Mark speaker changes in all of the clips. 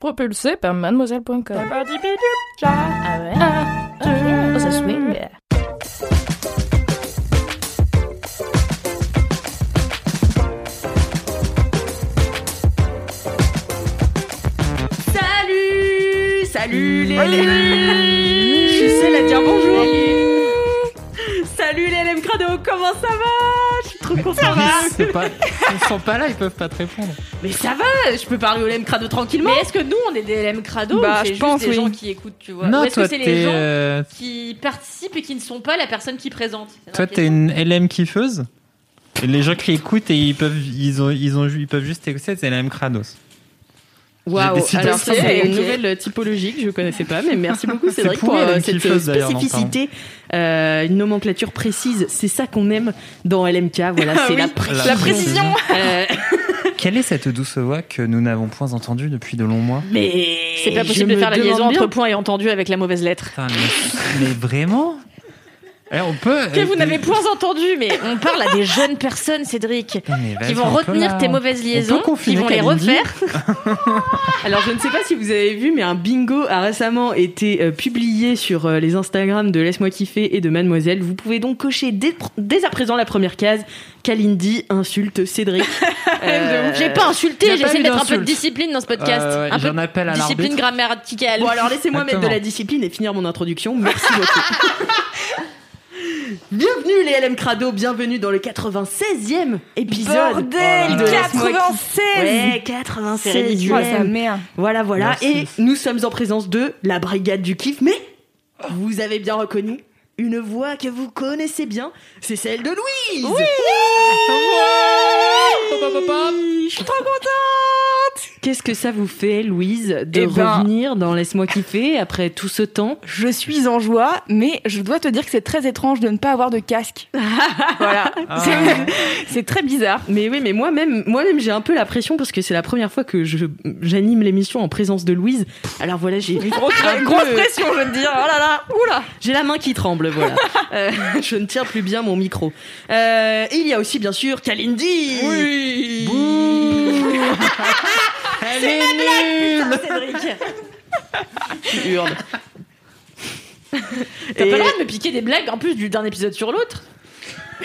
Speaker 1: Propulsé par mademoiselle.com. Ah ouais? Ah, ok. Oh, ça swing.
Speaker 2: Salut! Salut les Je suis seule à dire bonjour. Salut les LM Crado, comment ça va?
Speaker 3: Pas, ils sont pas là, ils peuvent pas te répondre.
Speaker 2: Mais ça va, je peux parler au LM Crado tranquillement
Speaker 4: Mais est-ce que nous, on est des LM Crado
Speaker 1: Bah,
Speaker 4: ou c'est
Speaker 1: je
Speaker 4: juste
Speaker 1: pense,
Speaker 4: des
Speaker 1: oui.
Speaker 4: gens qui écoutent, tu vois
Speaker 3: non,
Speaker 4: Ou est-ce
Speaker 3: toi,
Speaker 4: que c'est les gens
Speaker 3: euh,
Speaker 4: qui participent et qui ne sont pas la personne qui présente
Speaker 3: toi, t'es une LM kiffeuse? Et les gens qui écoutent et ils peuvent, ils ont, ils ont, ils peuvent juste écouter, c'est LM Krados.
Speaker 2: Waouh, alors ça c'est une nouvelle typologie que je connaissais pas, mais merci beaucoup
Speaker 3: C'est
Speaker 2: Cédric pour euh,
Speaker 3: LM
Speaker 2: cette
Speaker 3: non,
Speaker 2: spécificité, euh, une nomenclature précise, c'est ça qu'on aime dans LMK, voilà, c'est la précision.
Speaker 3: La
Speaker 4: précision.
Speaker 2: Euh,
Speaker 3: Quelle est cette douce voix que nous n'avons point entendue depuis de longs mois
Speaker 2: mais
Speaker 4: C'est pas possible de faire la liaison
Speaker 2: bien.
Speaker 4: entre point et entendu avec la mauvaise lettre.
Speaker 3: Mais vraiment? Eh, On peut.
Speaker 4: Que vous n'avez point entendu, mais on parle à des jeunes personnes, Cédric,
Speaker 3: vas-y,
Speaker 4: qui vont retenir tes mauvaises liaisons, qui vont les refaire.
Speaker 2: Alors je ne sais pas si vous avez vu, mais un bingo a récemment été euh, publié sur euh, les Instagram de Laisse-moi kiffer et de Mademoiselle. Vous pouvez donc cocher dès, dès à présent la première case. Kalindi insulte Cédric. Euh,
Speaker 4: J'ai pas insulté,
Speaker 3: eu
Speaker 4: de mettre un peu de discipline dans ce podcast.
Speaker 3: Euh, ouais,
Speaker 4: un peu
Speaker 3: j'en appelle à
Speaker 4: de discipline grammaticale.
Speaker 2: Bon alors laissez-moi mettre de la discipline et finir mon introduction. Merci beaucoup. Bienvenue les LM Crado, bienvenue dans le 96e épisode.
Speaker 1: Bordel,
Speaker 2: de Laisse-moi
Speaker 1: 96
Speaker 2: Ouais,
Speaker 4: C'est
Speaker 2: 96
Speaker 4: ridicule.
Speaker 1: Oh, sa mère.
Speaker 2: Voilà, voilà.
Speaker 3: Merci.
Speaker 2: Et nous sommes en présence de la brigade du kiff. Mais vous avez bien reconnu une voix que vous connaissez bien. C'est celle de Louise. Oui. Je suis trop contente. Qu'est-ce que ça vous fait, Louise, de
Speaker 1: Eh ben-
Speaker 2: revenir dans Laisse-moi kiffer après tout ce temps?
Speaker 1: Je suis en joie, mais je dois te dire que c'est très étrange de ne pas avoir de casque. voilà.
Speaker 3: Ah.
Speaker 1: C'est- très bizarre.
Speaker 2: Mais oui, mais moi-même, moi-même, j'ai un peu la pression parce que c'est la première fois que je j'anime l'émission en présence de Louise. Alors voilà, j'ai
Speaker 1: Grosse,
Speaker 2: un
Speaker 1: grosse
Speaker 2: peu-
Speaker 1: pression, je veux dire. Oh là là, oula.
Speaker 2: J'ai la main qui tremble, voilà. Euh, je ne tiens plus bien mon micro. Euh, il y a aussi, bien sûr, Kalindi.
Speaker 1: Oui.
Speaker 3: Elle est nulle
Speaker 4: Cédric.
Speaker 2: Tu hurles.
Speaker 4: T'as
Speaker 2: Et-
Speaker 4: pas le droit de me piquer des blagues en plus du- d'un épisode sur l'autre.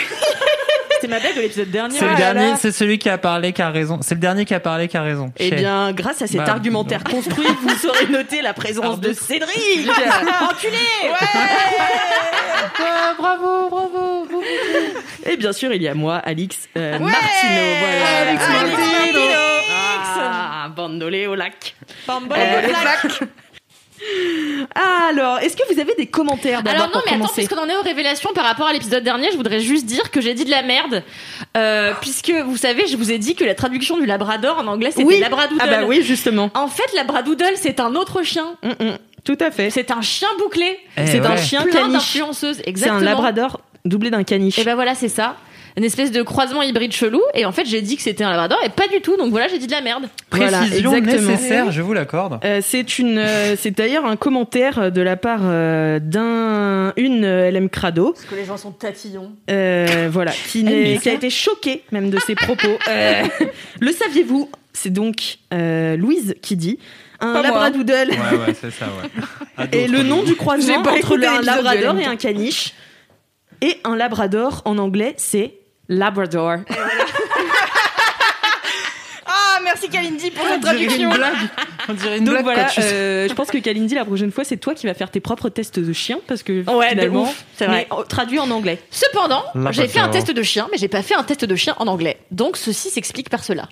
Speaker 4: C'était ma blague de l'épisode dernier.
Speaker 3: C'est le
Speaker 4: là
Speaker 3: dernier,
Speaker 4: là.
Speaker 3: c'est celui qui a parlé qui a raison. C'est le dernier qui a parlé qui a raison.
Speaker 2: Eh bien, grâce à cet
Speaker 3: Bah,
Speaker 2: argumentaire construit, vous saurez noter la présence de Cédric.
Speaker 4: Enculé
Speaker 3: bravo, bravo.
Speaker 2: Et bien sûr, il y a moi, Alix euh, Martino. Voilà.
Speaker 1: Alix Martino.
Speaker 2: Ah, bandolé au lac.
Speaker 4: Bambole
Speaker 2: Euh,
Speaker 4: de plaque.
Speaker 2: Alors, est-ce que vous avez des commentaires d'abord
Speaker 4: Alors non,
Speaker 2: pour
Speaker 4: mais attends,
Speaker 2: commencer
Speaker 4: puisqu'on en est aux révélations par rapport à l'épisode dernier, je voudrais juste dire que j'ai dit de la merde, euh, puisque vous savez, je vous ai dit que la traduction du labrador en anglais c'était
Speaker 2: Oui.
Speaker 4: labradoodle.
Speaker 2: Ah bah oui, justement.
Speaker 4: En fait, labradoodle c'est un autre chien.
Speaker 2: Mm, mm. Tout à fait.
Speaker 4: C'est un chien bouclé.
Speaker 3: Eh
Speaker 2: C'est un chien
Speaker 4: plein
Speaker 2: caniche.
Speaker 4: d'influenceuses.
Speaker 2: C'est un
Speaker 4: Exactement.
Speaker 2: labrador doublé d'un caniche.
Speaker 4: Et ben voilà, c'est ça. Une espèce de croisement hybride chelou. Et en fait, j'ai dit que c'était un labrador et pas du tout. Donc voilà, j'ai dit de la merde.
Speaker 3: Précision
Speaker 2: exactement.
Speaker 3: nécessaire, je vous l'accorde.
Speaker 2: Euh, c'est une, euh, c'est d'ailleurs un commentaire de la part euh, d'un, une euh, LM Crado,
Speaker 4: Parce que les gens sont tatillons.
Speaker 2: euh, voilà, qui,
Speaker 3: mais
Speaker 2: qui a été choquée même de ses propos. Euh, le saviez-vous? C'est donc euh, Louise qui dit un labradoodle
Speaker 3: Ouais, ouais, c'est ça, ouais. D'autres,
Speaker 2: le nom du croisement entre un labrador et un caniche. Et un labrador en anglais, c'est labrador.
Speaker 1: Ah, merci Kalindi pour cette
Speaker 3: On dirait
Speaker 1: traduction.
Speaker 3: une blague. On dirait une
Speaker 2: Donc
Speaker 3: blague
Speaker 2: voilà, euh, je pense que Kalindi, la prochaine fois, c'est toi qui vas faire tes propres tests de chien parce que
Speaker 4: Ouais,
Speaker 2: finalement,
Speaker 4: c'est vrai.
Speaker 2: mais, euh, traduit en anglais.
Speaker 4: Cependant, j'ai fait un test de chien, mais j'ai pas fait un test de chien en anglais. Donc ceci s'explique par cela.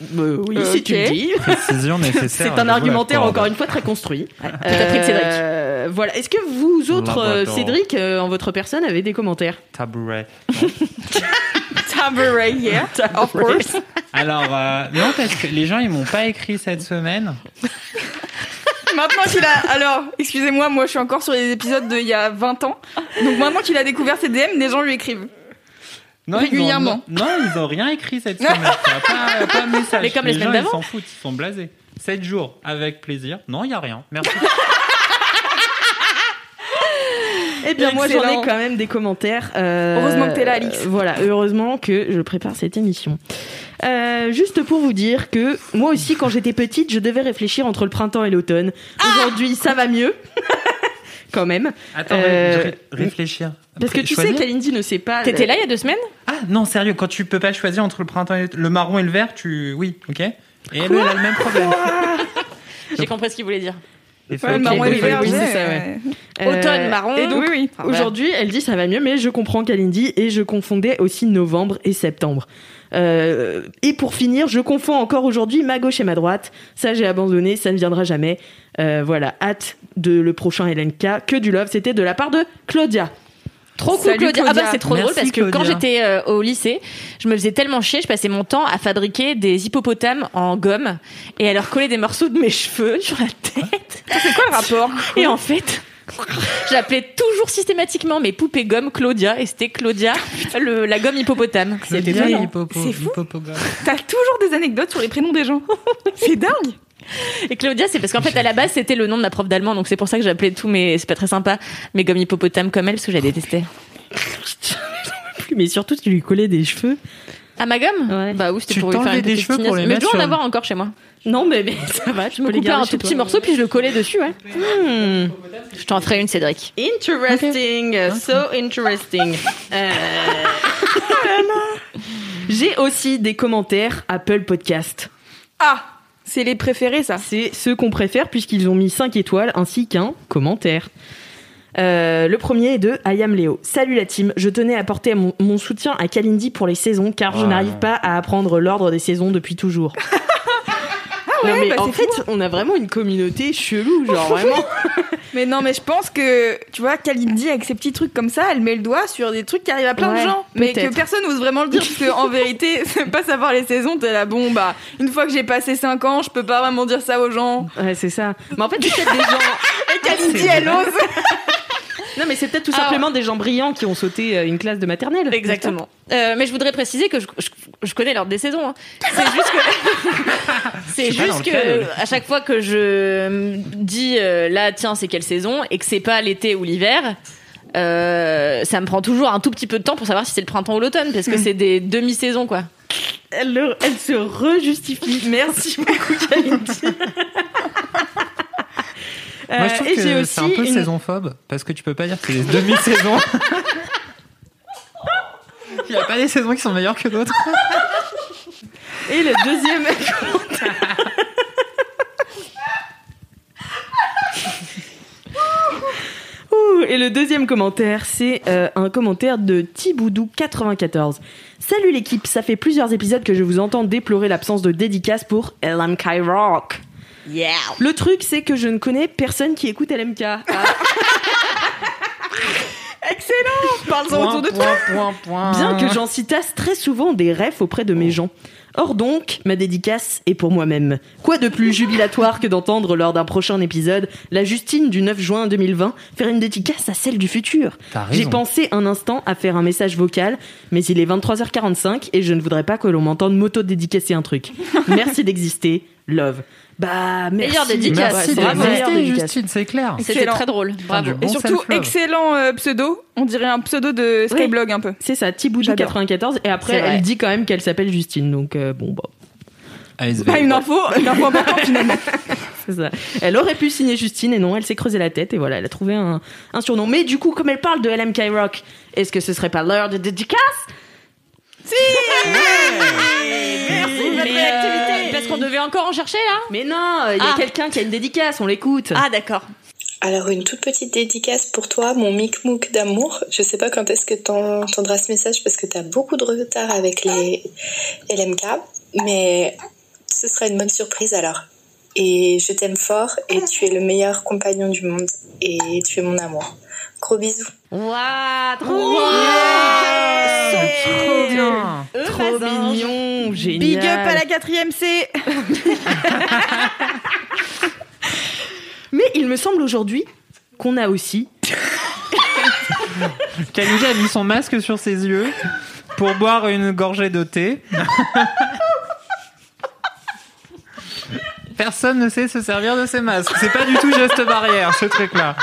Speaker 2: Oui,
Speaker 4: Euh,
Speaker 2: si tu
Speaker 4: ok.
Speaker 2: le dis.
Speaker 3: Précision nécessaire.
Speaker 2: C'est un argumentaire encore une fois très construit.
Speaker 4: Appris de Cédric.
Speaker 2: Euh, voilà. Est-ce que vous autres, euh,
Speaker 3: Labrador.
Speaker 2: Cédric, euh, en votre personne, avez des commentaires?
Speaker 3: Tabouret.
Speaker 5: Right here, of course.
Speaker 3: Alors, euh, non, parce que les gens, ils m'ont pas écrit cette semaine.
Speaker 5: Maintenant qu'il a, alors, excusez-moi, moi je suis encore sur les épisodes d'il y a 20 ans. Donc maintenant qu'il a découvert ses DM, des gens lui écrivent.
Speaker 3: Non, ils ont-
Speaker 5: Régulièrement.
Speaker 3: non, ils ont rien écrit cette semaine. Pas, pas un message.
Speaker 4: Mais comme les
Speaker 3: gens,
Speaker 4: semaines
Speaker 3: ils s'en foutent, ils sont blasés. 7 jours, avec plaisir. Non, il y a rien. Merci.
Speaker 2: Eh bien, moi, j'en ai quand même des commentaires. Euh,
Speaker 5: Heureusement que t'es là, Alix.
Speaker 2: Voilà, heureusement que je prépare cette émission. Euh, juste pour vous dire que moi aussi, quand j'étais petite, je devais réfléchir entre le printemps et l'automne. Aujourd'hui, ça va mieux. quand même.
Speaker 3: Attends,
Speaker 2: Euh,
Speaker 3: ré- réfléchir.
Speaker 2: Parce que tu sais qu'Alindy ne sait pas.
Speaker 4: T'étais là il y a deux semaines?
Speaker 3: Ah non, sérieux, quand tu peux pas choisir entre le printemps et le marron et le vert, tu. Oui, ok. Et elle, elle a le même problème.
Speaker 4: J'ai compris ce qu'il voulait dire.
Speaker 5: Ouais, marron
Speaker 3: les
Speaker 5: et le
Speaker 3: feuilles
Speaker 5: vert,
Speaker 3: rouges.
Speaker 5: ouais,
Speaker 2: c'est ça, ouais.
Speaker 5: ouais.
Speaker 4: Automne, marron.
Speaker 2: Et donc,
Speaker 5: Oui, oui.
Speaker 4: Enfin.
Speaker 2: Aujourd'hui, elle dit ça va mieux, mais je comprends Kalindi et je confondais aussi novembre et septembre. Euh, et pour finir, je confonds encore aujourd'hui ma gauche et ma droite. Ça, j'ai abandonné, ça ne viendra jamais. Euh, voilà, hâte de le prochain LNK. Que du love, c'était de la part de Claudia.
Speaker 4: Trop cool,
Speaker 5: Salut,
Speaker 4: Claudia. Ah bah c'est trop
Speaker 3: Merci,
Speaker 4: drôle parce que quand j'étais euh, au lycée, je me faisais tellement chier, je passais mon temps à fabriquer des hippopotames en gomme et à leur coller des morceaux de mes cheveux sur la tête.
Speaker 5: C'est quoi le rapport?
Speaker 4: Et en fait, j'appelais toujours systématiquement mes poupées gomme Claudia et c'était Claudia le, la gomme hippopotame. C'était
Speaker 5: C'est fou. T'as toujours des anecdotes sur les prénoms des gens. C'est dingue.
Speaker 4: Et Claudia, c'est parce qu'en fait, à la base, c'était le nom de ma prof d'allemand, donc c'est pour ça que j'appelais tous mes, c'est pas très sympa, mes gommes hippopotames comme elle, parce que je la détestais.
Speaker 2: Mais surtout, tu lui collais des cheveux.
Speaker 4: Ah, ma gomme
Speaker 2: Ouais.
Speaker 4: Bah oui, c'était
Speaker 3: Tu
Speaker 4: pour lui faire une
Speaker 3: des cheveux pour les
Speaker 4: Mais je dois en avoir encore chez moi.
Speaker 2: Non, mais, mais ça va, tu
Speaker 4: Je me coupais un tout
Speaker 2: toi.
Speaker 4: petit morceau, puis je le collais dessus, ouais.
Speaker 2: Hmm.
Speaker 4: Je t'en ferai une, Cédric.
Speaker 2: Interesting, so interesting. Euh, J'ai aussi des commentaires Apple Podcast.
Speaker 5: Ah, c'est les préférés, ça.
Speaker 2: C'est ceux qu'on préfère puisqu'ils ont mis 5 étoiles ainsi qu'un commentaire. Euh, le premier est de I am Léo. Salut la team, je tenais à apporter mon, mon soutien à Kalindi pour les saisons car je n'arrive pas à apprendre l'ordre des saisons depuis toujours. non mais
Speaker 5: bah,
Speaker 2: en fait, on a vraiment une communauté chelou, genre vraiment.
Speaker 5: Mais non, mais je pense que, tu vois, Kalindi, avec ses petits trucs comme ça, elle met le doigt sur des trucs qui arrivent à plein
Speaker 2: Ouais,
Speaker 5: de gens. Mais que personne n'ose vraiment le dire, parce que, en vérité, c'est pas savoir les saisons, t'es là, bon, bah, une fois que j'ai passé 5 ans, je peux pas vraiment dire ça aux gens.
Speaker 2: Ouais, c'est ça. Mais en fait, c'est peut-être des gens.
Speaker 5: Et Kalindi, elle ose.
Speaker 2: Non, mais c'est peut-être tout
Speaker 4: Alors-
Speaker 2: simplement des gens brillants qui ont sauté euh, une classe de maternelle.
Speaker 4: Exactement. Euh, mais je voudrais préciser que je, je, je connais l'ordre des saisons. hein. C'est juste que, c'est juste à chaque fois que je me dis euh, là, tiens, c'est quelle saison et que c'est pas l'été ou l'hiver. euh, ça me prend toujours un tout petit peu de temps pour savoir si c'est le printemps ou l'automne parce que c'est des demi-saisons quoi.
Speaker 2: Elle, le- elle se rejustifie. Merci beaucoup, Kalindi.
Speaker 3: Moi, je
Speaker 2: Euh,
Speaker 3: trouve
Speaker 2: et
Speaker 3: que c'est un peu
Speaker 2: une-
Speaker 3: saisonphobe parce que tu peux pas dire que c'est des demi-saisons. Il n'y a pas des saisons qui sont meilleures que d'autres.
Speaker 2: Et le deuxième commentaire. Et le deuxième commentaire, c'est euh, un commentaire de Tiboudou94. Salut l'équipe, ça fait plusieurs épisodes que je vous entends déplorer l'absence de dédicace pour LMK Rock.
Speaker 4: Yeah.
Speaker 2: Le truc, c'est que je ne connais personne qui écoute LMK. Ah,
Speaker 5: Parle-en autour de toi.
Speaker 2: bien que j'en citasse très souvent des refs auprès de mes gens. Or donc, ma dédicace est pour moi-même. Quoi de plus jubilatoire que d'entendre lors d'un prochain épisode la Justine du 9 juin 2020 faire une dédicace à celle du futur. J'ai pensé un instant à faire un message vocal, mais il est 23h45 et je ne voudrais pas que l'on m'entende m'auto-dédicacer un truc. Merci d'exister, love. Bah, merci.
Speaker 4: Meilleure dédicace.
Speaker 2: Ouais,
Speaker 3: Merci
Speaker 2: dédicace.
Speaker 3: Justine, c'est clair.
Speaker 4: C'était très drôle. Bravo.
Speaker 3: bon
Speaker 5: Et surtout, excellent euh, pseudo. On dirait un pseudo de Skyblog un peu.
Speaker 2: C'est ça, Tiboudou
Speaker 5: J'adore.
Speaker 2: 94 et après elle dit quand même qu'elle s'appelle Justine, donc euh, bon bah.
Speaker 3: ASV.
Speaker 5: Pas une info, une info importante finalement.
Speaker 2: C'est ça. Elle aurait pu signer Justine et non, elle s'est creusé la tête et voilà, elle a trouvé un, un surnom. Mais du coup, comme elle parle de LMK Rock, est-ce que ce serait pas l'heure de dédicace?
Speaker 4: Merci de votre réactivité. Parce qu'on devait encore en chercher là.
Speaker 2: Mais non, il y a
Speaker 4: Ah.
Speaker 2: quelqu'un qui a une dédicace, on l'écoute.
Speaker 4: Ah d'accord.
Speaker 6: Alors une toute petite dédicace pour toi, mon micmouk d'amour. Je sais pas quand est-ce que t'entendras ce message parce que t'as beaucoup de retard avec les LMK, mais ce sera une bonne surprise alors. Et je t'aime fort et tu es le meilleur compagnon du monde et tu es mon amour. Gros bisous.
Speaker 4: Waouh, trop bien
Speaker 3: Trop bien.
Speaker 2: Trop mignon, génial.
Speaker 5: Big up à la quatrième C.
Speaker 2: Mais il me semble aujourd'hui qu'on a aussi
Speaker 3: Kalindi a mis son masque sur ses yeux pour boire une gorgée de thé. Personne ne sait se servir de ces masques. C'est pas du tout geste barrière, ce truc-là.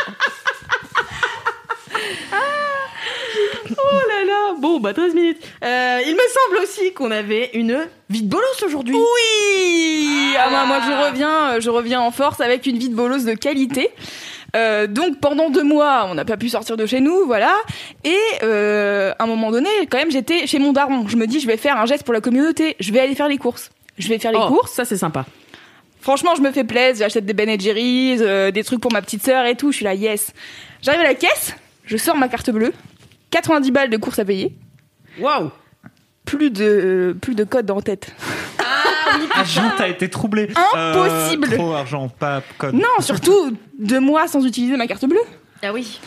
Speaker 2: Oh là là Bon, bah 13 minutes. Euh, il me semble aussi qu'on avait une vie de bolos aujourd'hui.
Speaker 5: Oui ah, moi, moi, je reviens, euh, je reviens en force avec une vie de bolos de qualité. Euh, donc pendant deux mois, on n'a pas pu sortir de chez nous, voilà. Et euh, à un moment donné, quand même, j'étais chez mon daron. Je me dis, je vais faire un geste pour la communauté. Je vais aller faire les courses. Je vais faire les
Speaker 2: Oh,
Speaker 5: courses.
Speaker 2: ça c'est sympa.
Speaker 5: Franchement, je me fais plaisir. J'achète des Ben Jerry's, euh, des trucs pour ma petite sœur et tout. Je suis là, yes. J'arrive à la caisse, je sors ma carte bleue. 90 balles de courses à payer.
Speaker 2: Waouh
Speaker 5: Plus de, plus de code en tête.
Speaker 3: Argent, t'as été troublé.
Speaker 5: Impossible.
Speaker 3: Euh, trop argent, pas code.
Speaker 5: Non, surtout deux mois sans utiliser ma carte bleue.
Speaker 4: Ah oui.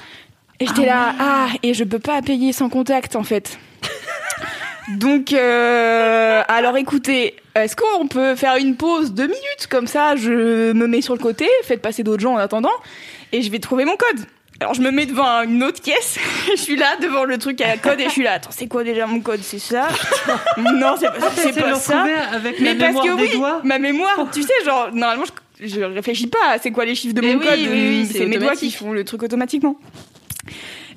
Speaker 5: Et j'étais là, ah, et je peux pas payer sans contact en fait. Donc, euh, alors écoutez, est-ce qu'on peut faire une pause deux minutes? Comme ça Je me mets sur le côté, faites passer d'autres gens en attendant, et je vais trouver mon code. Alors je me mets devant une autre caisse, je suis là devant le truc à code et je suis là. Attends, c'est quoi déjà mon code? C'est ça? Non, c'est pas, c'est
Speaker 3: T'essaies de
Speaker 5: pas
Speaker 3: le
Speaker 5: ça.
Speaker 3: avec
Speaker 5: Mais
Speaker 3: la
Speaker 5: parce que
Speaker 3: des
Speaker 5: oui,
Speaker 3: doigts
Speaker 5: ma mémoire, tu sais, genre normalement je, je réfléchis pas à c'est quoi les chiffres de
Speaker 4: Mais
Speaker 5: mon
Speaker 4: oui,
Speaker 5: code.
Speaker 4: oui, oui, c'est
Speaker 5: c'est mes doigts qui font le truc automatiquement.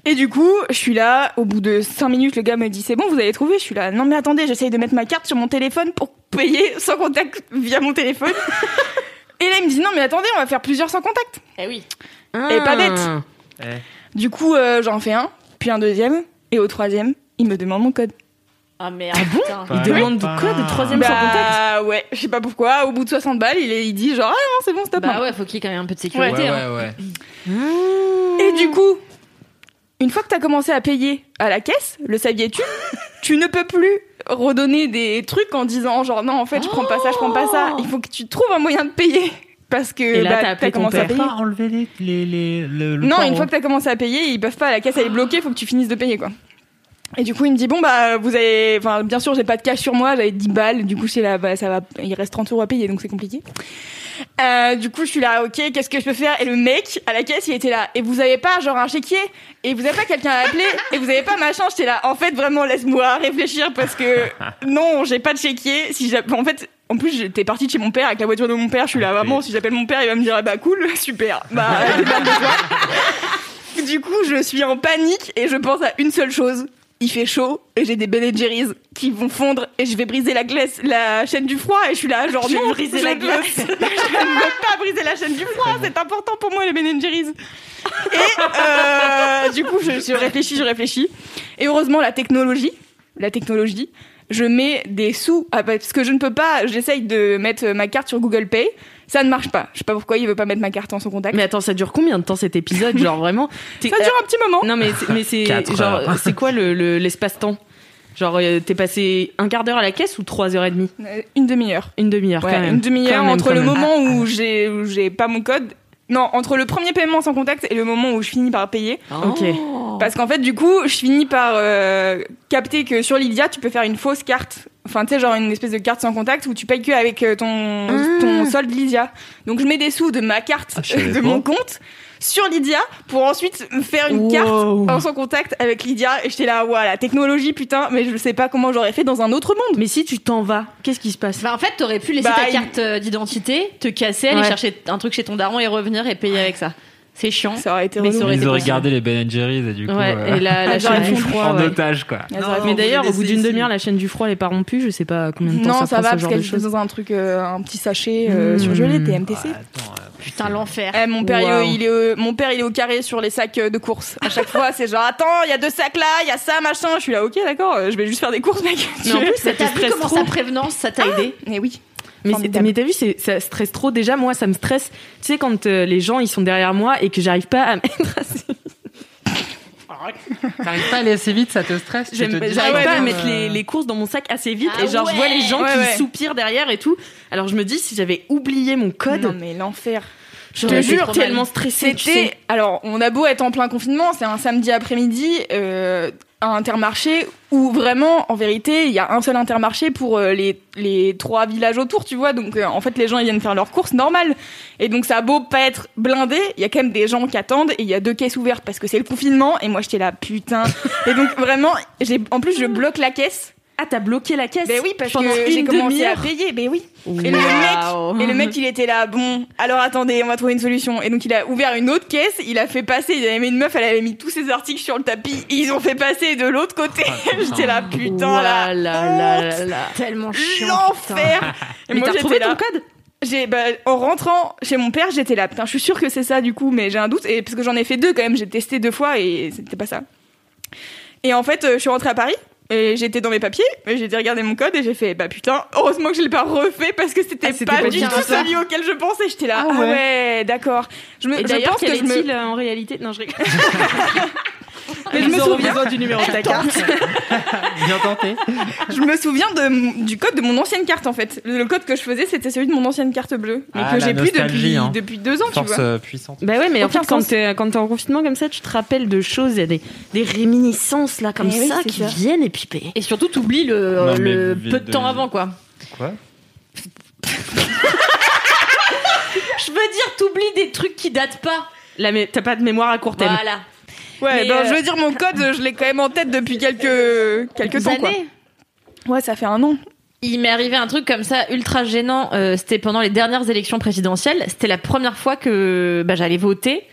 Speaker 5: Et du coup, je suis là, au bout de 5 minutes, le gars me dit c'est bon, vous avez trouvé? Je suis là, non mais attendez, j'essaye de mettre ma carte sur mon téléphone pour payer sans contact via mon téléphone. Et là, il me dit non mais attendez, on va faire plusieurs sans contact.
Speaker 4: Eh oui.
Speaker 5: Et pas bête.
Speaker 3: Eh.
Speaker 5: Du coup, euh, j'en fais un, puis un deuxième, et au troisième, il me demande mon code.
Speaker 4: Ah merde. putain.
Speaker 2: Il demande
Speaker 3: pas.
Speaker 2: quoi de troisième sans contact
Speaker 5: Bah ouais, je sais pas pourquoi, au bout de 60 balles, il, est- il dit genre ah non c'est bon, stop.
Speaker 4: Bah ouais, faut qu'il y ait quand même un peu de sécurité.
Speaker 3: Ouais,
Speaker 4: hein.
Speaker 3: ouais, ouais.
Speaker 5: Et du coup, une fois que t'as commencé à payer à la caisse, le saviez-tu? Tu ne peux plus redonner des trucs en disant genre non en fait je prends pas ça, je prends pas ça. Il faut que tu trouves un moyen de payer parce que
Speaker 2: Et là,
Speaker 5: bah,
Speaker 2: t'as appelé
Speaker 5: commencé à
Speaker 2: père.
Speaker 5: payer.
Speaker 3: Pas enlever les, les, les- le, le
Speaker 5: Non,
Speaker 3: port
Speaker 5: une fois que t'as commencé à payer, ils peuvent pas. La caisse elle est bloquée, faut que tu finisses de payer quoi. Et du coup, il me dit bon bah vous avez, enfin bien sûr j'ai pas de cash sur moi, j'avais 10 balles. Du coup c'est là, bah ça va, il reste 30 euros à payer donc c'est compliqué. Euh, du coup je suis là, ok, qu'est-ce que je peux faire? Et le mec à la caisse il était là. Et vous avez pas genre un chéquier? Et vous avez pas quelqu'un à appeler? Et vous avez pas machin? J'étais là. En fait vraiment laisse-moi réfléchir parce que non j'ai pas de chéquier. Si en fait en plus, j'étais partie de chez mon père avec la voiture de mon père. Je suis là, vraiment, si j'appelle mon père, il va me dire, ah bah cool, super. Bah. Du coup, je suis en panique et je pense à une seule chose. Il fait chaud et j'ai des Ben Jerry's qui vont fondre et je vais briser la glace, la chaîne du froid et je suis là genre
Speaker 4: Je vais briser
Speaker 5: je
Speaker 4: la glace.
Speaker 5: je ne veux pas briser la chaîne du froid, c'est important pour moi les Ben Jerry's. Et euh, du coup, je, je réfléchis, je réfléchis et heureusement la technologie, la technologie, je mets des sous ah, parce que je ne peux pas, j'essaye de mettre ma carte sur Google Pay, ça ne marche pas. Je sais pas pourquoi il veut pas mettre ma carte en son contact.
Speaker 2: Mais attends, ça dure combien de temps cet épisode Genre vraiment?
Speaker 5: Ça dure un petit moment.
Speaker 2: Non mais c'est- mais c'est genre c'est quoi le le- l'espace-temps? Genre euh, t'es passé un quart d'heure à la caisse ou trois heures et demie?
Speaker 5: Euh, Une demi-heure.
Speaker 2: Une demi-heure
Speaker 5: Ouais,
Speaker 2: quand même.
Speaker 5: une demi-heure entre
Speaker 2: quand
Speaker 5: le
Speaker 2: même.
Speaker 5: moment où j'ai où j'ai pas mon code. Non, entre le premier paiement sans contact et le moment où je finis par payer.
Speaker 2: Ok.
Speaker 5: Parce qu'en fait, du coup, je finis par euh, capter que sur Lydia, tu peux faire une fausse carte. Enfin, tu sais, genre une espèce de carte sans contact où tu payes que avec euh, ton, ton solde Lydia. Donc, je mets des sous de ma carte,
Speaker 3: Ah,
Speaker 5: de
Speaker 3: pas.
Speaker 5: mon compte, sur Lydia pour ensuite me faire une
Speaker 2: Wow.
Speaker 5: carte en sans contact avec Lydia. Et j'étais là, voilà, technologie, putain, mais je sais pas comment j'aurais fait dans un autre monde.
Speaker 2: Mais si tu t'en vas, qu'est-ce qui se passe?
Speaker 4: Bah en fait, t'aurais pu laisser
Speaker 5: Bah,
Speaker 4: ta carte euh, d'identité, te casser, aller
Speaker 2: Ouais.
Speaker 4: chercher un truc chez ton daron et revenir et payer avec ça. C'est chiant.
Speaker 5: Ça aurait été
Speaker 4: Mais ça aurait été
Speaker 3: Ils auraient
Speaker 4: possible.
Speaker 3: gardé les Ben Jerry's et du coup.
Speaker 2: Ouais,
Speaker 3: euh,
Speaker 2: et la,
Speaker 5: Ah,
Speaker 2: chaîne du froid.
Speaker 3: en
Speaker 2: ouais.
Speaker 3: otage, quoi.
Speaker 5: Ah,
Speaker 2: Mais d'ailleurs, au bout d'une demi-heure, la chaîne du froid elle pas rompue. Je sais pas combien de temps
Speaker 5: Non,
Speaker 2: ça,
Speaker 5: ça,
Speaker 2: prend
Speaker 5: va
Speaker 2: ce
Speaker 5: parce qu'elle
Speaker 2: choses.
Speaker 5: dans un truc, euh, un petit sachet euh,
Speaker 2: Mmh.
Speaker 5: surgelé, TMTC.
Speaker 3: Ouais, attends, euh,
Speaker 4: Putain, l'enfer.
Speaker 5: Eh, mon père, il est- il est, mon père, il est au carré sur les sacs euh, de courses. À chaque fois, c'est genre, attends, il y a deux sacs là, il y a ça, machin. Je suis là, ok, d'accord, je vais juste faire des courses, mec.
Speaker 2: Mais en plus, ça
Speaker 4: T'as vu comment sa prévenance, ça t'a aidé
Speaker 5: Mais oui.
Speaker 2: Mais, t'as vu, ça stresse trop. Déjà, moi, ça me stresse. Tu sais, quand euh, les gens ils sont derrière moi et que j'arrive pas à mettre assez
Speaker 3: T'arrives pas à aller assez vite, ça te stresse
Speaker 2: J'arrive
Speaker 5: ouais,
Speaker 2: pas à mettre
Speaker 3: euh,
Speaker 2: les, les courses dans mon sac assez vite
Speaker 4: Ah
Speaker 2: et genre je vois les gens
Speaker 5: Ouais,
Speaker 2: qui
Speaker 5: ouais.
Speaker 2: soupirent derrière et tout. Alors je me dis si j'avais oublié mon code,
Speaker 5: Non, mais l'enfer. Je te jure,
Speaker 2: tellement stressée.
Speaker 5: C'était. Alors, on a beau être en plein confinement, c'est un samedi après-midi euh, à Intermarché où vraiment, en vérité, il y a un seul Intermarché pour euh, les, les trois villages autour, tu vois. Donc, euh, en fait, les gens ils viennent faire leurs courses normales. Et donc, ça a beau pas être blindé, il y a quand même des gens qui attendent et il y a deux caisses ouvertes parce que c'est le confinement. Et moi, j'étais là, putain. et donc, vraiment, j'ai en plus, je bloque la caisse.
Speaker 2: Ah, t'as bloqué la caisse
Speaker 5: Ben oui, parce
Speaker 2: pendant
Speaker 5: que j'ai
Speaker 2: une
Speaker 5: commencé à
Speaker 2: demi-heure.
Speaker 5: payer. Ben oui. Et le mec, et le mec, il était là. Bon, alors attendez, on va trouver une solution. Et donc il a ouvert une autre caisse. Il a fait passer. Il avait mis une meuf. Elle avait mis tous ses articles sur le tapis. Et ils ont fait passer de l'autre côté. J'étais là, putain là.
Speaker 2: Ouah là là là là.
Speaker 4: Tellement chiant.
Speaker 5: L'enfer.
Speaker 2: Mais
Speaker 5: moi,
Speaker 2: t'as retrouvé
Speaker 5: là.
Speaker 2: ton code
Speaker 5: J'ai, bah, en rentrant chez mon père, j'étais là. Putain, je suis sûre que c'est ça du coup, mais j'ai un doute. Et parce que j'en ai fait deux quand même. J'ai testé deux fois et c'était pas ça. Et en fait, euh, je suis rentrée à Paris. Et j'étais dans mes papiers, et j'ai été regarder mon code et j'ai fait bah putain, heureusement que je l'ai pas refait parce que c'était
Speaker 2: Ah,
Speaker 5: pas
Speaker 2: pas
Speaker 5: du tout celui auquel je pensais. J'étais là,
Speaker 3: Ah
Speaker 5: ah
Speaker 3: ouais.
Speaker 5: d'accord. Je me,
Speaker 2: Et
Speaker 5: je
Speaker 2: d'ailleurs,
Speaker 5: pense que je me,
Speaker 2: euh, en réalité? Non, je rigole.
Speaker 5: mais je me souviens,
Speaker 2: du numéro de ta carte.
Speaker 3: Bien tenté.
Speaker 5: je me souviens de, du code de mon ancienne carte en fait. Le code que je faisais, c'était celui de mon ancienne carte bleue, mais
Speaker 3: Ah,
Speaker 5: que j'ai plus depuis
Speaker 3: hein.
Speaker 5: depuis deux ans, tu
Speaker 3: Force
Speaker 5: vois.
Speaker 3: euh, puissante.
Speaker 2: Bah ouais, mais en fait, quand t'es, quand en confinement comme ça, tu te rappelles de choses, il y a des, des réminiscences là comme
Speaker 5: Eh
Speaker 2: ça qui
Speaker 5: ça.
Speaker 2: viennent et puis bah,
Speaker 4: Et surtout, t'oublies le,
Speaker 3: Non, mais
Speaker 4: le
Speaker 3: vous
Speaker 4: peu de temps
Speaker 3: de-
Speaker 4: avant, quoi.
Speaker 3: Quoi?
Speaker 4: Je veux dire, t'oublies des trucs qui datent pas.
Speaker 2: t'as pas de mémoire à court terme.
Speaker 4: Voilà.
Speaker 5: Ouais,
Speaker 4: Mais,
Speaker 5: ben,
Speaker 4: euh,
Speaker 5: je veux dire mon code, je l'ai quand même en tête depuis quelques quelques temps quoi.
Speaker 4: années.
Speaker 5: Ouais, ça fait un an.
Speaker 4: Il m'est arrivé un truc comme ça ultra gênant. euh, C'était pendant les dernières élections présidentielles. C'était la première fois que bah, j'allais voter.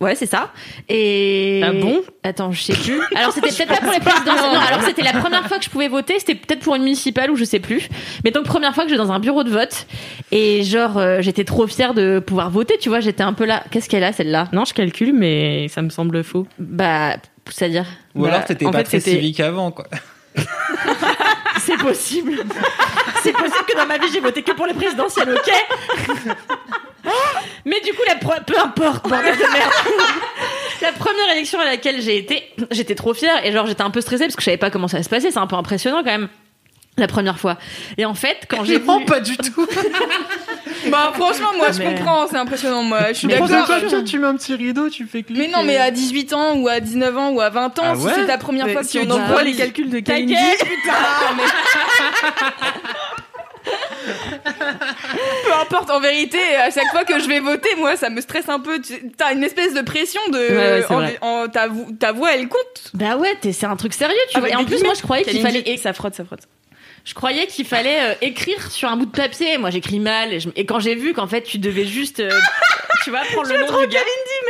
Speaker 4: Ouais, c'est ça. Et
Speaker 2: Ah bon?
Speaker 4: Attends, je sais plus. Alors c'était peut-être pas pour les présidentielles. Non, alors c'était la première fois que je pouvais voter. C'était peut-être pour une municipale ou je sais plus. Mais donc première fois que j'étais dans un bureau de vote et genre euh, j'étais trop fière de pouvoir voter. Tu vois, j'étais un peu là. Qu'est-ce qu'elle a celle-là?
Speaker 2: Non, je calcule, mais ça me semble faux.
Speaker 4: Bah, c'est-à-dire?
Speaker 3: Ou
Speaker 2: Bah,
Speaker 3: alors t'étais
Speaker 2: en
Speaker 3: pas
Speaker 2: fait,
Speaker 3: très civique avant, quoi.
Speaker 4: C'est possible. c'est possible que dans ma vie j'ai voté que pour les présidentielles, ok? Mais du coup, la pre- peu importe, bordel de merde. la première élection à laquelle j'ai été, j'étais trop fière et genre j'étais un peu stressée parce que je savais pas comment ça allait se passer. C'est un peu impressionnant quand même. La première fois. Et en fait, quand j'ai
Speaker 3: Non,
Speaker 4: vu...
Speaker 3: pas du tout.
Speaker 5: Bah franchement, moi je
Speaker 4: Mais-
Speaker 5: comprends, c'est impressionnant moi. Je suis
Speaker 4: Mais
Speaker 5: d'accord.
Speaker 3: tu, tu mets un petit rideau, tu fais cliquer.
Speaker 5: Mais non, mais à 18 ans ou à 19 ans ou à 20 ans,
Speaker 3: Ah
Speaker 5: si c'est ta première fois que
Speaker 2: si
Speaker 5: tu
Speaker 2: on envoie les calculs de
Speaker 5: ta
Speaker 2: Kalindi,
Speaker 5: gueule, putain, mais- Peu importe, en vérité, à chaque fois que je vais voter, moi, ça me stresse un peu. T'as une espèce de pression de.
Speaker 2: ouais, c'est
Speaker 5: en-
Speaker 2: vrai.
Speaker 5: en- ta, vo- ta voix, elle compte.
Speaker 4: Bah ouais, c'est un truc sérieux, tu vois.
Speaker 5: Avec
Speaker 4: Et en plus, moi, je croyais qu'il fallait
Speaker 2: ça frotte, ça frotte.
Speaker 4: Je croyais qu'il fallait euh, écrire sur un bout de papier. Moi, j'écris mal. Et, je- et quand j'ai vu qu'en fait, tu devais juste, euh, tu vois, prendre le nom du gars.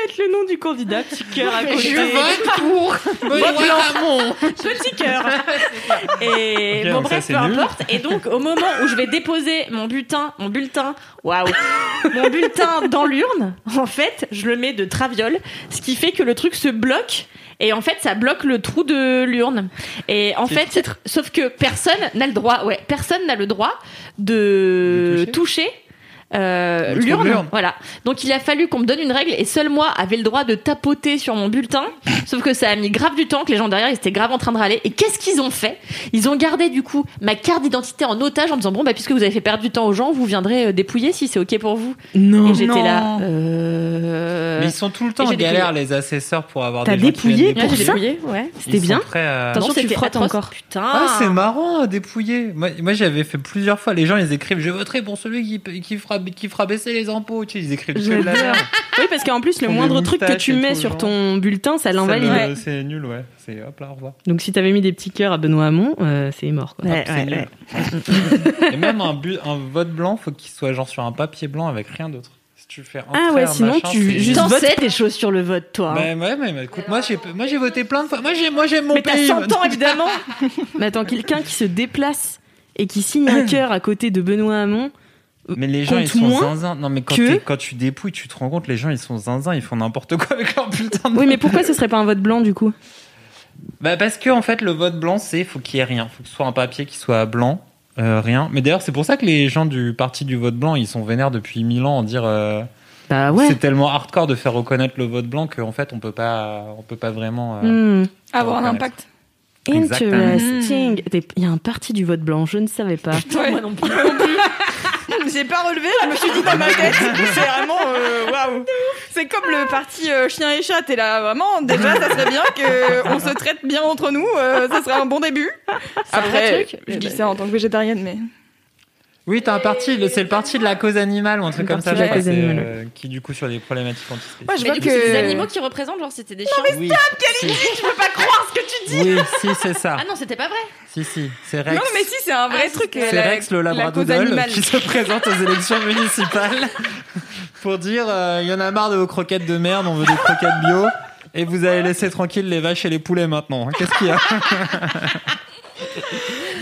Speaker 2: mettre le nom du candidat, petit cœur à côté.
Speaker 3: Je vote pour Benoît Hamon.
Speaker 4: Petit cœur. Et bon,
Speaker 3: ça,
Speaker 4: bref, peu
Speaker 3: nul.
Speaker 4: importe. Et donc, au moment où je vais déposer mon bulletin, mon bulletin, waouh, mon bulletin dans l'urne, en fait, je le mets de traviole, ce qui fait que le truc se bloque. Et en fait, ça bloque le trou de l'urne. Et en fait, sauf que personne n'a le droit, ouais, personne n'a le droit de,
Speaker 3: De
Speaker 4: toucher. Euh, l'urne,
Speaker 3: l'urne.
Speaker 4: voilà. Donc il a fallu qu'on me donne une règle et seul moi avait le droit de tapoter sur mon bulletin. Sauf que ça a mis grave du temps, que les gens derrière ils étaient grave en train de râler. Et qu'est-ce qu'ils ont fait? Ils ont gardé du coup ma carte d'identité en otage en me disant bon bah puisque vous avez fait perdre du temps aux gens, vous viendrez euh, dépouiller si c'est ok pour vous.
Speaker 2: Non.
Speaker 4: et j'étais
Speaker 5: non.
Speaker 4: là. Euh...
Speaker 3: Mais ils sont tout le temps en
Speaker 4: j'ai
Speaker 3: galère, les assesseurs, pour avoir
Speaker 2: T'as
Speaker 3: des gens qui
Speaker 2: dépouillé
Speaker 4: Ouais,
Speaker 2: pour ça?
Speaker 4: Dépouillé, ouais.
Speaker 2: C'était
Speaker 3: Ils
Speaker 2: bien
Speaker 3: prêts à-
Speaker 2: Attention,
Speaker 4: Non,
Speaker 2: tu frottes
Speaker 4: atroce.
Speaker 2: encore.
Speaker 4: Putain.
Speaker 3: Ah, c'est marrant à dépouiller. Moi, moi j'avais fait plusieurs fois. Les gens, ils écrivent Je voterai pour celui qui, qui, fera, qui fera baisser les impôts. Tu sais, ils écrivent que de la merde.
Speaker 2: Oui, parce qu'en plus, le moindre truc que tu
Speaker 3: et
Speaker 2: mets sur ton bulletin, ça l'invalide.
Speaker 3: C'est nul, ouais. C'est hop là, au revoir.
Speaker 2: Donc si t'avais mis des petits cœurs à Benoît Hamon, euh, c'est mort. Quoi.
Speaker 4: Ouais,
Speaker 3: c'est
Speaker 4: ouais,
Speaker 3: nul. Et même un, bu- un vote blanc, faut qu'il soit genre sur un papier blanc avec rien d'autre. Si tu fais un
Speaker 2: Ah ouais, sinon,
Speaker 3: machin,
Speaker 2: tu- juste
Speaker 4: T'en
Speaker 2: vote
Speaker 4: sais des choses sur le vote, toi. hein.
Speaker 3: Bah, ouais, mais, mais écoute, moi j'ai moi j'ai voté plein de fois. Moi j'ai moi j'aime mon
Speaker 4: Mais t'as
Speaker 3: pays.
Speaker 4: 100 ans, évidemment.
Speaker 2: Mais attends, quelqu'un qui se déplace et qui signe un cœur à côté de Benoît Hamon,
Speaker 3: Mais les gens ils sont zinzin. Non mais quand,
Speaker 2: que-
Speaker 3: t'es- quand tu dépouilles, tu te rends compte les gens ils sont zinzin, ils font n'importe quoi avec leur bulletin. de
Speaker 2: Oui, mais pourquoi ce serait pas un vote blanc du coup?
Speaker 3: Bah parce que en fait le vote blanc c'est faut qu'il y ait rien, faut que ce soit un papier qui soit blanc, euh, rien. Mais d'ailleurs c'est pour ça que les gens du parti du vote blanc ils sont vénères depuis mille ans en dire euh,
Speaker 2: Bah ouais.
Speaker 3: c'est tellement hardcore de faire reconnaître le vote blanc qu'en fait on peut pas on peut pas vraiment. euh,
Speaker 2: Hmm.
Speaker 5: Avoir un impact.
Speaker 2: Interesting. Il y a un parti du vote blanc, je ne savais pas.
Speaker 5: Ouais.
Speaker 4: Moi non plus.
Speaker 5: J'ai pas relevé, je me suis dit dans ma tête, c'est vraiment euh, waouh. C'est comme le parti euh, chien et chat, t'es là vraiment déjà ça serait bien que on se traite bien entre nous, euh, ça serait un bon début. Après,
Speaker 1: truc
Speaker 5: je dis ça en tant que végétarienne, mais
Speaker 3: Oui, t'as un parti, c'est le parti de la cause animale ou un truc comme ça, je
Speaker 2: la
Speaker 3: crois,
Speaker 2: cause
Speaker 3: c'est,
Speaker 2: animale.
Speaker 3: euh, qui du coup sur les problématiques antispécistes.
Speaker 5: moi je
Speaker 4: Mais
Speaker 5: vois que
Speaker 4: c'est des animaux qui représentent, genre c'était des chiens.
Speaker 3: oui, si.
Speaker 5: je peux pas croire ce que tu dis.
Speaker 3: Oui, si, c'est ça.
Speaker 4: Ah non, c'était pas vrai.
Speaker 3: Si, si, c'est Rex.
Speaker 5: Non mais si c'est un vrai
Speaker 4: Ah,
Speaker 5: truc.
Speaker 3: C'est
Speaker 5: la-
Speaker 3: Rex le labradoodle qui se présente aux élections municipales pour dire euh, il y en a marre de vos croquettes de merde, on veut des croquettes bio et vous allez laisser tranquille les vaches et les poulets maintenant. Qu'est-ce qu'il y a?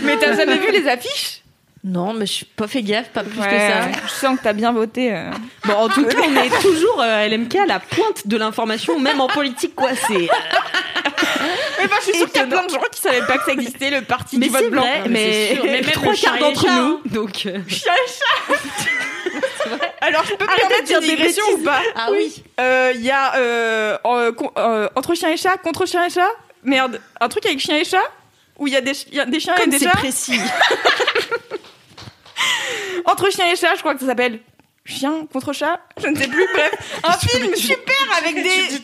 Speaker 5: Mais t'as jamais vu les affiches?
Speaker 4: Non, mais je suis pas fait gaffe, pas plus
Speaker 5: Ouais,
Speaker 4: que ça.
Speaker 5: Je sens que t'as bien voté. euh.
Speaker 2: Bon, en tout cas, on est toujours euh, LMK à la pointe de l'information, même en politique, quoi. C'est.
Speaker 5: Mais bah, je suis sûre qu'il y a plein de gens qui savaient pas que ça existait, le parti
Speaker 2: Mais
Speaker 5: du vote
Speaker 2: c'est
Speaker 5: blanc.
Speaker 2: vrai,
Speaker 4: mais c'est. Mais même
Speaker 2: trois quarts
Speaker 4: et
Speaker 2: d'entre
Speaker 4: chats,
Speaker 2: nous. Donc, euh,
Speaker 5: Chien et chat Alors, je peux me permettre
Speaker 2: de dire
Speaker 5: une
Speaker 2: des
Speaker 5: digression ou pas
Speaker 4: Ah oui.
Speaker 5: Euh, Il y a euh, euh, entre chien et chat, contre chien et chat? Merde, un truc avec chien et chat? Où il y a des, y a des chiens et
Speaker 2: comme
Speaker 5: des
Speaker 2: c'est
Speaker 5: chats?
Speaker 2: précis.
Speaker 5: Entre chien et chat, je crois que ça s'appelle chien contre chat. Je ne sais plus. Bref, un film super avec des.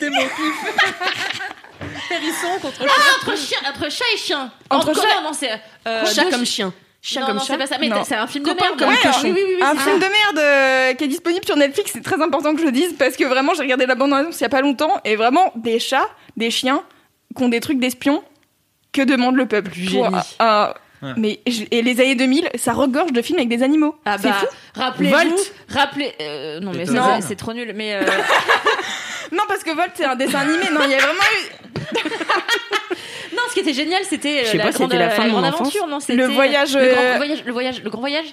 Speaker 4: Hérisson contre chat. Entre chien, entre chat et chien.
Speaker 5: Entre chat-
Speaker 4: non, non, c'est euh,
Speaker 2: chat
Speaker 4: deux
Speaker 2: comme
Speaker 4: chi-
Speaker 2: chien. Chien
Speaker 4: non,
Speaker 2: comme
Speaker 4: non,
Speaker 2: chat.
Speaker 4: c'est pas ça. Mais
Speaker 5: Non.
Speaker 4: c'est un film de
Speaker 2: Copain
Speaker 4: merde.
Speaker 2: comme
Speaker 4: Ouais,
Speaker 2: cochon.
Speaker 4: Oui, oui, oui. oui,
Speaker 5: un
Speaker 4: c'est
Speaker 5: film de merde euh, qui est disponible sur Netflix, c'est très important que je le dise parce que vraiment j'ai regardé la bande annonce il y a pas longtemps et vraiment des chats, des chiens qui ont des trucs d'espions que demande le peuple. Pour
Speaker 2: génie.
Speaker 5: un- un-
Speaker 3: Ouais.
Speaker 5: Mais je- et les années 2000, ça regorge de films avec des animaux.
Speaker 4: Ah
Speaker 5: c'est
Speaker 4: bah,
Speaker 5: fou.
Speaker 4: rappelez-vous,
Speaker 2: Volt.
Speaker 4: rappelez, euh, non mais c'est trop nul, mais euh,
Speaker 5: Non parce que Volt c'est un dessin animé. Non, il y a vraiment eu
Speaker 4: non, ce qui était génial, c'était euh,
Speaker 2: Je sais
Speaker 4: la
Speaker 2: pas,
Speaker 4: grande,
Speaker 2: c'était la fin
Speaker 4: euh,
Speaker 2: de mon
Speaker 4: aventure, non C'était
Speaker 5: Le voyage,
Speaker 4: le
Speaker 5: euh,
Speaker 4: grand voyage, le voyage, le grand voyage,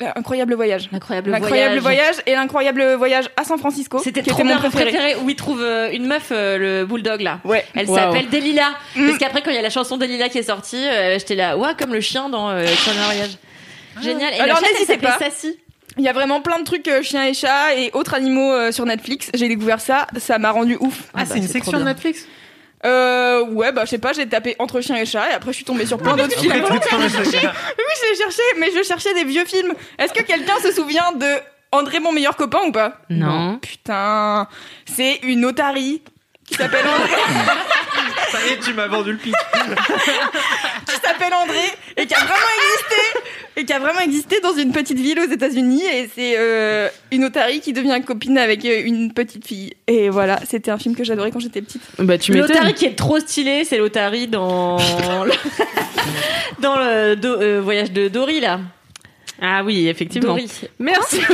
Speaker 5: l'incroyable voyage.
Speaker 4: l'incroyable
Speaker 5: L'incroyable
Speaker 4: voyage.
Speaker 5: voyage et l'incroyable voyage à San Francisco.
Speaker 4: C'était trop
Speaker 5: était mon préféré.
Speaker 4: préféré où il trouve euh, une meuf, euh, le bulldog là.
Speaker 5: Ouais.
Speaker 4: Elle
Speaker 2: Wow.
Speaker 4: s'appelle Delilah.
Speaker 5: Mm.
Speaker 4: Parce qu'après, quand il y a la chanson Delilah qui est sortie, euh, j'étais là, ouah, comme le chien dans euh, Extraordinaire Voyage. Génial. Et
Speaker 5: Alors, n'hésitez pas.
Speaker 4: Sassy.
Speaker 5: Il y a vraiment plein de trucs euh, chiens et chats et autres animaux euh, sur Netflix. J'ai découvert ça, ça m'a rendu ouf.
Speaker 3: Ah, c'est une section de Netflix?
Speaker 5: Euh, ouais, bah je sais pas, j'ai tapé entre chien et chat et après je suis tombée sur plein d'autres films. Oui, j'ai cherché, mais je cherchais des vieux films. Est-ce que quelqu'un se souvient de André mon meilleur copain ou pas?
Speaker 2: Non.
Speaker 5: Putain, c'est une otarie qui s'appelle André,
Speaker 3: Ça y est, tu m'as vendu le pitch.
Speaker 5: qui s'appelle André et qui a vraiment existé et qui a vraiment existé dans une petite ville aux États-Unis et c'est euh, une otarie qui devient copine avec euh, une petite fille. Et voilà, c'était un film que j'adorais quand j'étais petite.
Speaker 2: Bah, tu m'étonnes.
Speaker 4: L'Otari qui est trop stylé, c'est l'Otari dans le... dans le Do- euh, voyage de Dory là.
Speaker 2: Ah oui, effectivement.
Speaker 4: Dory.
Speaker 2: Merci.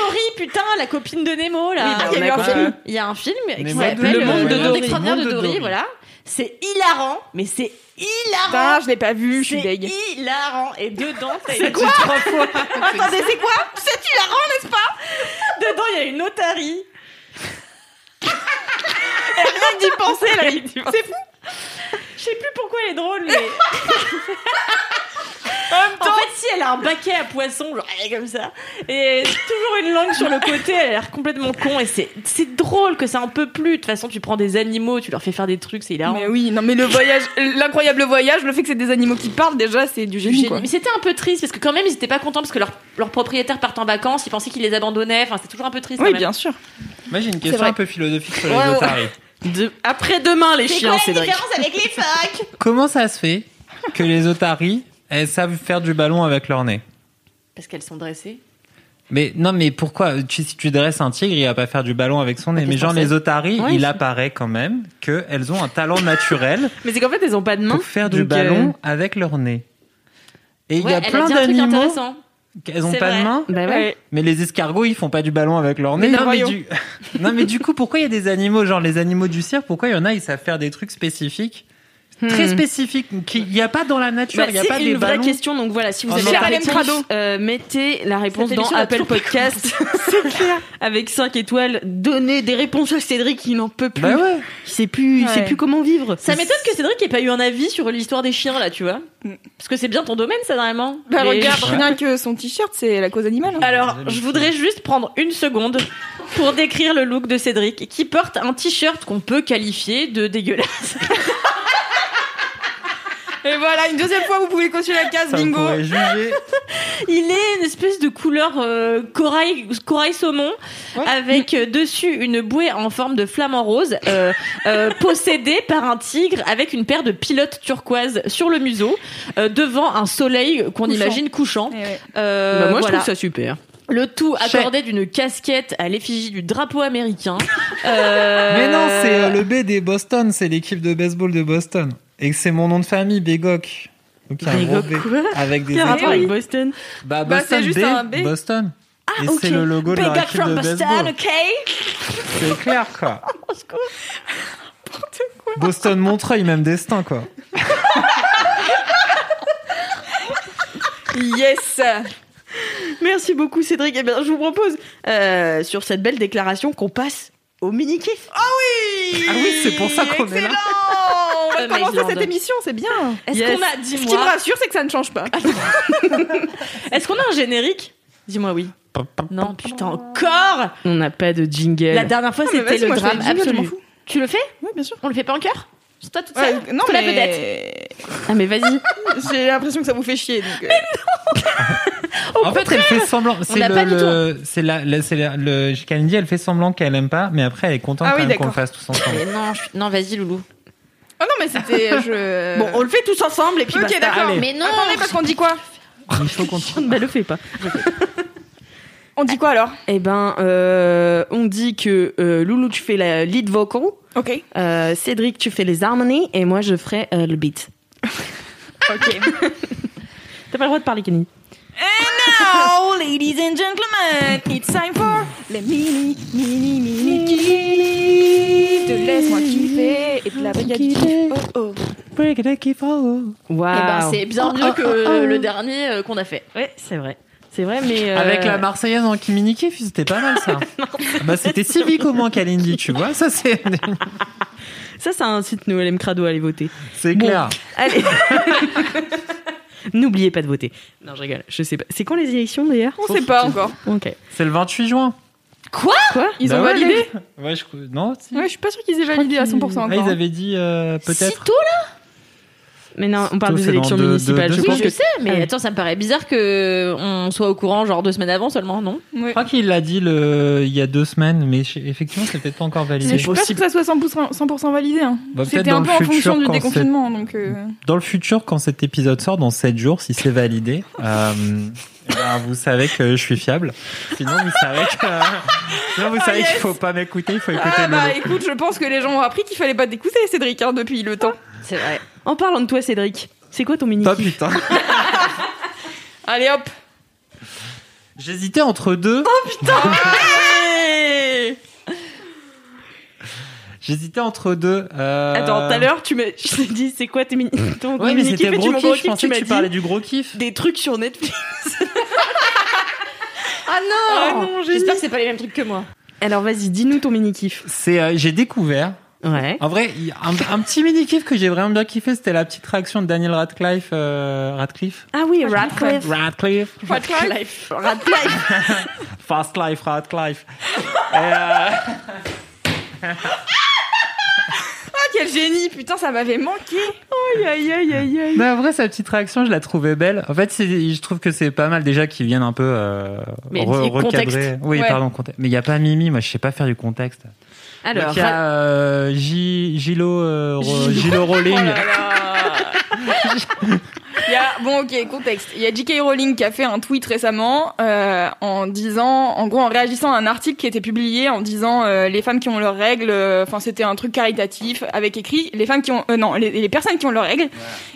Speaker 4: Mais Dory, putain, la copine de Nemo là.
Speaker 5: Oui, bah, il y a eu un film.
Speaker 4: Il y a un film qui s'appelle
Speaker 3: le monde de Dory.
Speaker 4: extraordinaire de Dory, voilà. C'est hilarant, mais c'est hilarant.
Speaker 5: Putain, je l'ai pas vu, je suis
Speaker 4: C'est
Speaker 5: deg.
Speaker 4: hilarant. Et dedans,
Speaker 5: C'est quoi Attendez, c'est quoi C'est hilarant, n'est-ce pas
Speaker 4: dedans, il y a une otarie.
Speaker 5: Rien d'y penser, là. C'est fou.
Speaker 4: Je sais plus pourquoi elle est drôle, mais. en fait, si elle a un baquet à poisson, genre elle est comme ça, et toujours une langue sur le côté, elle a l'air complètement con, et c'est c'est drôle que ça en peut plus. De toute façon, tu prends des animaux, tu leur fais faire des trucs, c'est hilarant.
Speaker 5: Mais oui, non mais le voyage, l'incroyable voyage, le fait que c'est des animaux qui parlent déjà, c'est du génie.
Speaker 4: Mais c'était un peu triste parce que quand même ils étaient pas contents parce que leur, leur propriétaire part en vacances, ils pensaient qu'ils les abandonnaient. Enfin, c'était toujours un peu triste.
Speaker 5: Oui,
Speaker 4: quand même.
Speaker 5: bien sûr.
Speaker 3: Moi, j'ai une question
Speaker 5: vrai.
Speaker 3: un peu philosophique sur les
Speaker 2: ouais.
Speaker 3: otaries.
Speaker 2: De... Après-demain, les chiens, Cédric.
Speaker 4: avec les phoques?
Speaker 3: Comment ça se fait que les otaries, elles savent faire du ballon avec leur nez
Speaker 4: Parce qu'elles sont dressées.
Speaker 3: Mais non, mais pourquoi tu, Si tu dresses un tigre, il va pas faire du ballon avec son nez. Mais genre, les otaries,
Speaker 2: Ouais,
Speaker 3: il apparaît quand même qu'elles ont un talent naturel
Speaker 2: Mais c'est qu'en fait, elles ont pas de main.
Speaker 3: pour faire du
Speaker 2: donc, euh,
Speaker 3: ballon avec leur nez. Et il
Speaker 4: Ouais,
Speaker 3: y a plein
Speaker 4: dit un truc
Speaker 3: d'animaux
Speaker 4: intéressant.
Speaker 3: Elles ont pas
Speaker 4: vrai.
Speaker 3: de main.
Speaker 2: Bah ouais.
Speaker 3: Mais les escargots, ils font pas du ballon avec leur nez.
Speaker 5: Mais
Speaker 3: non, mais du... non, mais du coup, pourquoi il y a des animaux, genre les animaux du cirque, pourquoi il y en a, ils savent faire des trucs spécifiques Très
Speaker 2: Hmm.
Speaker 3: spécifiques, qu'il n'y a pas dans la nature,
Speaker 2: Bah,
Speaker 3: il n'y a
Speaker 2: c'est
Speaker 3: pas des
Speaker 2: une vraie
Speaker 3: ballons.
Speaker 2: question, donc voilà, si vous
Speaker 3: Oh
Speaker 2: avez la réponse, euh, mettez la réponse dans Apple Podcast. C'est clair. Avec 5 étoiles, donnez des réponses à Cédric, il n'en peut plus.
Speaker 3: Bah ouais.
Speaker 2: Il sait plus, il sait
Speaker 5: Ouais.
Speaker 2: plus comment vivre.
Speaker 4: Ça m'étonne que Cédric ait pas eu un avis sur l'histoire des chiens là, tu vois. Parce que c'est bien ton domaine, ça vraiment.
Speaker 5: Bah
Speaker 4: Les-
Speaker 5: regarde, rien que son t-shirt, c'est la cause animale. hein.
Speaker 4: Alors, je voudrais juste prendre une seconde pour décrire le look de Cédric, qui porte un t-shirt qu'on peut qualifier de dégueulasse.
Speaker 5: Et voilà, une deuxième fois, vous pouvez cocher la case
Speaker 3: Ça
Speaker 5: bingo.
Speaker 3: juger.
Speaker 4: Il est une espèce de couleur euh, corail, corail saumon avec euh, dessus une bouée en forme de flamant rose euh, euh, possédée par un tigre avec une paire de pilotes turquoise sur le museau euh, devant un soleil qu'on
Speaker 5: Couchant.
Speaker 4: imagine couchant.
Speaker 5: Eh ouais.
Speaker 4: Euh,
Speaker 2: Bah, moi, je trouve ça super.
Speaker 4: Le tout accordé d'une casquette à l'effigie du drapeau américain. Euh,
Speaker 3: Mais non, c'est le B des Boston, c'est l'équipe de baseball de Boston. Et que c'est mon nom de famille, Begok. Donc il y a un gros B.
Speaker 2: quoi
Speaker 3: Avec des
Speaker 2: Quel rapport
Speaker 3: étoiles.
Speaker 2: avec Boston
Speaker 3: Bah,
Speaker 5: Bah,
Speaker 3: Boston
Speaker 5: c'est juste
Speaker 3: B,
Speaker 5: un B.
Speaker 3: Boston. Et
Speaker 4: ok.
Speaker 3: c'est le logo de leur
Speaker 4: Big up
Speaker 3: équipe
Speaker 4: from
Speaker 3: de
Speaker 4: Boston,
Speaker 3: baseball.
Speaker 4: ok
Speaker 3: C'est clair, quoi. Boston Montreuil, même destin, quoi.
Speaker 5: Yes
Speaker 2: Merci beaucoup Cédric. Eh bien, je vous propose euh, sur cette belle déclaration qu'on passe au mini kiff.
Speaker 5: Ah oui
Speaker 3: Ah oui, c'est pour ça qu'on est là.
Speaker 5: Excellent Commencer
Speaker 4: Amazing.
Speaker 5: cette émission, c'est bien
Speaker 4: Est-ce
Speaker 2: Yes.
Speaker 4: qu'on a,
Speaker 5: Ce qui me
Speaker 4: dis-moi,
Speaker 5: rassure, c'est que ça ne change pas.
Speaker 4: est-ce qu'on a un générique? Dis-moi oui. Non, putain, encore
Speaker 2: On n'a pas de jingle.
Speaker 4: La dernière fois,
Speaker 5: Non, mais
Speaker 4: c'était le drame
Speaker 5: le jingle, je m'en
Speaker 4: absolu.
Speaker 5: fous.
Speaker 4: Tu le fais?
Speaker 5: Oui, bien sûr.
Speaker 4: On le fait pas en chœur? C'est toi toute
Speaker 5: Ouais,
Speaker 4: seule
Speaker 5: non,
Speaker 4: Toi, la
Speaker 5: mais...
Speaker 4: vedette.
Speaker 2: Ah mais vas-y.
Speaker 5: J'ai l'impression que ça vous fait chier. Donc, euh,
Speaker 3: En fait, elle fait semblant. C'est
Speaker 4: n'a
Speaker 3: le,
Speaker 4: pas du
Speaker 3: le- c'est la, la- c'est la- le, elle fait semblant qu'elle aime pas, mais après, elle est contente
Speaker 5: Ah
Speaker 3: quand
Speaker 5: oui,
Speaker 3: même qu'on le fasse tous ensemble.
Speaker 4: Mais non, je suis- non, vas-y, Loulou.
Speaker 5: Oh non, mais c'était... Je...
Speaker 2: Bon, on le fait tous ensemble et puis
Speaker 5: Ok,
Speaker 2: basta.
Speaker 5: d'accord.
Speaker 3: allez.
Speaker 4: Mais non
Speaker 5: Attendez, parce qu'on dit quoi
Speaker 3: Il faut continuer.
Speaker 2: Bah le fais pas.
Speaker 5: On dit quoi alors?
Speaker 2: Eh ben, euh, on dit que euh, Loulou tu fais la lead vocal,
Speaker 5: Ok.
Speaker 2: euh, Cédric tu fais les harmonies et moi je ferai euh, le beat.
Speaker 5: Ok.
Speaker 2: T'as pas le droit de parler Kenny.
Speaker 5: Now, ladies and gentlemen, it's time for les mini, mini, mini kiff. Te laisse-moi kiffer et puis la brigade du kiff. Oh oh.
Speaker 2: Waouh.
Speaker 4: Eh ben, c'est bien mieux que le dernier euh, qu'on a fait.
Speaker 2: Ouais, c'est vrai. C'est vrai, mais euh,
Speaker 3: Avec la Marseillaise en Kimini Kiff, c'était pas mal ça. bah, c'était civique au moins, Kalindi, tu vois. Ça, c'est,
Speaker 2: ça, ça incite nos LM Crado à aller voter.
Speaker 3: c'est
Speaker 2: Bon.
Speaker 3: clair.
Speaker 2: Allez. N'oubliez pas de voter. Non, je rigole. Je sais pas. C'est quand les élections d'ailleurs
Speaker 5: On sait pas encore.
Speaker 2: Ok.
Speaker 3: C'est le 28 juin.
Speaker 2: Quoi
Speaker 5: Ils
Speaker 3: Bah
Speaker 5: ont
Speaker 3: ouais,
Speaker 5: validé
Speaker 3: Ouais, je non, si.
Speaker 5: Ouais, je suis pas sûre qu'ils aient validé à 100% encore.
Speaker 3: Ah, ils avaient dit euh, peut-être.
Speaker 4: Si tôt, là
Speaker 2: Mais non, on parle
Speaker 3: Tôt,
Speaker 2: des élections
Speaker 3: deux-
Speaker 2: municipales.
Speaker 3: deux-
Speaker 2: je
Speaker 3: deux
Speaker 2: pense
Speaker 4: Oui,
Speaker 2: que
Speaker 4: je sais, mais
Speaker 2: Ah oui.
Speaker 4: attends, ça me paraît bizarre que on soit au courant genre deux semaines avant seulement, non?
Speaker 3: Je crois qu'il l'a dit le... il y a deux semaines, mais effectivement, c'est peut-être pas encore
Speaker 5: Mais
Speaker 3: validé.
Speaker 5: je suis pas sûre que ça soit 100%, 100% validé. Hein.
Speaker 3: Bah, peut-être
Speaker 5: C'était un peu en
Speaker 3: futur,
Speaker 5: fonction du déconfinement. Donc, euh,
Speaker 3: Dans le futur, quand cet épisode sort, dans 7 jours, si c'est validé, euh, eh ben, vous savez que je suis fiable. Sinon, vous savez que, vous
Speaker 5: Ah,
Speaker 3: savez
Speaker 5: yes.
Speaker 3: qu'il faut pas m'écouter, il faut écouter
Speaker 5: Ah bah écoute, je pense que les gens ont appris qu'il fallait pas t'écouter, Cédric, hein, depuis le temps.
Speaker 4: C'est vrai.
Speaker 2: En parlant de toi, Cédric, c'est quoi ton mini
Speaker 3: Oh putain.
Speaker 5: Allez hop
Speaker 3: J'hésitais entre deux. J'hésitais entre deux. euh,
Speaker 2: Attends, tout à l'heure, tu m'as, je t'ai dit, c'est quoi tes mini, ton
Speaker 3: Ouais, mais
Speaker 2: mini
Speaker 3: c'était
Speaker 2: kiff et tu
Speaker 3: gros
Speaker 2: m'as
Speaker 3: kiff.
Speaker 2: gros
Speaker 3: Je
Speaker 2: kiff,
Speaker 3: pensais
Speaker 2: tu
Speaker 3: que
Speaker 2: m'as
Speaker 3: tu
Speaker 2: dit
Speaker 3: parlais du gros kiff.
Speaker 2: des trucs sur Netflix.
Speaker 4: Ah non,
Speaker 2: Ah non, j'ai
Speaker 4: J'espère que c'est pas les mêmes trucs que moi.
Speaker 2: Alors vas-y, dis-nous ton mini kiff.
Speaker 3: C'est, euh, j'ai découvert.
Speaker 2: Ouais.
Speaker 3: En vrai, il y a un, un petit mini kiff que j'ai vraiment bien kiffé, c'était la petite réaction de Daniel Radcliffe. euh, Radcliffe.
Speaker 2: Ah oui, Radcliffe.
Speaker 3: Radcliffe.
Speaker 2: Radcliffe. Radcliffe.
Speaker 3: Fast Life, Radcliffe. Et, euh,
Speaker 5: Ah quel génie Putain, ça m'avait manqué
Speaker 2: Aïe, aïe, aïe, aïe, aïe.
Speaker 3: Mais en vrai, sa petite réaction, je la trouvais belle. En fait, je trouve que c'est pas mal déjà qu'ils viennent un peu euh,
Speaker 4: Mais
Speaker 3: re-
Speaker 4: dis
Speaker 3: recadrer.
Speaker 4: contexte.
Speaker 3: Oui,
Speaker 5: Ouais.
Speaker 3: pardon, contexte. Mais il y a pas Mimi, moi je sais pas faire du contexte.
Speaker 4: Alors,
Speaker 3: Donc, il y a euh, J- Gilo, euh, Ro- Gilo Rowling.
Speaker 5: Oh. Il y a, bon, ok, contexte. Il y a J.K. Rowling qui a fait un tweet récemment euh, en disant, en gros, en réagissant à un article qui était publié en disant euh, les femmes qui ont leurs règles. euh, Enfin, c'était un truc caritatif avec écrit les femmes qui ont, euh, non, les, les personnes qui ont leurs règles.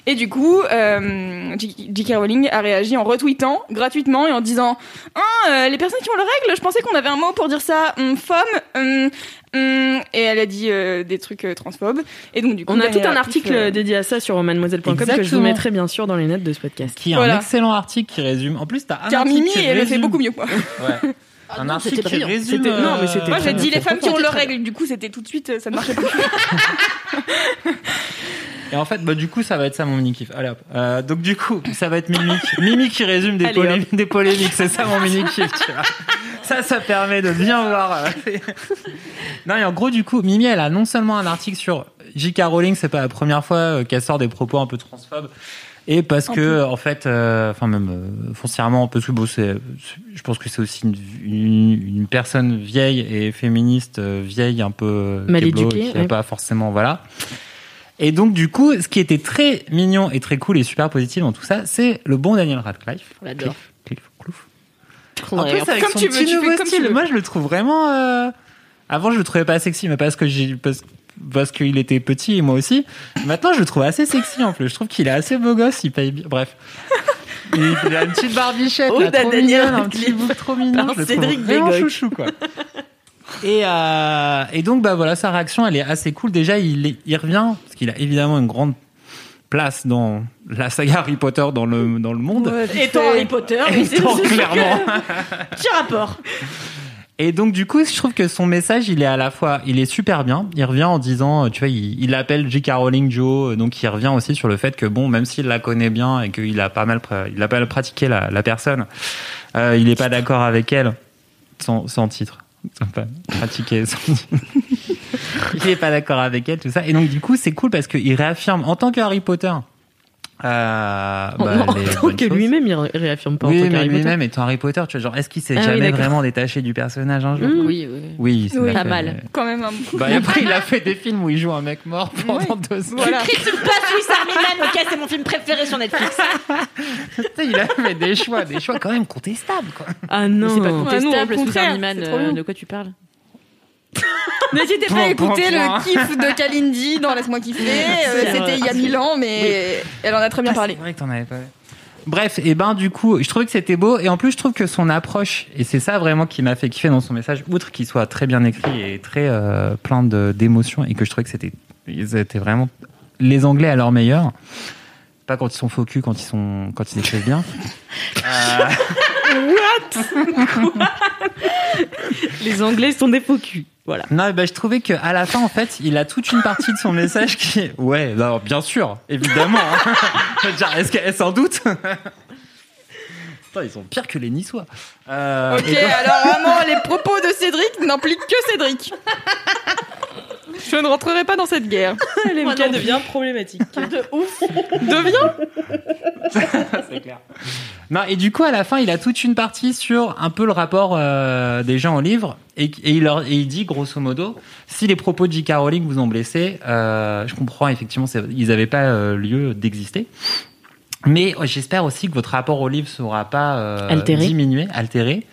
Speaker 5: Et du coup, euh, J.K. Rowling a réagi en retweetant gratuitement et en disant ah, euh, les personnes qui ont leurs règles. Je pensais qu'on avait un mot pour dire ça. Hum, femme. hum. Et elle a dit euh, des trucs euh, transphobes. Et donc du coup,
Speaker 2: On a tout
Speaker 5: Daniel
Speaker 2: un
Speaker 5: Radcliffe,
Speaker 2: article
Speaker 5: euh,
Speaker 2: dédié à ça sur mademoiselle.com que je vous mettrai bien sûr dans les notes de ce podcast.
Speaker 3: Qui est
Speaker 5: Voilà.
Speaker 3: un excellent article qui résume. En plus, t'as un
Speaker 5: Car
Speaker 3: article
Speaker 5: Mimi,
Speaker 3: qui
Speaker 5: elle le fait beaucoup mieux, quoi.
Speaker 3: Ouais. un
Speaker 4: non,
Speaker 3: article
Speaker 4: c'était
Speaker 3: qui résume.
Speaker 2: Non, mais c'était
Speaker 3: euh,
Speaker 5: Moi, j'ai dit les femmes qui ont leurs règles. Du coup, c'était tout de suite, ça ne marchait plus.
Speaker 3: Et en fait, bah, du coup, ça va être ça mon mini kiff. Allez hop. Euh, donc, du coup, ça va être Mimi. qui- Mimi qui résume des,
Speaker 2: Allez,
Speaker 3: polé- des polémiques. C'est ça mon mini kiff, tu vois. Ça, ça permet de bien voir. euh, non, et en gros, du coup, Mimi, elle a non seulement un article sur J.K. Rowling, c'est pas la première fois euh, qu'elle sort des propos un peu transphobes. Et parce que, en fait, euh, enfin même euh, foncièrement, parce que bon, c'est, je pense que c'est aussi une, une, une personne vieille et féministe, euh, vieille un peu
Speaker 2: Mal éduquée,
Speaker 3: qui
Speaker 2: ouais.
Speaker 3: pas forcément, voilà. Et donc, du coup, ce qui était très mignon et très cool et super positif dans tout ça, c'est le bon Daniel Radcliffe.
Speaker 4: On l'adore.
Speaker 3: Cliff, Cliff, Clouf.
Speaker 4: Ouais,
Speaker 3: En plus, avec
Speaker 5: Comme
Speaker 3: son
Speaker 5: tu veux,
Speaker 3: petit
Speaker 5: tu
Speaker 3: nouveau
Speaker 5: comme tu
Speaker 3: style.
Speaker 5: veux.
Speaker 3: Moi, je le trouve vraiment. euh, Avant, je le trouvais pas sexy, mais parce que j'ai parce parce qu'il était petit et moi aussi. Maintenant, je le trouve assez sexy en plus. Je trouve qu'il est assez beau gosse. Il paye bien. Bref. Il il a une petite barbichette,
Speaker 4: Oh,
Speaker 3: là, trop
Speaker 4: Daniel
Speaker 3: mignonne, un
Speaker 4: Radcliffe.
Speaker 3: petit bout trop mignon.
Speaker 4: Par
Speaker 3: Je le trouve
Speaker 4: Cédric
Speaker 3: vraiment
Speaker 4: Bégoc.
Speaker 3: chouchou, quoi. Et, euh, et donc, bah voilà, sa réaction, elle est assez cool. Déjà, il, est- il revient, parce qu'il a évidemment une grande place dans la saga Harry Potter dans le, dans le monde.
Speaker 4: Étant Harry Potter,
Speaker 3: Étant clairement.
Speaker 4: Petit rapport.
Speaker 3: Et donc du coup, je trouve que son message, il est à la fois, il est super bien. Il revient en disant, tu vois, il, il appelle J.K. Rowling Joe, donc il revient aussi sur le fait que bon, même s'il la connaît bien et qu'il a pas mal, il a pas mal pratiqué la, la personne, euh, il est pas d'accord avec elle, sans, sans titre. Enfin, pratiquer il est pas d'accord avec elle, tout ça. Et donc du coup, c'est cool parce qu'il réaffirme en tant que Harry Potter. Euh,
Speaker 2: En-
Speaker 3: bah,
Speaker 2: en
Speaker 3: les
Speaker 2: tant que lui-même, il ré- réaffirme pas en
Speaker 3: Oui,
Speaker 2: tant
Speaker 3: mais lui-même étant Harry Potter, tu vois, genre, est-ce qu'il s'est
Speaker 2: Ah oui,
Speaker 3: jamais vraiment détaché du personnage un jour
Speaker 2: Mm.
Speaker 4: Oui, oui.
Speaker 3: Oui, il s'est
Speaker 5: Oui.
Speaker 3: fait-
Speaker 4: Pas mal.
Speaker 5: Quand même un
Speaker 3: Bah, et après, il a fait des films où il joue un mec mort pendant deux ans.
Speaker 5: Voilà.
Speaker 4: Tu passes Swiss Army Man, ok, c'est mon film préféré sur Netflix.
Speaker 3: Tu il a fait des choix, des choix quand même contestables, quoi.
Speaker 2: Ah non.
Speaker 4: c'est pas contestable, Swiss Army Man, euh,
Speaker 5: bien.
Speaker 4: de quoi tu parles?
Speaker 5: N'hésitez pas à écouter le kiff de Kalindi dans Laisse-moi kiffer. Euh, C'était il y a mille ans, mais elle en a très bien
Speaker 3: Ah,
Speaker 5: parlé.
Speaker 3: C'est vrai que t'en avais pas. Bref, et ben du coup, je trouvais que c'était beau et en plus je trouve que son approche et c'est ça vraiment qui m'a fait kiffer dans son message, outre qu'il soit très bien écrit et très euh, plein de d'émotions et que je trouvais que c'était ils étaient vraiment les Anglais à leur meilleur. Pas quand ils sont faux cul, quand ils sont quand ils écrivent bien. Euh,
Speaker 2: Les Anglais sont des faux culs. Voilà.
Speaker 3: Non, bah, je trouvais que à la fin, en fait, il a toute une partie de son message qui est. Ouais, non, bien sûr, évidemment. hein. Je veux dire, Est-ce qu'elle s'en doute? Putain, ils sont pires que les Niçois. Euh,
Speaker 5: Ok,
Speaker 3: donc-
Speaker 5: alors vraiment, les propos de Cédric n'impliquent que Cédric. Je ne rentrerai pas dans cette guerre.
Speaker 2: LMK devient problématique.
Speaker 4: De ouf.
Speaker 5: Deviens
Speaker 3: c'est clair. Non, et du coup, à la fin, il a toute une partie sur un peu le rapport euh, des gens au livre. Et, et il leur, et il dit, grosso modo, si les propos de J.K. Rowling vous ont blessé, euh, je comprends, effectivement, ils n'avaient pas euh, lieu d'exister. Mais euh, j'espère aussi que votre rapport au livre ne sera pas euh,
Speaker 2: Altéré.
Speaker 3: diminué, altéré.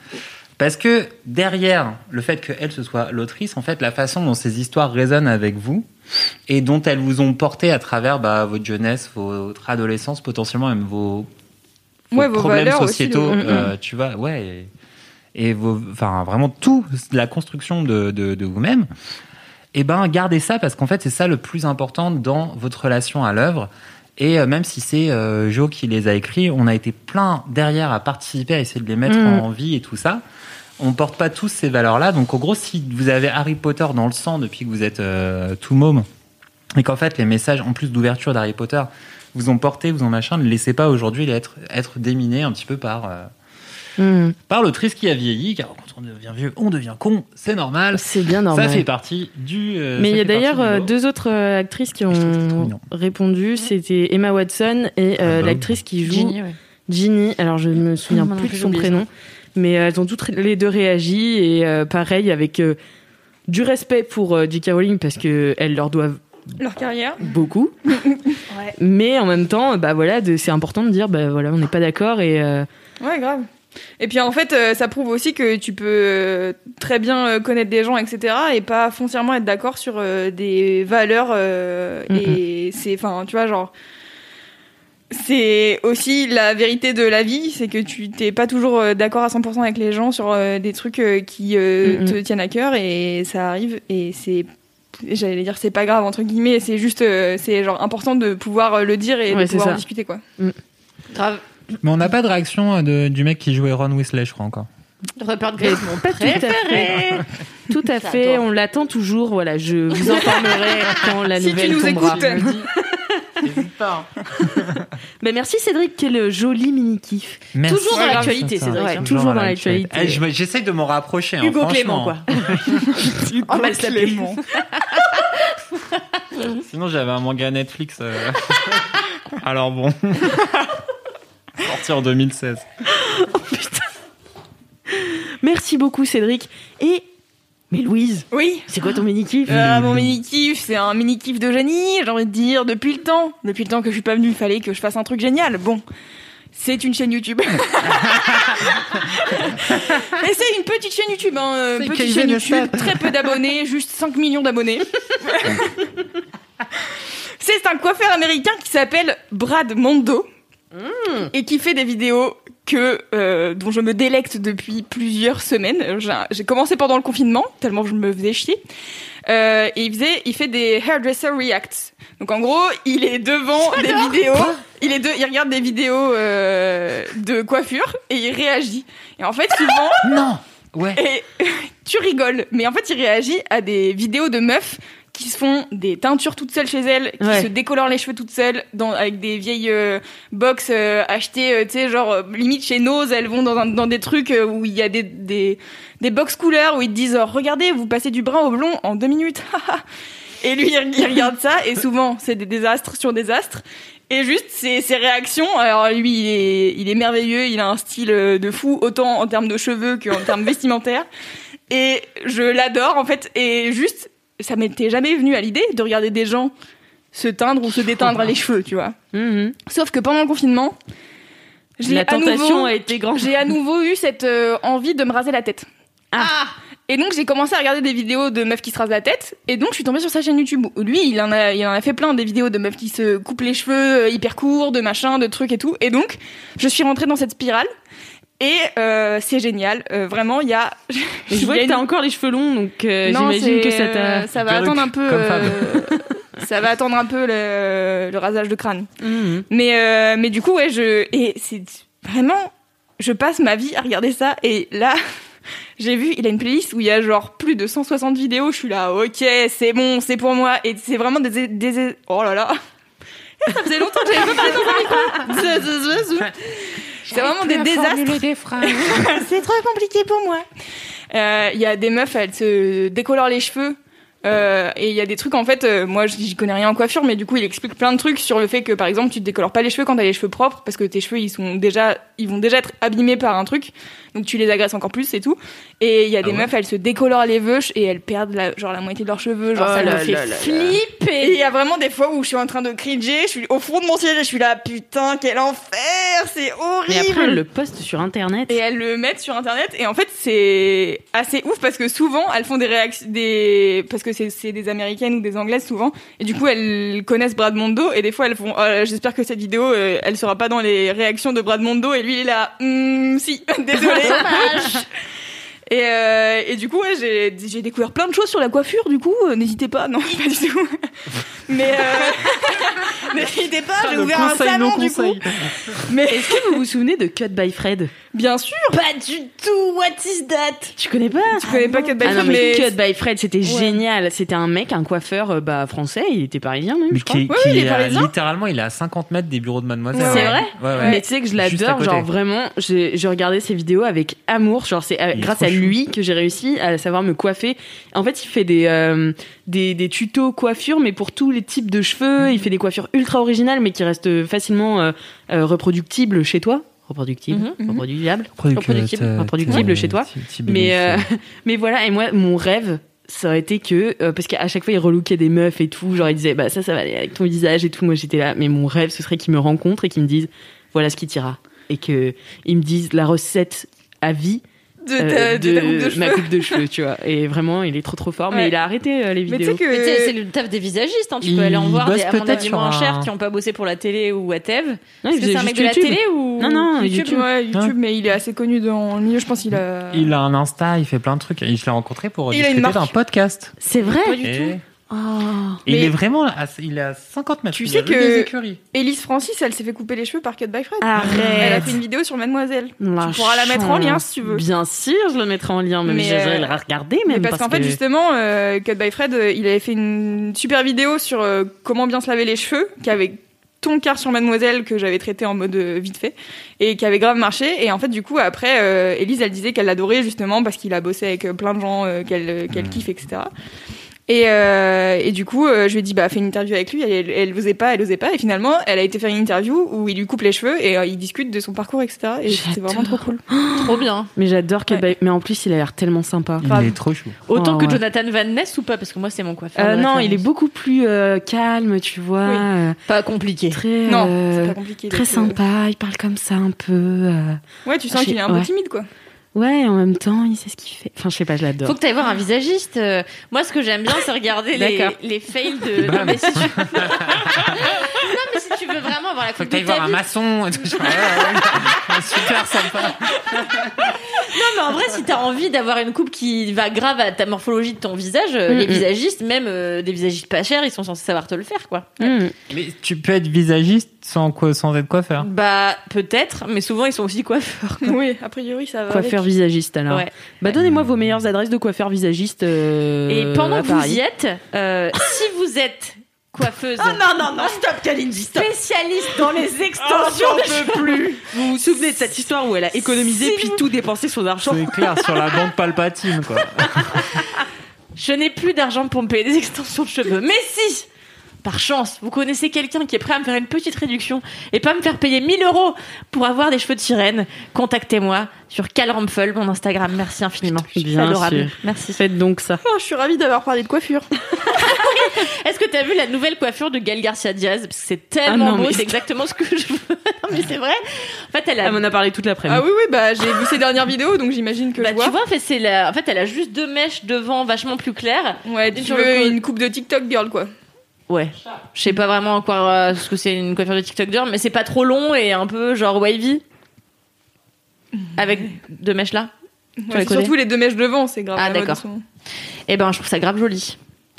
Speaker 3: Parce que derrière le fait qu'elle ce soit l'autrice, en fait, la façon dont ces histoires résonnent avec vous et dont elles vous ont porté à travers bah, votre jeunesse, votre adolescence, potentiellement même vos, vos
Speaker 5: Ouais,
Speaker 3: problèmes sociétaux, euh, tu vois, ouais, et, et vos, enfin vraiment tout, la construction de, de, de vous-même. Eh ben, gardez ça parce qu'en fait, c'est ça le plus important dans votre relation à l'œuvre. Et euh, même si c'est euh, Joe qui les a écrits, on a été plein derrière à participer, à essayer de les mettre
Speaker 2: Mm.
Speaker 3: en vie et tout ça. On porte pas tous ces valeurs-là. Donc, en gros, si vous avez Harry Potter dans le sang depuis que vous êtes euh, tout môme, et qu'en fait, les messages, en plus d'ouverture d'Harry Potter, vous ont porté, vous ont machin, ne laissez pas aujourd'hui être, être déminé un petit peu par, euh,
Speaker 2: Hmm.
Speaker 3: par l'autrice qui a vieilli, car quand on devient vieux, on devient con, c'est normal.
Speaker 2: C'est bien normal.
Speaker 3: Ça fait partie du. euh,
Speaker 2: Mais il y a d'ailleurs deux autres euh, actrices qui ont répondu. C'était Emma Watson et euh,
Speaker 3: Ah bah.
Speaker 2: l'actrice qui joue
Speaker 4: Ginny, ouais.
Speaker 2: Ginny. Alors je me souviens plus de son prénom, mais euh, elles ont toutes les deux réagi et euh, pareil avec euh, du respect pour J.K. Rowling parce que elles leur doivent
Speaker 5: leur carrière.
Speaker 2: beaucoup. Mais en même temps, bah voilà, c'est important de dire, bah voilà, on n'est pas d'accord et
Speaker 5: Ouais, grave. Et puis en fait, ça prouve aussi que tu peux très bien connaître des gens, etc., et pas foncièrement être d'accord sur des valeurs. euh,
Speaker 2: Mhm.
Speaker 5: Et c'est, enfin, tu vois, genre, c'est aussi la vérité de la vie, c'est que tu t'es pas toujours euh, d'accord à 100% avec les gens sur euh, des trucs euh, qui euh, te tiennent à cœur, et ça arrive, et c'est j'allais dire c'est pas grave entre guillemets c'est juste euh, c'est genre important de pouvoir le dire et
Speaker 2: Ouais,
Speaker 5: de pouvoir en discuter quoi
Speaker 4: Grave.
Speaker 3: Mais on n'a pas de réaction de- du mec qui jouait Ron Weasley, je crois encore.
Speaker 4: Rupert Grint, mon
Speaker 2: pas tout à fait. Tout à fait, on l'attend toujours. Voilà, je vous informerai quand la
Speaker 5: Si tu
Speaker 2: nouvelle
Speaker 5: nous
Speaker 2: tombera.
Speaker 5: écoutes.
Speaker 3: N'hésite pas.
Speaker 2: Mais merci Cédric, quel joli mini kiff.
Speaker 3: Merci.
Speaker 4: Toujours dans l'actualité. Cédric.
Speaker 2: Ouais,
Speaker 4: hein.
Speaker 2: toujours dans l'actualité.
Speaker 3: Eh, je me- J'essaye de m'en rapprocher. hein,
Speaker 4: Hugo
Speaker 3: franchement.
Speaker 4: Clément, quoi. On va te l'appeler.
Speaker 3: Sinon, j'avais un manga Netflix. euh. Alors bon. Sorti en 2016.
Speaker 2: Merci beaucoup, Cédric. Et. Mais Louise,
Speaker 5: Oui.
Speaker 2: c'est quoi ton mini-kiff
Speaker 5: Euh, mon mini kiff, c'est un mini kiff de génie. J'ai envie de dire depuis le temps, depuis le temps que je suis pas venue, il fallait que je fasse un truc génial. Bon, c'est une chaîne YouTube. Mais c'est une petite chaîne YouTube, hein, euh, petite chaîne. YouTube, très peu d'abonnés, juste 5 millions d'abonnés. c'est un coiffeur américain qui s'appelle Brad Mondo et qui fait des vidéos que euh, dont je me délecte depuis plusieurs semaines. J'ai- J'ai commencé pendant le confinement tellement je me faisais chier. Euh, et il faisait, il fait des hairdresser reacts. Donc en gros, il est devant des vidéos, il est de, il regarde des vidéos euh, de coiffure et il réagit. Et en fait, souvent,
Speaker 3: Non Ouais.
Speaker 5: et tu rigoles, mais en fait, il réagit à des vidéos de meufs qui se font des teintures toutes seules chez elles, qui
Speaker 2: Ouais.
Speaker 5: se décolorent les cheveux toutes seules, dans, avec des vieilles euh, box euh, achetées, euh, tu sais, genre euh, limite chez Nose, elles vont dans, un- dans des trucs euh, où il y a des, des, des box couleurs où ils te disent oh, regardez, vous passez du brun au blond en deux minutes. et lui, il il regarde ça, et souvent, c'est des désastres sur désastres. Et juste ses, ses réactions, alors lui il est, il est merveilleux, il a un style euh, de fou, autant en termes de cheveux qu'en termes vestimentaires. Et je l'adore en fait, et juste, ça m'était jamais venu à l'idée de regarder des gens se teindre ou se déteindre les cheveux, tu vois.
Speaker 2: Mhm.
Speaker 5: Sauf que pendant le confinement, j'ai
Speaker 2: La
Speaker 5: à
Speaker 2: tentation
Speaker 5: nouveau-
Speaker 2: a été grande.
Speaker 5: j'ai à nouveau eu cette euh, envie de me raser la tête.
Speaker 2: Ah.
Speaker 5: Et donc j'ai commencé à regarder des vidéos de meufs qui se rasent la tête et donc je suis tombée sur sa chaîne YouTube. où Lui, il en a il en a fait plein des vidéos de meufs qui se coupent les cheveux euh, hyper courts, de machin, de trucs et tout. Et donc je suis rentrée dans cette spirale et euh, c'est génial. Euh, vraiment, il y a
Speaker 2: Mais je vois que t'as encore les cheveux longs, donc euh,
Speaker 5: Non,
Speaker 2: j'imagine que ça t'a.
Speaker 5: ça va attendre un peu ça va attendre un peu le, le rasage de crâne.
Speaker 2: Mhm.
Speaker 5: Mais euh, mais du coup ouais je et c'est vraiment je passe ma vie à regarder ça et là j'ai vu il a une playlist où il y a genre plus de 160 vidéos je suis là ok c'est bon c'est pour moi et c'est vraiment des des oh là là ça faisait longtemps que j'avais pas parlé dans un micro c'est vraiment des désastres. c'est trop compliqué pour moi. Euh, il y a des meufs elles se décolorent les cheveux euh, et il y a des trucs en fait, euh, moi j'y connais rien en coiffure, mais du coup il explique plein de trucs sur le fait que par exemple tu te décolores pas les cheveux quand t'as les cheveux propres parce que tes cheveux ils sont déjà, ils vont déjà être abîmés par un truc, donc tu les agresses encore plus et tout. Et il y a des
Speaker 3: ouais
Speaker 5: meufs elles se décolorent les veuches et elles perdent la, genre la moitié de leurs cheveux, genre
Speaker 2: Oh
Speaker 5: ça
Speaker 2: là
Speaker 5: me fait
Speaker 2: là là là.
Speaker 5: flipper. Et il y a vraiment des fois où je suis en train de cringer, je suis au fond de mon siège et je suis là putain quel enfer, c'est horrible.
Speaker 2: Mais après, elle le poste sur internet.
Speaker 5: Et elles le mettent sur internet et en fait c'est assez ouf parce que souvent elles font des réactions des parce que c'est des américaines ou des anglaises souvent et du coup elles connaissent Brad Mondo et des fois elles font Oh, j'espère que cette vidéo euh, elle sera pas dans les réactions de Brad Mondo et lui il est là Hum, si désolé et, euh, et du coup ouais, j'ai j'ai découvert plein de choses sur la coiffure du coup. Euh, n'hésitez pas. Non pas du tout. Mais euh, n'hésitez pas j'ai ouvert un
Speaker 3: conseil,
Speaker 5: salon
Speaker 3: non
Speaker 5: du
Speaker 3: conseil.
Speaker 5: coup. Mais
Speaker 2: Est-ce que vous vous souvenez de Cut by Fred?
Speaker 5: Bien sûr
Speaker 4: Pas du tout. What is that?
Speaker 2: Tu connais pas?
Speaker 5: Tu connais pas Cut by
Speaker 2: Ah non,
Speaker 5: Fred,
Speaker 2: mais,
Speaker 5: mais
Speaker 2: Cut by Fred, c'était génial. C'était un mec, un coiffeur euh, bah, français, il était parisien même,
Speaker 3: Mais
Speaker 2: je crois.
Speaker 3: qui, qui
Speaker 5: il est
Speaker 3: est à-
Speaker 5: parisien.
Speaker 3: littéralement, il est à 50 mètres des bureaux de Mademoiselle.
Speaker 5: Ouais.
Speaker 2: C'est vrai?
Speaker 3: Ouais, ouais.
Speaker 2: Mais tu sais que je l'adore, genre vraiment, j'ai j'ai regardé ses vidéos avec amour, genre c'est euh, grâce à
Speaker 3: chou.
Speaker 2: lui que j'ai réussi à savoir me coiffer. En fait, il fait des, euh, des, des tutos coiffure, mais pour tous les types de cheveux, il fait des coiffures ultra originales, mais qui restent facilement euh, euh, reproductibles chez toi. Reproductibles,
Speaker 5: Mhm, mhm.
Speaker 2: reproductibles.
Speaker 3: Reproductible,
Speaker 2: Reproductible, reproductible chez toi. Mais, euh, mais voilà, et moi, mon rêve, ça aurait été que, euh, parce qu'à chaque fois, il relookait des meufs et tout, genre il disait, bah ça, ça va aller avec ton visage et tout. Moi, j'étais là, mais mon rêve, ce serait qu'ils me rencontrent et qu'ils me disent, voilà ce qui t'ira. Et que ils me disent la recette à vie
Speaker 5: de,
Speaker 2: euh,
Speaker 5: ta, de ta coupe de
Speaker 2: ma coupe de cheveux, tu vois. Et vraiment, il est trop trop fort, mais il a arrêté euh, les
Speaker 5: Mais tu
Speaker 2: vidéos.
Speaker 5: sais que
Speaker 4: sais, c'est le taf des visagistes. Hein. Tu peux aller en voir des, à
Speaker 3: peut-être
Speaker 4: moins
Speaker 3: un-
Speaker 4: chers qui ont pas bossé pour la télé ou whatever.
Speaker 2: Non,
Speaker 4: Est-ce que c'est un mec de la télé ou
Speaker 2: Non, non,
Speaker 5: YouTube,
Speaker 2: YouTube.
Speaker 5: ouais, YouTube,
Speaker 3: Hein
Speaker 5: mais il est assez connu dans le milieu, je pense qu'il a...
Speaker 3: Il a un Insta, il fait plein de trucs. Je l'ai rencontré pour
Speaker 5: Il
Speaker 3: discuter
Speaker 5: marque.
Speaker 3: d'un podcast.
Speaker 2: C'est vrai.
Speaker 5: Pas du
Speaker 3: Et,
Speaker 5: tout.
Speaker 2: Oh.
Speaker 3: et il est vraiment à, il est à 50 mètres.
Speaker 5: Tu sais que-
Speaker 3: des écuries.
Speaker 5: Elise Francis, elle s'est fait couper les cheveux par Cut by Fred.
Speaker 2: Arrête.
Speaker 5: Elle a fait une vidéo sur Mademoiselle.
Speaker 2: La
Speaker 5: tu pourras la mettre en lien si tu veux.
Speaker 2: Bien sûr, je le mettrai en lien, même
Speaker 5: Mais,
Speaker 2: je
Speaker 5: euh,
Speaker 2: vais le regarder même.
Speaker 5: Mais parce, qu'en fait, justement, euh, Cut by Fred, euh, il avait fait une super vidéo sur euh, comment bien se laver les cheveux, qui avait ton quart sur Mademoiselle que j'avais traité en mode euh, vite fait et qui avait grave marché et en fait du coup après euh, Elise elle disait qu'elle l'adorait justement parce qu'il a bossé avec plein de gens euh, qu'elle euh, qu'elle kiffe etc Et, euh, et du coup, euh, je lui ai dit, bah, fais une interview avec lui. Elle, elle, elle osait pas, elle osait pas. Et finalement, elle a été faire une interview où il lui coupe les cheveux et euh, il discute de son parcours, etc. Et c'était vraiment trop cool.
Speaker 4: Trop bien.
Speaker 2: Mais j'adore que.
Speaker 5: Ouais.
Speaker 2: Mais en plus, il a l'air tellement sympa.
Speaker 3: Il est trop chou.
Speaker 4: Autant
Speaker 2: Oh,
Speaker 4: que
Speaker 2: ouais.
Speaker 4: Jonathan Van Ness ou pas Parce que moi, c'est mon coiffeur.
Speaker 2: Euh, non, il est beaucoup plus euh, calme, tu vois.
Speaker 5: Oui.
Speaker 2: euh,
Speaker 4: Pas compliqué.
Speaker 2: très.
Speaker 5: Non,
Speaker 2: euh,
Speaker 5: c'est pas compliqué.
Speaker 2: Très
Speaker 5: euh,
Speaker 2: sympa, il parle comme ça un peu. euh,
Speaker 5: Ouais, tu sens
Speaker 2: Je
Speaker 5: qu'il est un peu timide, quoi.
Speaker 2: Ouais, en même temps, il sait ce qu'il fait. Enfin, je sais pas, je l'adore.
Speaker 4: Faut que tu ailles voir un visagiste. Euh, Moi, ce que j'aime bien, c'est regarder les, les fails de. Non, mais si tu... non, mais si tu veux vraiment avoir la
Speaker 3: Faut que t'ailles
Speaker 4: ta
Speaker 3: voir un maçon. et tout. Ouais. Super sympa.
Speaker 4: Non, mais en vrai, si t'as envie d'avoir une coupe qui va grave à ta morphologie de ton visage, euh,
Speaker 2: Mm,
Speaker 4: les
Speaker 2: mm.
Speaker 4: visagistes, même euh, des visagistes pas chers, ils sont censés savoir te le faire, quoi.
Speaker 2: Hmm.
Speaker 3: Mais tu peux être visagiste sans, quoi, sans être coiffeur.
Speaker 4: Bah, peut-être, mais souvent, ils sont aussi coiffeurs.
Speaker 5: oui, a priori, ça va.
Speaker 2: Coiffeur
Speaker 5: avec.
Speaker 2: visagiste alors.
Speaker 4: Ouais.
Speaker 2: Bah donnez-moi vos meilleures adresses de coiffeur visagiste. euh,
Speaker 4: Et pendant que vous y êtes, euh, si vous êtes coiffeuse.
Speaker 2: Ah non non non stop Kalindi stop.
Speaker 4: Spécialiste dans les
Speaker 2: Oh,
Speaker 4: extensions
Speaker 2: j'en
Speaker 4: de
Speaker 2: peux plus. Vous vous souvenez de cette histoire où elle a économisé puis tout dépensé son argent
Speaker 3: C'est clair, sur la bande palpatine, quoi.
Speaker 4: Je n'ai plus d'argent pour me payer des extensions de cheveux. Mais si par chance, vous connaissez quelqu'un qui est prêt à me faire une petite réduction et pas me faire payer 1000 euros pour avoir des cheveux de sirène, contactez-moi sur Calrampfel, mon Instagram. Merci infiniment. C'est
Speaker 2: Bien
Speaker 4: adorable.
Speaker 2: sûr.
Speaker 4: Merci.
Speaker 2: Faites donc ça.
Speaker 5: Oh, je suis ravie d'avoir parlé de coiffure.
Speaker 4: Est-ce que t'as vu la nouvelle coiffure de Gail Garcia Diaz? Parce que c'est tellement
Speaker 2: Ah non,
Speaker 4: beau, c'est exactement ce que je veux. non, mais c'est vrai. En fait, elle a.
Speaker 2: Elle m'en a parlé toute l'après-midi.
Speaker 5: Ah oui, oui, bah j'ai vu ses dernières vidéos, donc j'imagine que
Speaker 4: Bah,
Speaker 5: je vois.
Speaker 4: tu vois, en fait, c'est la... en fait, elle a juste deux mèches devant vachement plus claires.
Speaker 5: Ouais, tu
Speaker 4: le
Speaker 5: veux une coupe de TikTok girl, quoi.
Speaker 4: Ouais. Je sais pas vraiment encore euh, ce que c'est une coiffure de TikTok girl, mais c'est pas trop long et un peu genre wavy. Avec deux mèches là.
Speaker 5: Ouais,
Speaker 4: les
Speaker 5: surtout les deux mèches devant, c'est grave.
Speaker 4: Ah, d'accord. Et ben, je trouve ça grave joli.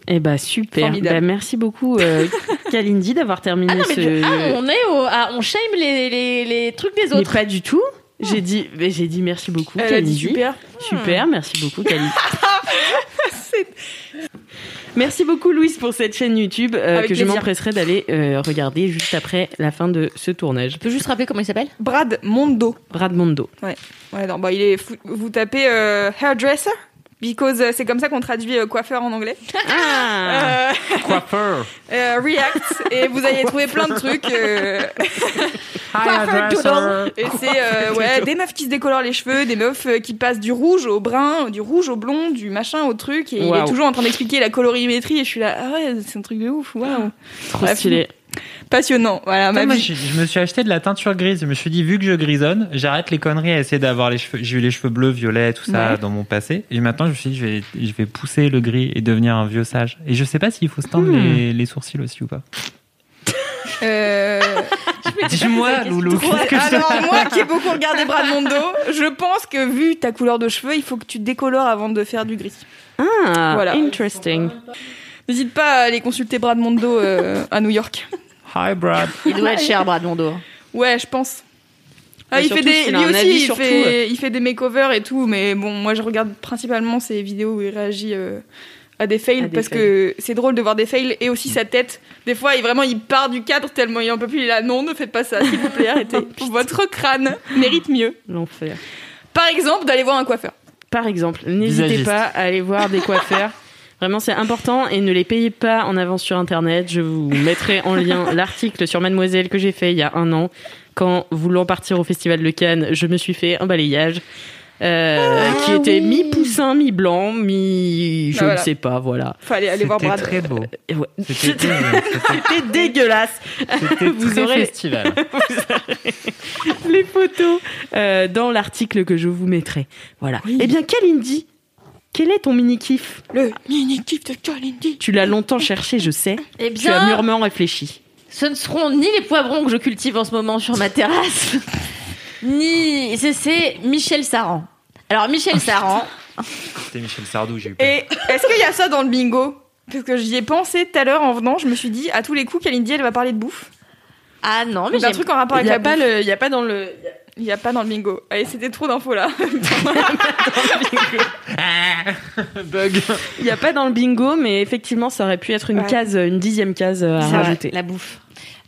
Speaker 2: Eh bah super.
Speaker 5: Formidable.
Speaker 2: Bah, merci beaucoup euh, Kalindi d'avoir terminé
Speaker 4: Ah non, mais
Speaker 2: ce.
Speaker 4: tu- ah, on est au, ah, on shame les, les, les trucs des
Speaker 2: Mais
Speaker 4: autres.
Speaker 2: pas du tout. J'ai dit, mais j'ai dit merci beaucoup.
Speaker 5: Elle a dit
Speaker 2: Kalindi.
Speaker 5: super.
Speaker 2: Super, merci beaucoup Kalindi. Merci beaucoup Louise pour cette chaîne YouTube euh, que je m'empresserai d'aller euh, regarder juste après la fin de ce tournage.
Speaker 4: Tu peux juste rappeler comment il s'appelle?
Speaker 5: Brad Mondo.
Speaker 2: Brad Mondo.
Speaker 5: Ouais, non, bah, il est fou- Vous tapez euh, hairdresser, because euh, c'est comme ça qu'on traduit euh, coiffeur en anglais.
Speaker 2: Ah
Speaker 5: Euh,
Speaker 3: Coiffeur.
Speaker 5: euh, React, et vous allez trouver plein de trucs. euh, et c'est euh, ouais, des meufs qui se décolorent les cheveux, des meufs qui passent du rouge au brun, du rouge au blond, du machin au truc. Et il est toujours en train d'expliquer la colorimétrie. Et je suis là, ah ouais, c'est un truc de ouf, waouh.
Speaker 2: Trop stylé.
Speaker 5: Passionnant, voilà, ma
Speaker 3: Putain, moi,
Speaker 5: vie.
Speaker 3: je, je me suis acheté de la teinture grise. Je me suis dit, vu que je grisonne, j'arrête les conneries à essayer d'avoir les cheveux. J'ai eu les cheveux bleus, violets, tout ça
Speaker 5: Ouais.
Speaker 3: dans mon passé. Et maintenant, je me suis dit, je vais, je vais pousser le gris et devenir un vieux sage. Et je sais pas s'il faut se teindre
Speaker 2: Hmm.
Speaker 3: les, les sourcils aussi ou pas.
Speaker 5: Euh,
Speaker 3: Dis-moi, Loulou. que je-
Speaker 5: Alors moi qui ai beaucoup regardé Brad Mondo, je pense que vu ta couleur de cheveux, il faut que tu te décolores avant de faire du gris.
Speaker 2: Ah,
Speaker 5: Voilà.
Speaker 2: interesting.
Speaker 5: N'hésite pas à aller consulter Brad Mondo euh, à New York.
Speaker 3: Hi, Brad.
Speaker 4: Il doit être cher, Brad Mondo.
Speaker 5: Ouais, je pense. Ah, il fait des, lui aussi, il fait, il fait des makeovers et tout, mais bon, moi je regarde principalement ses vidéos où il réagit euh, à des fails
Speaker 2: À des
Speaker 5: parce que c'est drôle de voir des fails et aussi sa tête. Des fois, il vraiment il part du cadre tellement il en peut plus. Il est là, non, ne faites pas ça, s'il vous plaît, arrêtez. Votre crâne mérite mieux.
Speaker 2: L'enfer.
Speaker 5: Par exemple, d'aller voir un coiffeur.
Speaker 2: Par exemple, n'hésitez pas à aller voir des coiffeurs. Vraiment, c'est important et ne les payez pas en avance sur Internet. Je vous mettrai en lien l'article sur Mademoiselle que j'ai fait il y a un an. Quand voulant partir au Festival de Cannes, je me suis fait un balayage euh,
Speaker 5: Ah
Speaker 2: qui était mi-poussin, mi-blanc, mi... Je
Speaker 5: Bah
Speaker 2: ne sais pas, voilà.
Speaker 5: Fallait aller voir
Speaker 3: C'était
Speaker 5: Brad.
Speaker 3: très beau.
Speaker 2: Ouais.
Speaker 3: C'était
Speaker 2: C'était
Speaker 3: c'était-
Speaker 2: c'était dégueulasse.
Speaker 3: c'était
Speaker 2: Vous
Speaker 3: très
Speaker 2: aurez-
Speaker 3: festival.
Speaker 2: les photos euh, dans l'article que je vous mettrai. Voilà. Eh bien, Kalindi, quel est ton mini-kiff
Speaker 5: Le mini-kiff de Kalindi.
Speaker 2: Tu l'as longtemps cherché, je sais.
Speaker 4: Eh
Speaker 2: Tu as mûrement réfléchi.
Speaker 4: ce ne seront ni les poivrons que je cultive en ce moment sur ma terrasse, ni. C'est- C'est Michel Saran. Alors, Michel Saran,
Speaker 3: C'était Michel Sardou, j'ai eu peur.
Speaker 5: Et est-ce qu'il y a ça dans le bingo? Parce que j'y ai pensé tout à l'heure en venant, je me suis dit, à tous les coups, Kalindi, elle va parler de bouffe.
Speaker 4: ah non, mais j'ai
Speaker 5: truc en rapport
Speaker 2: Il
Speaker 5: avec
Speaker 2: n'y
Speaker 5: la
Speaker 2: a, pas
Speaker 5: bouffe.
Speaker 2: le- il y a pas dans le.
Speaker 5: Il n'y a pas dans le bingo. Allez, c'était trop d'infos là.
Speaker 3: Bug.
Speaker 2: Il y a pas dans le bingo, mais effectivement, ça aurait pu être une
Speaker 5: Ouais.
Speaker 2: case, une dixième case euh, à
Speaker 4: C'est vrai,
Speaker 2: rajouter.
Speaker 4: la bouffe.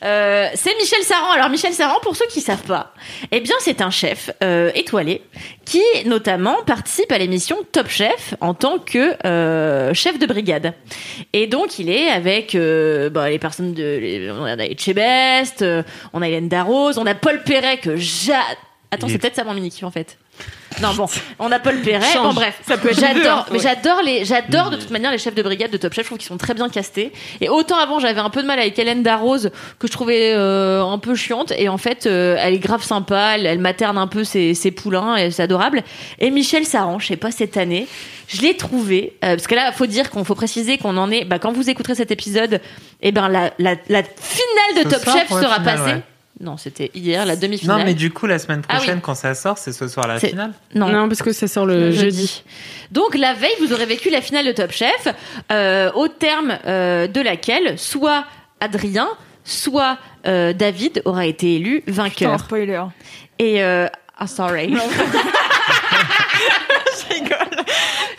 Speaker 4: Euh, c'est Michel Saran. Alors Michel Saran, pour ceux qui savent pas, eh bien c'est un chef euh, étoilé qui notamment participe à l'émission Top Chef en tant que euh, chef de brigade. Et donc il est avec euh, bah, les personnes de on a Etchebest, euh, on a Hélène Darroze, on a Paul Perret que j'a Attends, c'est
Speaker 3: est-
Speaker 4: peut-être ça mon mini kiff en fait. Non bon, on a Paul Perret.
Speaker 5: Change.
Speaker 4: Bon bref,
Speaker 5: Ça peut être les deux,
Speaker 4: j'adore,
Speaker 5: hein.
Speaker 4: mais
Speaker 5: Ouais.
Speaker 4: j'adore les, j'adore de toute manière les chefs de brigade de Top Chef. Je trouve qu'ils sont très bien castés. Et autant avant j'avais un peu de mal avec Hélène Darroze que je trouvais euh, un peu chiante. Et en fait, euh, elle est grave sympa. Elle, elle materne un peu ses, ses poulains et c'est adorable. Et Michel Saran, je sais pas cette année, je l'ai trouvé euh, parce que là, faut dire qu'on faut préciser qu'on en est. Bah, quand vous écouterez cet épisode, et ben la, la, la finale de
Speaker 3: Ce
Speaker 4: Top
Speaker 3: soir
Speaker 4: Chef sera
Speaker 3: finale,
Speaker 4: passée.
Speaker 3: ouais.
Speaker 4: Non, c'était hier la demi-finale.
Speaker 3: Non, mais du coup, la semaine
Speaker 4: Ah oui.
Speaker 3: prochaine, quand ça sort, c'est ce soir la finale.
Speaker 4: non.
Speaker 2: Non, parce que ça sort le jeudi.
Speaker 4: Donc la veille, vous aurez vécu la finale de Top Chef, euh, au terme euh, de laquelle soit Adrien, soit euh, David aura été élu
Speaker 5: Putain,
Speaker 4: vainqueur.
Speaker 5: spoiler.
Speaker 4: Et euh, ah sorry.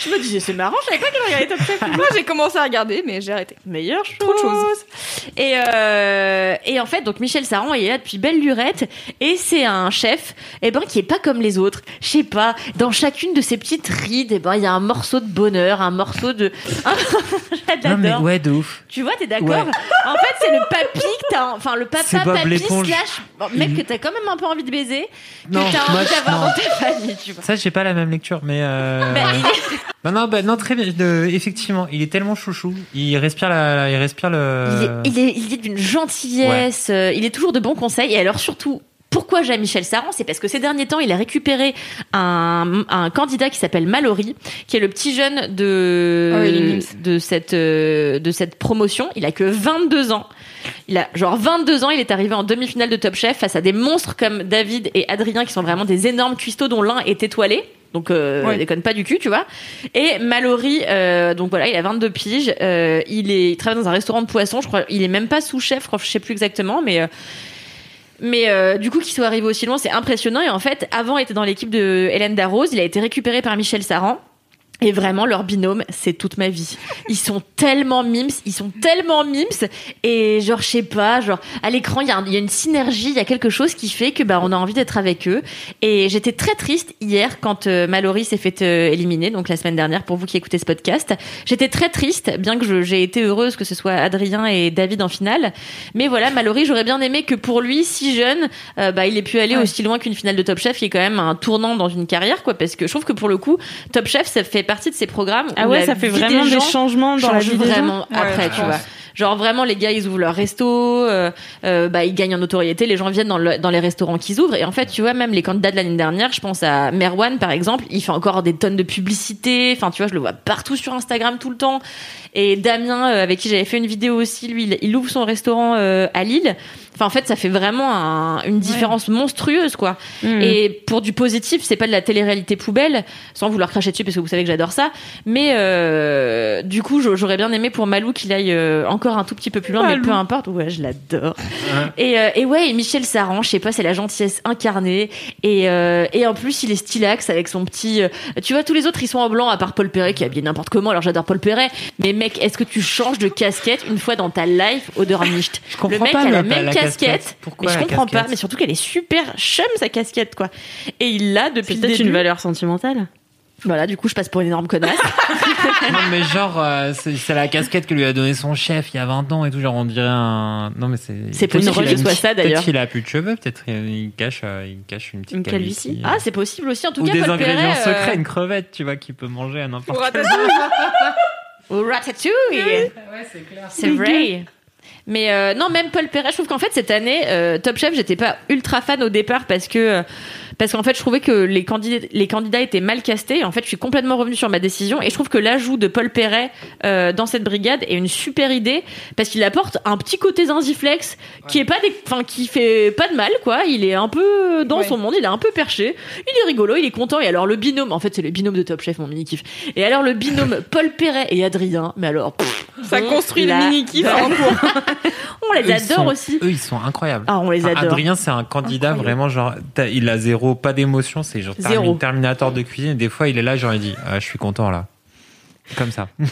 Speaker 5: Je
Speaker 4: je me disais c'est marrant, je savais pas qu'elle regardait Top Chef.
Speaker 5: Moi, j'ai commencé à regarder, mais j'ai arrêté.
Speaker 4: Meilleure chose.
Speaker 5: Trop de choses.
Speaker 4: Et, euh, et en fait, donc Michel Saran il est là depuis belle lurette et c'est un chef, eh ben qui est pas comme les autres. Je sais pas, dans chacune de ces petites rides, eh ben il y a un morceau de bonheur, un morceau de.
Speaker 3: Non, mais
Speaker 4: J'adore.
Speaker 3: ouais, de ouf.
Speaker 4: Tu vois, t'es d'accord
Speaker 3: Ouais.
Speaker 4: En fait, c'est le papy que t'as, enfin le papa papy slash bon, mec que t'as quand même un peu envie de baiser,
Speaker 3: Non,
Speaker 4: que t'as envie
Speaker 3: je-
Speaker 4: d'avoir dans ta famille, tu vois.
Speaker 3: Ça, j'ai pas la même lecture, mais. euh,
Speaker 4: Bah,
Speaker 3: Non, non, bah, non, très bien. de- Effectivement, il est tellement chouchou. Il respire la, il respire le.
Speaker 4: Il est, il est, il est d'une gentillesse, euh, il est toujours de bons conseils. Et alors surtout, pourquoi j'aime Michel Saran? C'est parce que ces derniers temps, il a récupéré un, un candidat qui s'appelle Mallory, qui est le petit jeune de,
Speaker 5: Ah oui,
Speaker 4: de, cette, euh, de cette promotion. Il a que 22 ans. Il a genre 22 ans, il est arrivé en demi-finale de Top Chef face à des monstres comme David et Adrien qui sont vraiment des énormes cuistots dont l'un est étoilé. Donc euh,
Speaker 5: Ouais.
Speaker 4: déconne pas du cul, tu vois. Et Mallory, euh, donc voilà, il a 22 piges. euh, il est, il travaille dans un restaurant de poisson. Je crois, il est même pas sous-chef. Je crois, je sais plus exactement, mais. euh, mais euh, du coup, qu'il soit arrivé aussi loin, c'est impressionnant. Et en fait, avant, il était dans l'équipe de Hélène Darroze. Il a été récupéré par Michel Saran. Et vraiment, leur binôme, c'est toute ma vie. Ils sont tellement mimes, ils sont tellement mimes. Et genre, je sais pas, genre, à l'écran, il y, a y une synergie, il y a quelque chose qui fait que bah, on a envie d'être avec eux. Et j'étais très triste hier quand euh, Mallory s'est fait euh, éliminer, donc la semaine dernière, pour vous qui écoutez ce podcast. J'étais très triste, bien que j'ai été heureuse que ce soit Adrien et David en finale. Mais voilà, Mallory, j'aurais bien aimé que pour lui, si jeune, euh, bah, il ait pu aller aussi loin qu'une finale de Top Chef, qui est quand même un tournant dans une carrière, quoi. Parce que je trouve que pour le coup, Top Chef, ça fait partie de ces programmes.
Speaker 2: Ah
Speaker 4: où
Speaker 2: ouais,
Speaker 4: la
Speaker 2: ça fait
Speaker 4: vie
Speaker 2: vraiment des changements dans la vie des gens.
Speaker 4: vraiment
Speaker 5: Ouais,
Speaker 4: après, tu vois. Genre vraiment, les gars, ils ouvrent leur resto, euh, euh, bah, ils gagnent en notoriété, les gens viennent dans, le- dans les restaurants qu'ils ouvrent. Et en fait, tu vois, même les candidats de l'année dernière, je pense à Merwan, par exemple, il fait encore des tonnes de publicité. Enfin, tu vois, je le vois partout sur Instagram tout le temps. Et Damien, euh, avec qui j'avais fait une vidéo aussi, lui, il, il ouvre son restaurant euh, à Lille. Enfin, en fait, ça fait vraiment un- une différence monstrueuse, quoi.
Speaker 2: Mm.
Speaker 4: Et pour du positif, c'est pas de la télé-réalité poubelle, sans vouloir cracher dessus parce que vous savez que j'adore ça. Mais euh, du coup, j'a- j'aurais bien aimé pour Malou qu'il aille euh, encore un tout petit peu plus loin, mais peu importe. Ouais, je l'adore. Et, euh, et ouais, et Michel Saran, je sais pas, c'est la gentillesse incarnée. Et, euh, et en plus, il est stylax avec son petit. euh, tu vois, tous les autres, ils sont en blanc, à part Paul Perret qui est habillé n'importe comment. Alors j'adore Paul Perret, mais mec, est-ce que tu changes de casquette une fois dans ta life odeur nicht
Speaker 3: Je comprends
Speaker 4: Le mec
Speaker 3: pas
Speaker 4: a la même
Speaker 3: la
Speaker 4: casquette.
Speaker 3: casquette. Pourquoi
Speaker 4: mais je comprends pas, mais surtout qu'elle est super chum sa casquette quoi. Et il l'a depuis
Speaker 2: peut-être une valeur sentimentale.
Speaker 4: Voilà, du coup, je passe pour une énorme connasse.
Speaker 3: non, mais genre, euh, c'est la casquette que lui a donné son chef il y a 20 ans et tout. Genre, on dirait un. Non, mais c'est.
Speaker 4: C'est
Speaker 3: qu'il a
Speaker 4: que ce soit
Speaker 3: une-
Speaker 4: ça, d'ailleurs.
Speaker 3: Peut-être qu'il a plus de cheveux, peut-être il cache, euh, il cache une petite
Speaker 2: Une calvitie.
Speaker 4: ah, c'est possible aussi. En tout
Speaker 3: Ou
Speaker 4: cas,
Speaker 3: des
Speaker 4: Paul
Speaker 3: ingrédients
Speaker 4: Perret, euh,
Speaker 3: secrets, une crevette, tu vois, qu'il peut manger à n'importe
Speaker 5: Pour
Speaker 3: quel
Speaker 5: ratatouille.
Speaker 4: Ratatouille. c'est vrai. Mais euh, non, même Paul Perret, je trouve qu'en fait cette année, euh, Top Chef, j'étais pas ultra fan au départ parce que euh, parce qu'en fait je trouvais que les candidats les candidats étaient mal castés. Et en fait, je suis complètement revenue sur ma décision et je trouve que l'ajout de Paul Perret euh, dans cette brigade est une super idée parce qu'il apporte un petit côté zinziflex qui est pas des, enfin qui fait pas de mal quoi. Il est un peu dans
Speaker 5: Ouais.
Speaker 4: son monde, il est un peu perché, il est rigolo, il est content. Et alors le binôme, en fait c'est le binôme de Top Chef, mon mini kiff. Et alors le binôme Paul Perret et Adrien, mais alors pff,
Speaker 5: Ça
Speaker 4: on
Speaker 5: construit le mini-kiff en cours.
Speaker 4: On les
Speaker 3: Eux,
Speaker 4: adore
Speaker 3: sont-
Speaker 4: aussi.
Speaker 3: Eux, ils sont incroyables.
Speaker 4: Ah, on les
Speaker 3: Enfin,
Speaker 4: adore.
Speaker 3: Adrien, c'est un candidat
Speaker 4: Incroyable.
Speaker 3: vraiment genre, il a zéro, pas d'émotion, c'est genre
Speaker 4: Zéro.
Speaker 3: termi- Terminator de cuisine. Et des fois, il est là, genre, il dit, ah, je suis content là. Comme ça.
Speaker 5: Et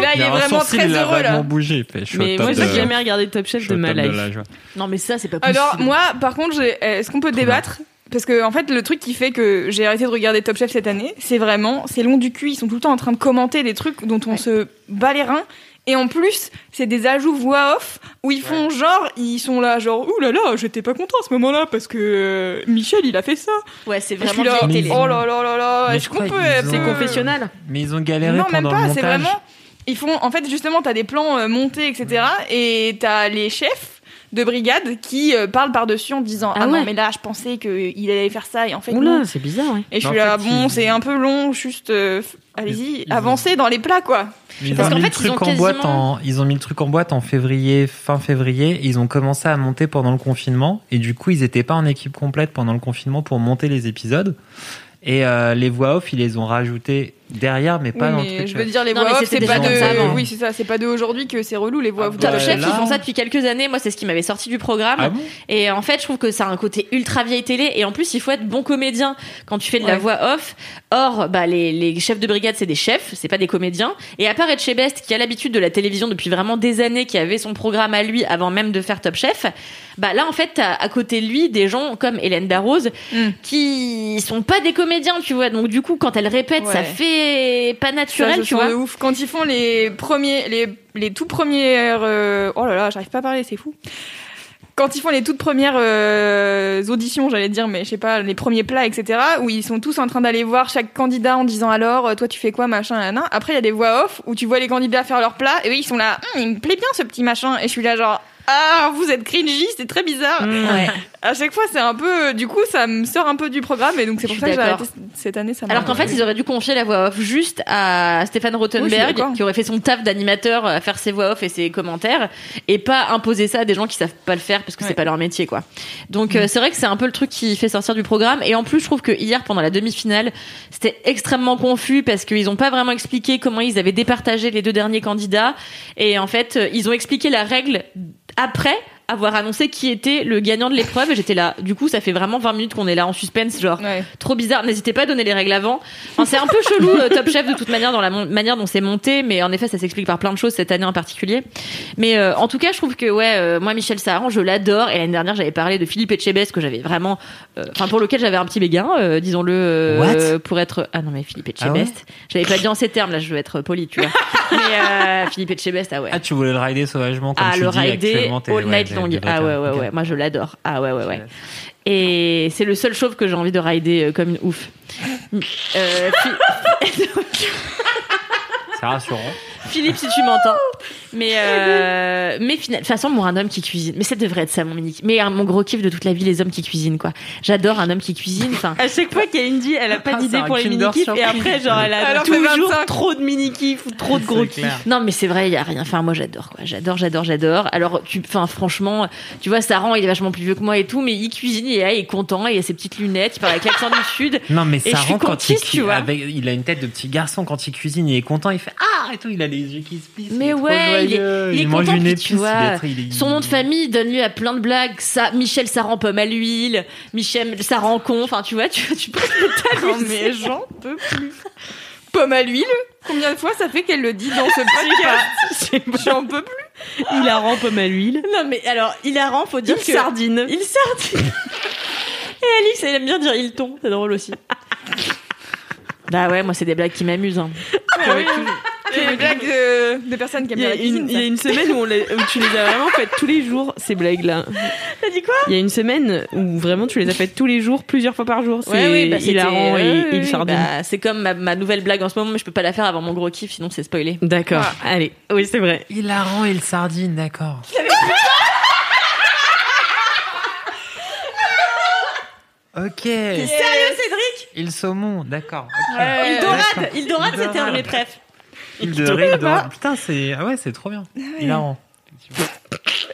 Speaker 5: là, il, est vraiment
Speaker 3: sourcil,
Speaker 5: très
Speaker 3: il a
Speaker 5: heureux là.
Speaker 3: bougé. je suis
Speaker 2: Mais
Speaker 3: top
Speaker 2: moi,
Speaker 3: de-
Speaker 2: j'ai jamais regardé Top Chef de ma
Speaker 3: de
Speaker 2: life.
Speaker 3: la joie.
Speaker 4: Non, mais ça, c'est pas possible.
Speaker 5: Alors moi, par contre, j'ai- est-ce qu'on peut débattre? Parce que en fait, le truc qui fait que j'ai arrêté de regarder Top Chef cette année, c'est vraiment, c'est long du cul. Ils sont tout le temps en train de commenter des trucs dont on se bat les reins. Et en plus, c'est des ajouts voix off où ils font genre, ils sont là genre, ouh là là, j'étais pas content à ce moment-là parce que euh, Michel il a fait ça.
Speaker 4: Ouais, c'est
Speaker 5: Et je suis
Speaker 4: vraiment
Speaker 5: là,
Speaker 4: télé.
Speaker 5: oh là là là là,
Speaker 3: Mais
Speaker 5: est-ce
Speaker 3: je
Speaker 5: qu'on peut
Speaker 3: ont-
Speaker 2: C'est confessionnal.
Speaker 3: Mais ils ont galéré
Speaker 5: non, même pas,
Speaker 3: le
Speaker 5: c'est vraiment. Ils font. En fait, justement, t'as des plans euh, montés, etc. Et t'as les chefs de brigade qui euh, parlent par-dessus en disant
Speaker 2: Ah
Speaker 5: Ah,
Speaker 2: ouais.
Speaker 5: non, mais là, je pensais qu'il allait faire ça, et en fait, non.
Speaker 2: Oula, c'est bizarre, ouais.
Speaker 5: Et je
Speaker 3: Mais
Speaker 5: suis
Speaker 3: en
Speaker 5: là,
Speaker 3: fait,
Speaker 5: bon,
Speaker 3: ils-
Speaker 5: c'est un peu long, juste. euh, f- Allez-y,
Speaker 3: Ils-
Speaker 5: avancez dans les plats, quoi.
Speaker 3: Ils
Speaker 4: Parce
Speaker 3: ont
Speaker 4: qu'en
Speaker 3: mis
Speaker 4: fait,
Speaker 3: le
Speaker 4: ils
Speaker 3: truc
Speaker 4: ont
Speaker 3: en boîte
Speaker 4: quasiment-
Speaker 3: en, ils ont mis le truc en boîte en février, fin février. et Ils ont commencé à monter pendant le confinement et du coup, ils étaient pas en équipe complète pendant le confinement pour monter les épisodes. Et euh, les voix off, ils les ont rajoutées derrière, mais pas
Speaker 5: Oui,
Speaker 3: dans
Speaker 5: mais
Speaker 3: le truc.
Speaker 5: je veux dire, les
Speaker 4: Non,
Speaker 5: voix off, c'est pas de.
Speaker 4: avant.
Speaker 5: Oui, c'est ça, c'est pas de aujourd'hui que c'est relou, les voix off.
Speaker 3: bah,
Speaker 4: Top Chef,
Speaker 3: là-
Speaker 4: ils font ça depuis quelques années. Moi, c'est ce qui m'avait sorti du programme.
Speaker 3: Ah bon?
Speaker 4: Et en fait, je trouve que ça a un côté ultra vieille télé. Et en plus, il faut être bon comédien quand tu fais de la voix off. Or, bah, les, les chefs de brigade, c'est des chefs, c'est pas des comédiens. Et à part Etchebest, qui a l'habitude de la télévision depuis vraiment des années, qui avait son programme à lui avant même de faire Top Chef, bah là, en fait, t'as à côté de lui des gens comme Hélène Darroze
Speaker 5: Mm.
Speaker 4: qui sont pas des comédiens, tu vois. Donc, du coup, quand elle répète, ça
Speaker 5: Ouais.
Speaker 4: Pas naturel, tu vois.
Speaker 5: de ouf. Quand ils font les premiers, les, les tout premières, euh, oh là là, j'arrive pas à parler, c'est fou. Quand ils font les toutes premières euh, auditions, j'allais dire, mais je sais pas, les premiers plats, etc., où ils sont tous en train d'aller voir chaque candidat en disant alors, euh, toi tu fais quoi, machin, nan. Après, il y a des voix off où tu vois les candidats faire leur plat, et eux ils sont là, Hum, il me plaît bien ce petit machin, et je suis là genre, ah, vous êtes cringy, c'est très bizarre.
Speaker 4: Ouais.
Speaker 5: À chaque fois, c'est un peu, du coup, ça me sort un peu du programme, et donc c'est pour ça que j'ai arrêté cette année. Ça
Speaker 4: Alors qu'en fait, ils auraient dû confier la voix off juste à Stéphane
Speaker 5: Oui,
Speaker 4: Rothenberg,
Speaker 5: d'accord.
Speaker 4: qui aurait fait son taf d'animateur à faire ses voix off et ses commentaires, et pas imposer ça à des gens qui savent pas le faire parce que c'est
Speaker 5: Ouais.
Speaker 4: pas leur métier, quoi. Donc euh, c'est vrai que c'est un peu le truc qui fait sortir du programme. Et en plus, je trouve que hier, pendant la demi-finale, c'était extrêmement confus parce qu'ils ont pas vraiment expliqué comment ils avaient départagé les deux derniers candidats. Et en fait, euh, ils ont expliqué la règle après avoir annoncé qui était le gagnant de l'épreuve et j'étais là du coup ça fait vraiment 20 minutes qu'on est là en suspense genre
Speaker 5: Ouais.
Speaker 4: trop bizarre. N'hésitez pas à donner les règles avant. Enfin, c'est un peu chelou euh, Top Chef de toute manière dans la manière dont c'est monté, mais en effet ça s'explique par plein de choses cette année en particulier. Mais euh, en tout cas, je trouve que ouais, euh, moi Michel Saran, je l'adore. Et l'année dernière, j'avais parlé de Philippe Etchebest que j'avais vraiment, euh, enfin pour lequel j'avais un petit béguin, euh, disons-le, euh, pour être. Ah non mais Philippe
Speaker 3: Ah ouais?
Speaker 4: Etchebest. j'avais pas dit en ces termes là, je veux être poli, tu vois. mais euh, Philippe Etchebest, ah ouais.
Speaker 3: Ah, tu voulais le rider sauvagement comme
Speaker 4: Ah,
Speaker 3: tu
Speaker 4: le
Speaker 3: dis
Speaker 4: rider
Speaker 3: actuellement,
Speaker 4: all
Speaker 3: ouais,
Speaker 4: night Ah ouais, ouais, ouais. Moi, je l'adore. Ah ouais, ouais, ouais. Et c'est le seul chauve que j'ai envie de rider euh, comme une ouf. Euh,
Speaker 3: C'est rassurant.
Speaker 4: Philippe, si tu m'entends. Mais, euh, mais finalement, de toute façon, moi, un homme qui cuisine. Mais ça devrait être ça, mon mini. Mais euh, mon gros kiff de toute la vie, les hommes qui cuisinent, quoi. J'adore un homme qui cuisine. Enfin,
Speaker 2: À chaque fois qu'Aline elle a pas
Speaker 3: Ah,
Speaker 2: d'idée pour les
Speaker 3: Kinder
Speaker 2: mini-kifs, et après, genre, elle a
Speaker 5: fait
Speaker 2: toujours
Speaker 5: 25.
Speaker 2: trop de mini-kifs ou trop de gros kiffs.
Speaker 4: Non, mais c'est vrai, il y a rien. Enfin, moi, j'adore, quoi. J'adore, j'adore, j'adore. Alors, tu, enfin, franchement, tu vois, Saran, il est vachement plus vieux que moi et tout, mais il cuisine, il est, là, il est content, il a ses petites lunettes, il parle avec l'accent du sud.
Speaker 3: Non, mais
Speaker 4: Et
Speaker 3: rend quand il
Speaker 4: contiste, tu
Speaker 3: cuisine.
Speaker 4: vois.
Speaker 3: Avec, il a une tête de petit garçon quand il cuisine, il est content, il fait Ah et tout, il a les yeux qui se plissent.
Speaker 4: Mais ouais, il est-
Speaker 3: joyeux,
Speaker 4: il est
Speaker 3: mange
Speaker 4: content,
Speaker 3: une épice,
Speaker 4: tu vois,
Speaker 3: il est très- il est-
Speaker 4: Son nom de famille donne lieu à plein de blagues. Ça, Michel Saran pomme à l'huile, Michel Saran con. Enfin, tu vois, tu, tu peux te
Speaker 5: Non, mais j'en peux plus. Pomme à l'huile Combien de fois ça fait qu'elle le dit dans ce podcast J'en peux plus.
Speaker 2: Il a rampe à l'huile.
Speaker 4: Non, mais alors, hilarant, faut dire
Speaker 2: Il
Speaker 4: que.
Speaker 2: sardine.
Speaker 4: Il sardine. Et Alix, elle aime bien dire il ton. C'est drôle aussi. Bah ouais, moi, c'est des blagues qui m'amusent. Hein.
Speaker 5: C'est des blagues de, de personnes qui aiment
Speaker 2: Il y,
Speaker 5: bien
Speaker 2: a
Speaker 5: la cuisine.
Speaker 2: une, il y a une semaine où, on les- où tu les as vraiment faites tous les jours, ces blagues-là.
Speaker 4: T'as dit quoi?
Speaker 2: Il y a une semaine où vraiment tu les as faites tous les jours, plusieurs fois par jour. C'est
Speaker 4: Ouais, oui, bah,
Speaker 2: hilarant et, et
Speaker 4: oui,
Speaker 2: il sardine.
Speaker 4: bah, c'est comme ma, ma nouvelle blague en ce moment, mais je peux pas la faire avant mon gros kiff, sinon c'est spoilé.
Speaker 2: D'accord, allez. Oui, c'est vrai.
Speaker 3: Hilarant et le sardine, d'accord. Ok.
Speaker 4: Sérieux, Cédric?
Speaker 3: Il saumon, d'accord.
Speaker 4: Il dorade, il dorade, c'était un de mes.
Speaker 3: Il de riz, dorade. Putain, c'est ah ouais, c'est trop bien. Hilarant.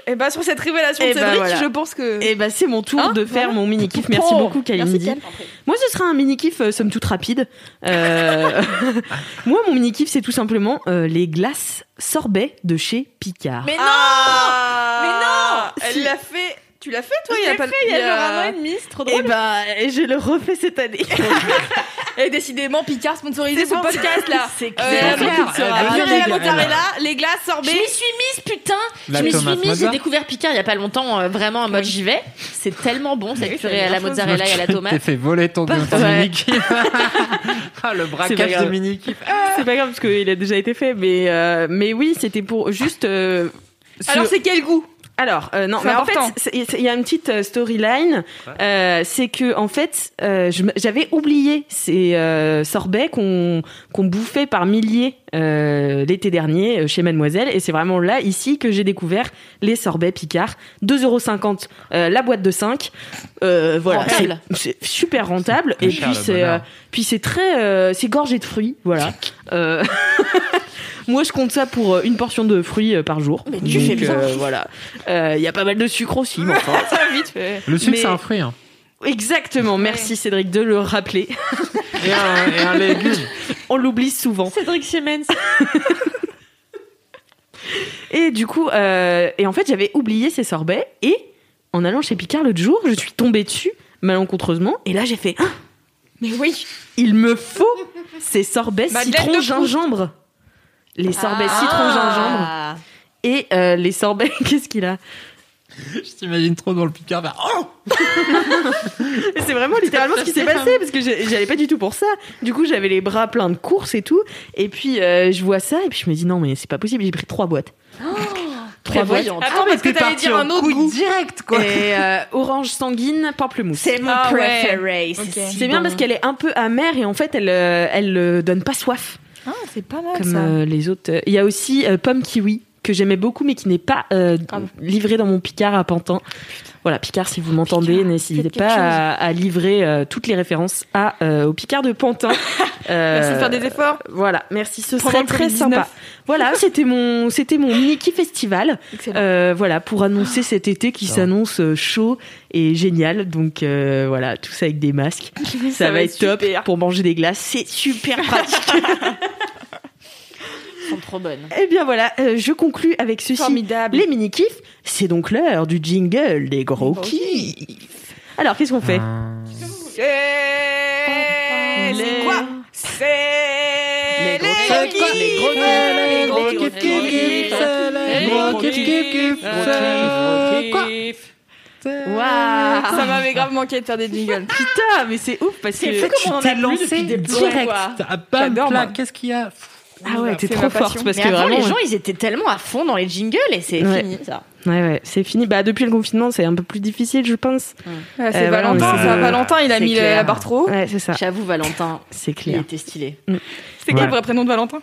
Speaker 5: Et bah sur cette révélation
Speaker 2: Et
Speaker 5: de
Speaker 2: bah,
Speaker 5: Cédric,
Speaker 2: voilà.
Speaker 5: je pense que.
Speaker 2: Et bah c'est mon tour
Speaker 5: Hein,
Speaker 2: de faire
Speaker 5: voilà.
Speaker 2: mon mini kiff. Merci
Speaker 5: Oh,
Speaker 2: beaucoup Kalindi. Moi ce sera un mini kiff somme toute rapide. Euh, Moi mon mini kiff c'est tout simplement euh, les glaces sorbet de chez Picard.
Speaker 4: Mais non
Speaker 5: Ah
Speaker 4: Mais non
Speaker 5: Elle
Speaker 4: Si.
Speaker 5: l'a fait. Tu l'as fait toi?
Speaker 4: Je
Speaker 5: il y a pas
Speaker 4: fait il y a genre un an et demi, c'est trop
Speaker 2: Et
Speaker 4: drôle.
Speaker 2: bah et je le refais cette année.
Speaker 5: Et décidément, Picard sponsorisé ce podcast là.
Speaker 4: C'est
Speaker 5: Euh,
Speaker 4: clair.
Speaker 5: la
Speaker 3: gla-
Speaker 5: mozzarella, les glaces,
Speaker 4: Je
Speaker 5: sorbet.
Speaker 4: m'y suis mise, putain.
Speaker 3: La
Speaker 4: je m'y suis mise. J'ai découvert Picard il y a pas longtemps, euh, vraiment en mode j'y vais. C'est tellement bon cette purée à la mozzarella et à la
Speaker 3: T'es
Speaker 4: tomate.
Speaker 3: fait voler ton, mini-kiff. ah, le
Speaker 2: C'est pas
Speaker 3: braquage
Speaker 2: grave.
Speaker 3: de mini-kiff.
Speaker 2: C'est pas grave parce qu'il a déjà été fait, mais euh, mais oui, c'était pour juste.
Speaker 5: Alors, c'est quel goût?
Speaker 2: Alors, euh, non, mais en fait, il y a une petite euh, storyline. Euh, c'est que, en fait, euh, j'avais oublié ces euh, sorbets qu'on qu'on bouffait par milliers euh, l'été dernier chez Mademoiselle. Et c'est vraiment là, ici, que j'ai découvert les sorbets Picard. 2,50€ euh, la boîte de 5. Euh, voilà, c'est
Speaker 4: Rentable.
Speaker 2: c'est super rentable. Et
Speaker 3: cher,
Speaker 2: puis, c'est euh, puis c'est très... euh, c'est gorgé de fruits, voilà. Moi, je compte ça pour euh, une portion de fruits euh, par jour.
Speaker 4: Mais tu fais bien.
Speaker 2: euh, voilà. Euh, Il y a pas mal de sucre aussi, mais enfin.
Speaker 5: Ça vite fait.
Speaker 3: Le sucre,
Speaker 2: Mais-
Speaker 3: c'est un fruit. hein.
Speaker 2: Exactement, merci Cédric de le rappeler.
Speaker 3: Et un, et un légume.
Speaker 2: On l'oublie souvent.
Speaker 4: Cédric Siemens.
Speaker 2: Et du coup, euh, et en fait, j'avais oublié ces sorbets. Et en allant chez Picard l'autre jour, je suis tombée dessus malencontreusement. Et là, j'ai fait Ah,
Speaker 5: Mais oui.
Speaker 2: il me faut ces sorbets
Speaker 5: Madeleine
Speaker 2: citron gingembre. Les sorbets citron gingembre.
Speaker 4: Ah.
Speaker 2: Et euh, les sorbets, qu'est-ce qu'il a
Speaker 3: Je t'imagine trop dans le Picard. faire, Oh
Speaker 2: C'est vraiment littéralement ce qui s'est passé parce que j'allais pas du tout pour ça. Du coup, j'avais les bras pleins de courses et tout. Et puis, euh, je vois ça et puis je me dis non, mais c'est pas possible. J'ai pris trois boîtes. Trois boîtes.
Speaker 5: Attends, parce que t'allais dire un autre
Speaker 3: coup
Speaker 5: goût.
Speaker 3: direct, quoi.
Speaker 2: Et euh, orange sanguine, pamplemousse.
Speaker 4: C'est mon
Speaker 5: Ah ouais.
Speaker 4: préféré.
Speaker 5: Ok.
Speaker 4: C'est
Speaker 2: bien
Speaker 4: bon.
Speaker 2: parce qu'elle est un peu amère et en fait, elle, elle euh, donne pas soif
Speaker 5: Ah, c'est pas mal
Speaker 2: comme
Speaker 5: ça.
Speaker 2: euh, les autres. Il y a aussi euh, pomme kiwi que j'aimais beaucoup mais qui n'est pas euh, livré dans mon Picard à Pantin. Voilà, Picard, si vous m'entendez, n'hésitez pas à, à livrer euh, toutes les références à, euh, au Picard de Pantin. Euh,
Speaker 5: Merci de faire des efforts.
Speaker 2: Voilà, merci, ce
Speaker 5: Pendant
Speaker 2: serait très
Speaker 5: Covid-19.
Speaker 2: sympa. Voilà, c'était mon, c'était mon Mickey Festival. Euh, voilà, pour annoncer cet été qui s'annonce chaud et génial. Donc euh, voilà, tout ça avec des masques. Ça, va, être top
Speaker 5: super.
Speaker 2: pour manger des glaces. C'est super pratique.
Speaker 4: Sont trop bonnes.
Speaker 2: Eh bien voilà, euh, je conclus avec ceci.
Speaker 5: Formidable.
Speaker 2: Les mini kiffs, c'est donc l'heure du jingle des gros
Speaker 5: Gros
Speaker 2: kiffs. Alors qu'est-ce qu'on fait?
Speaker 5: C'est c'est quoi? C'est
Speaker 2: Les
Speaker 5: les
Speaker 2: gros
Speaker 5: gros
Speaker 2: kiffs.
Speaker 5: kiffs.
Speaker 2: Les gros kiffs.
Speaker 5: Les gros
Speaker 4: Les gros
Speaker 5: kiffs.
Speaker 4: kiffs.
Speaker 5: Les gros kiffs.
Speaker 2: Waouh
Speaker 5: Ça m'avait grave manqué de faire des jingles.
Speaker 2: Putain, mais c'est ouf parce que
Speaker 4: C'est en
Speaker 3: T'es lancé
Speaker 4: depuis des
Speaker 3: direct. Ah,
Speaker 5: J'adore,
Speaker 3: clac,
Speaker 5: moi.
Speaker 3: Qu'est-ce qu'il y a?
Speaker 2: Ah ouais, t'es trop forte
Speaker 5: passion.
Speaker 2: parce
Speaker 4: Mais
Speaker 2: que
Speaker 4: avant,
Speaker 2: vraiment
Speaker 4: les gens, ils étaient tellement à fond dans les jingles et c'est
Speaker 2: Ouais.
Speaker 4: fini, ça.
Speaker 2: Ouais, ouais, c'est fini. Bah, depuis le confinement, c'est un peu plus difficile, je pense.
Speaker 5: Ouais, C'est
Speaker 2: Euh,
Speaker 5: Valentin,
Speaker 2: voilà,
Speaker 5: ça. Valentin, il a mis
Speaker 4: clair.
Speaker 5: la barre trop.
Speaker 2: Ouais, c'est ça.
Speaker 4: J'avoue, Valentin,
Speaker 2: C'est
Speaker 4: il
Speaker 2: clair.
Speaker 4: était stylé.
Speaker 5: C'est quoi
Speaker 3: Ouais.
Speaker 5: le vrai prénom de Valentin?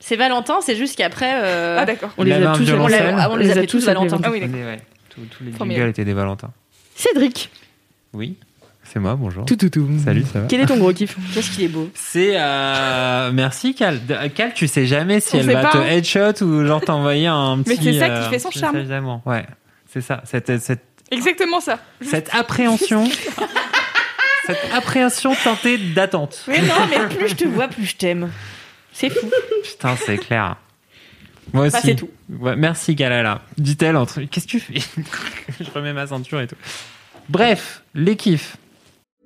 Speaker 4: C'est Valentin, c'est juste qu'après. euh,
Speaker 5: Ah d'accord.
Speaker 2: On
Speaker 3: Il
Speaker 2: les
Speaker 3: avait
Speaker 2: a tous
Speaker 4: on, ah, les appelait tous Valentin.
Speaker 5: Ah oui,
Speaker 3: Tous
Speaker 5: d'accord.
Speaker 3: les- tous, jingles étaient des Valentins.
Speaker 2: Cédric.
Speaker 3: Oui, c'est moi, bonjour.
Speaker 2: Tout, tout, tout.
Speaker 3: Salut, ça va
Speaker 2: Quel est ton gros kiff
Speaker 4: Qu'est-ce qu'il est beau.
Speaker 3: C'est euh... merci Cal. Cal, tu sais jamais si
Speaker 5: On
Speaker 3: elle va
Speaker 5: pas,
Speaker 3: te
Speaker 5: hein.
Speaker 3: headshot ou genre t'envoyer un
Speaker 5: Mais
Speaker 3: petit.
Speaker 5: c'est ça qui
Speaker 3: euh,
Speaker 5: fait son charme.
Speaker 3: d'amour. Ouais, c'est ça. Cette, cette,
Speaker 5: Exactement ça.
Speaker 3: cette appréhension, cette appréhension teintée d'attente.
Speaker 4: Mais non, mais plus je te vois, plus je t'aime. C'est fou.
Speaker 3: Putain, c'est clair. Moi aussi.
Speaker 4: Bah, c'est tout.
Speaker 3: Ouais, merci Galala. Dit-elle entre. Qu'est-ce que tu fais? Je remets ma ceinture et tout. Bref, les kiffs.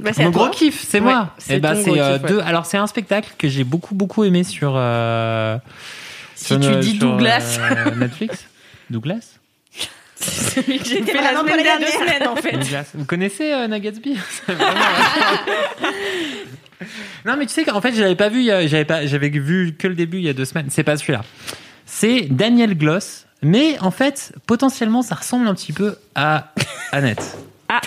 Speaker 4: Bah, c'est
Speaker 3: Mon gros kiff, c'est
Speaker 2: Ouais,
Speaker 3: moi.
Speaker 2: c'est
Speaker 3: Et bah c'est euh,
Speaker 2: kiff, ouais.
Speaker 3: deux. Alors c'est un spectacle que j'ai beaucoup beaucoup aimé sur. euh,
Speaker 2: Si
Speaker 3: sur
Speaker 2: tu
Speaker 3: ne-
Speaker 2: dis
Speaker 3: sur,
Speaker 2: Douglas.
Speaker 3: euh, Netflix. Douglas?
Speaker 4: Celui que j'ai
Speaker 2: fait la semaine
Speaker 4: deux
Speaker 2: dernière.
Speaker 4: semaines, en fait.
Speaker 3: Douglas. Vous connaissez euh, Nagatsby C'est Non mais tu sais qu'en fait j'avais pas vu, j'avais pas, j'avais vu que le début il y a deux semaines. C'est pas celui-là. C'est Daniel Gloss, mais en fait potentiellement ça ressemble un petit peu à Annette.
Speaker 2: Ah.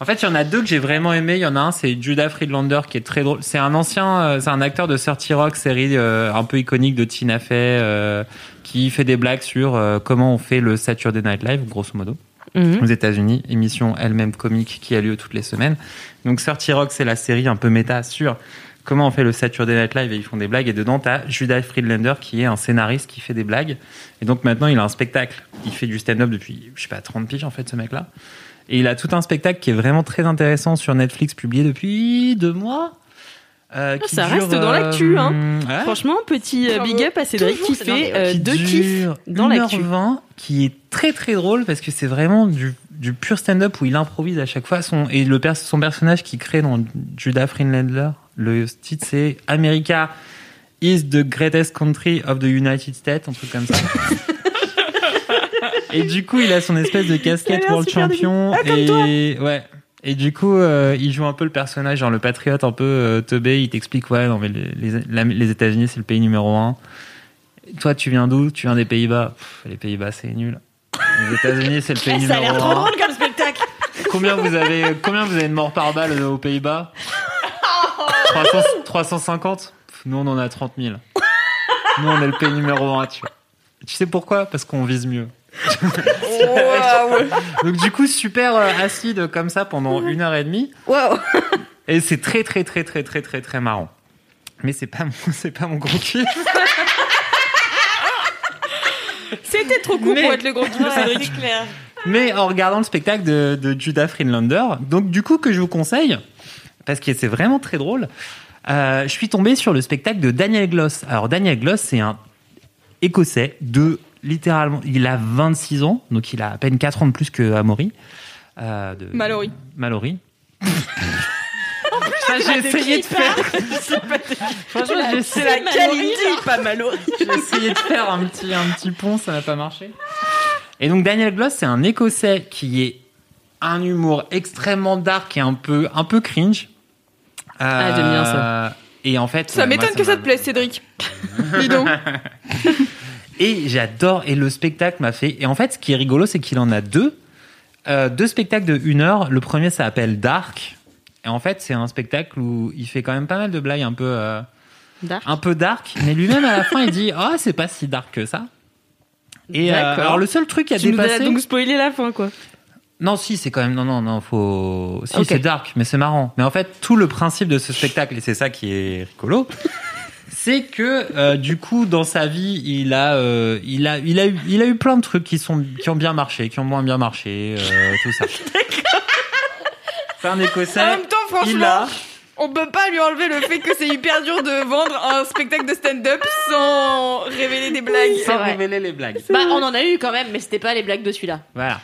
Speaker 3: En fait, il y en a deux que j'ai vraiment aimé. Il y en a un, c'est Judah Friedlander qui est très drôle. C'est un ancien, euh, c'est un acteur de 30 Rock, série euh, un peu iconique de Tina Fey, euh, qui fait des blagues sur euh, comment on fait le Saturday Night Live, grosso modo.
Speaker 2: Mhm.
Speaker 3: aux États-Unis, émission elle-même comique qui a lieu toutes les semaines. Donc 30 Rock, c'est la série un peu méta sur comment on fait le Saturday Night Live et ils font des blagues. Et dedans, tu as Judah Friedlander qui est un scénariste qui fait des blagues. Et donc maintenant, il a un spectacle. Il fait du stand-up depuis, je sais pas, 30 piges en fait, ce mec-là. Et il a tout un spectacle qui est vraiment très intéressant sur Netflix, publié depuis deux mois. euh, qui
Speaker 2: ça
Speaker 3: dure,
Speaker 2: reste dans l'actu, hein.
Speaker 3: ouais,
Speaker 2: Franchement, petit euh, big up à Cédric qui fait
Speaker 4: dans-
Speaker 2: euh,
Speaker 3: qui
Speaker 2: deux kiffs dans l'actu.
Speaker 3: 1h20, qui est très très drôle parce que c'est vraiment du, du pur stand-up où il improvise à chaque fois. Son, et le pers- son personnage qu'il crée dans Judah Friedlander, le titre c'est America is the greatest country of the United States, un truc comme ça. et du coup, il a son espèce de casquette World Champion. et ouais. Et du coup, euh, il joue un peu le personnage, genre le patriote un peu euh, teubé. Il t'explique, ouais, non, mais les, les, la- les États-Unis, c'est le pays numéro un. Toi, tu viens d'où? Tu viens des Pays-Bas? Les Pays-Bas, c'est nul. Les États-Unis, c'est le pays
Speaker 4: Ça a l'air
Speaker 3: numéro
Speaker 4: trop
Speaker 3: un.
Speaker 4: drôle comme spectacle.
Speaker 3: Combien vous avez, combien vous avez de morts par balle euh, aux Pays-Bas? 300 350 Pff, Nous, on en a 30 000. Nous, on est le pays numéro un, tu vois. Tu sais pourquoi? Parce qu'on vise mieux. Donc du coup, super euh, acide comme ça pendant une heure et demie. Et c'est très très très très très très très marrant. Mais c'est pas mon, c'est pas mon gros kiff.
Speaker 5: C'était trop court
Speaker 3: Mais-
Speaker 5: pour être le gros kiff de Cédric.
Speaker 4: c'est clair.
Speaker 3: Mais en regardant le spectacle de, de Judah Friedlander, donc du coup que je vous conseille, parce que c'est vraiment très drôle, euh, je suis tombé sur le spectacle de Daniel Gloss. Alors Daniel Gloss, c'est un Écossais de littéralement, il a 26 ans, donc il a à peine 4 ans de plus que Amaury. Euh, de-
Speaker 5: Mallory.
Speaker 3: J'ai essayé de faire. Franchement, j'ai
Speaker 4: C'est
Speaker 3: essayé,
Speaker 4: la Kalindi, pas Mallory.
Speaker 3: j'ai essayé de faire un petit, un petit pont, ça n'a pas marché. Et donc Daniel Gloss, c'est un Écossais qui est un humour extrêmement dark et un peu, un peu cringe.
Speaker 2: Ah, j'aime bien ça.
Speaker 3: Et en fait,
Speaker 5: Ça
Speaker 3: ouais,
Speaker 5: m'étonne que ça te plaise, Cédric. Dis donc.
Speaker 3: Et j'adore. Et le spectacle m'a fait. Et en fait, ce qui est rigolo, c'est qu'il en a deux. Euh, deux spectacles de une heure. Le premier s'appelle Dark. Et en fait, c'est un spectacle où il fait quand même pas mal de blagues un peu, euh,
Speaker 2: Dark.
Speaker 3: un peu dark. Mais lui-même, à la fin, il dit Ah, c'est pas si dark que ça. Et euh, alors, le seul truc qui a
Speaker 2: Tu nous as
Speaker 3: dépassé.
Speaker 2: donc spoilé la fin, quoi.
Speaker 3: Non, si, c'est quand même. Non, non, non, faut. Si, c'est dark, mais c'est marrant. Mais en fait, tout le principe de ce spectacle, et c'est ça qui est rigolo, c'est que euh, du coup, dans sa vie, il a, euh, il a, il a eu, il a eu plein de trucs qui sont, qui ont bien marché, qui ont moins bien marché, euh, tout ça. C'est un Écossais.
Speaker 5: En même temps,
Speaker 3: il
Speaker 5: franchement,
Speaker 3: a.
Speaker 5: on peut pas lui enlever le fait que c'est hyper dur de vendre un spectacle de stand-up sans révéler des blagues.
Speaker 3: Sans
Speaker 4: vrai.
Speaker 3: révéler les blagues.
Speaker 4: Bah, on en a eu quand même, mais c'était pas les blagues de celui-là.
Speaker 3: Voilà.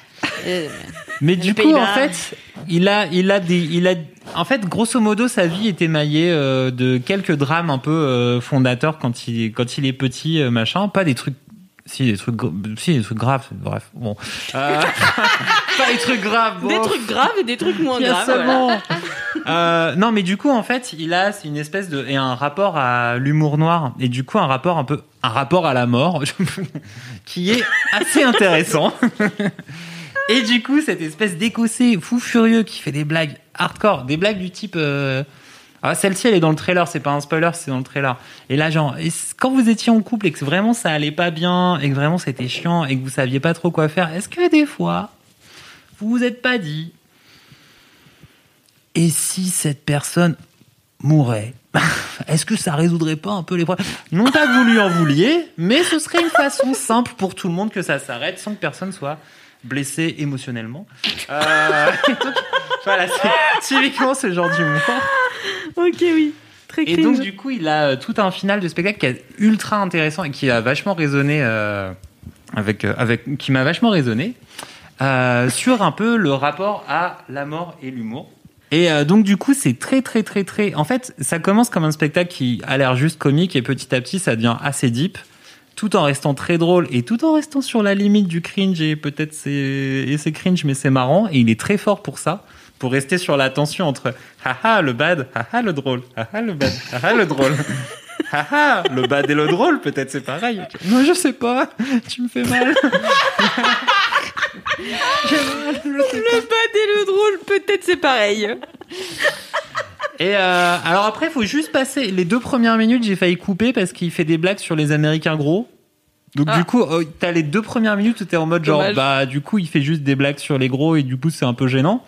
Speaker 3: Mais du coup, en fait, il a, il a des, il a, en fait, grosso modo, sa vie est émaillée euh, de quelques drames un peu euh, fondateurs quand il, quand il est petit, euh, machin. Pas des trucs, si des trucs, si des trucs graves. Bref, bon, Euh, pas des trucs graves.
Speaker 4: Des
Speaker 3: bon.
Speaker 4: trucs graves et des trucs moins graves. voilà.
Speaker 3: Euh, non, mais du coup, en fait, il a une espèce de et un rapport à l'humour noir et du coup un rapport un peu un rapport à la mort qui est assez intéressant. Et du coup, cette espèce d'écossais fou furieux qui fait des blagues hardcore, des blagues du type. euh, ah, celle-ci, elle est dans le trailer, c'est pas un spoiler, c'est dans le trailer. Et là, genre, quand vous étiez en couple et que vraiment ça allait pas bien, et que vraiment c'était chiant, et que vous saviez pas trop quoi faire, est-ce que des fois, vous vous êtes pas dit, et si cette personne mourait Est-ce que ça résoudrait pas un peu les problèmes? Non pas que vous lui en vouliez, mais ce serait une façon simple pour tout le monde que ça s'arrête sans que personne soit blessé émotionnellement. Euh, donc, voilà, c'est typiquement ce genre d'humour.
Speaker 2: Ok, oui. Très
Speaker 3: Et donc du coup, il a euh, tout un final de spectacle qui est ultra intéressant et qui a vachement résonné euh, avec, euh, avec, qui m'a vachement résonné euh, sur un peu le rapport à la mort et l'humour. Et euh, donc du coup, c'est très très très très. En fait, ça commence comme un spectacle qui a l'air juste comique et petit à petit, ça devient assez deep, tout en restant très drôle et tout en restant sur la limite du cringe et peut-être c'est et c'est cringe mais c'est marrant et il est très fort pour ça, pour rester sur la tension entre haha le bad, haha le drôle, haha le bad, haha le drôle. Haha, le bad et le drôle, peut-être c'est pareil. Non, je sais pas. Tu me fais mal.
Speaker 5: Le bad et le drôle, peut-être c'est pareil.
Speaker 3: Et euh, alors après, il faut juste passer les deux premières minutes. J'ai failli couper parce qu'il fait des blagues sur les Américains gros. Donc
Speaker 2: Ah.
Speaker 3: du coup, euh, t'as les deux premières minutes où t'es en mode genre,
Speaker 2: Dommage.
Speaker 3: bah du coup, il fait juste des blagues sur les gros et du coup, c'est un peu gênant.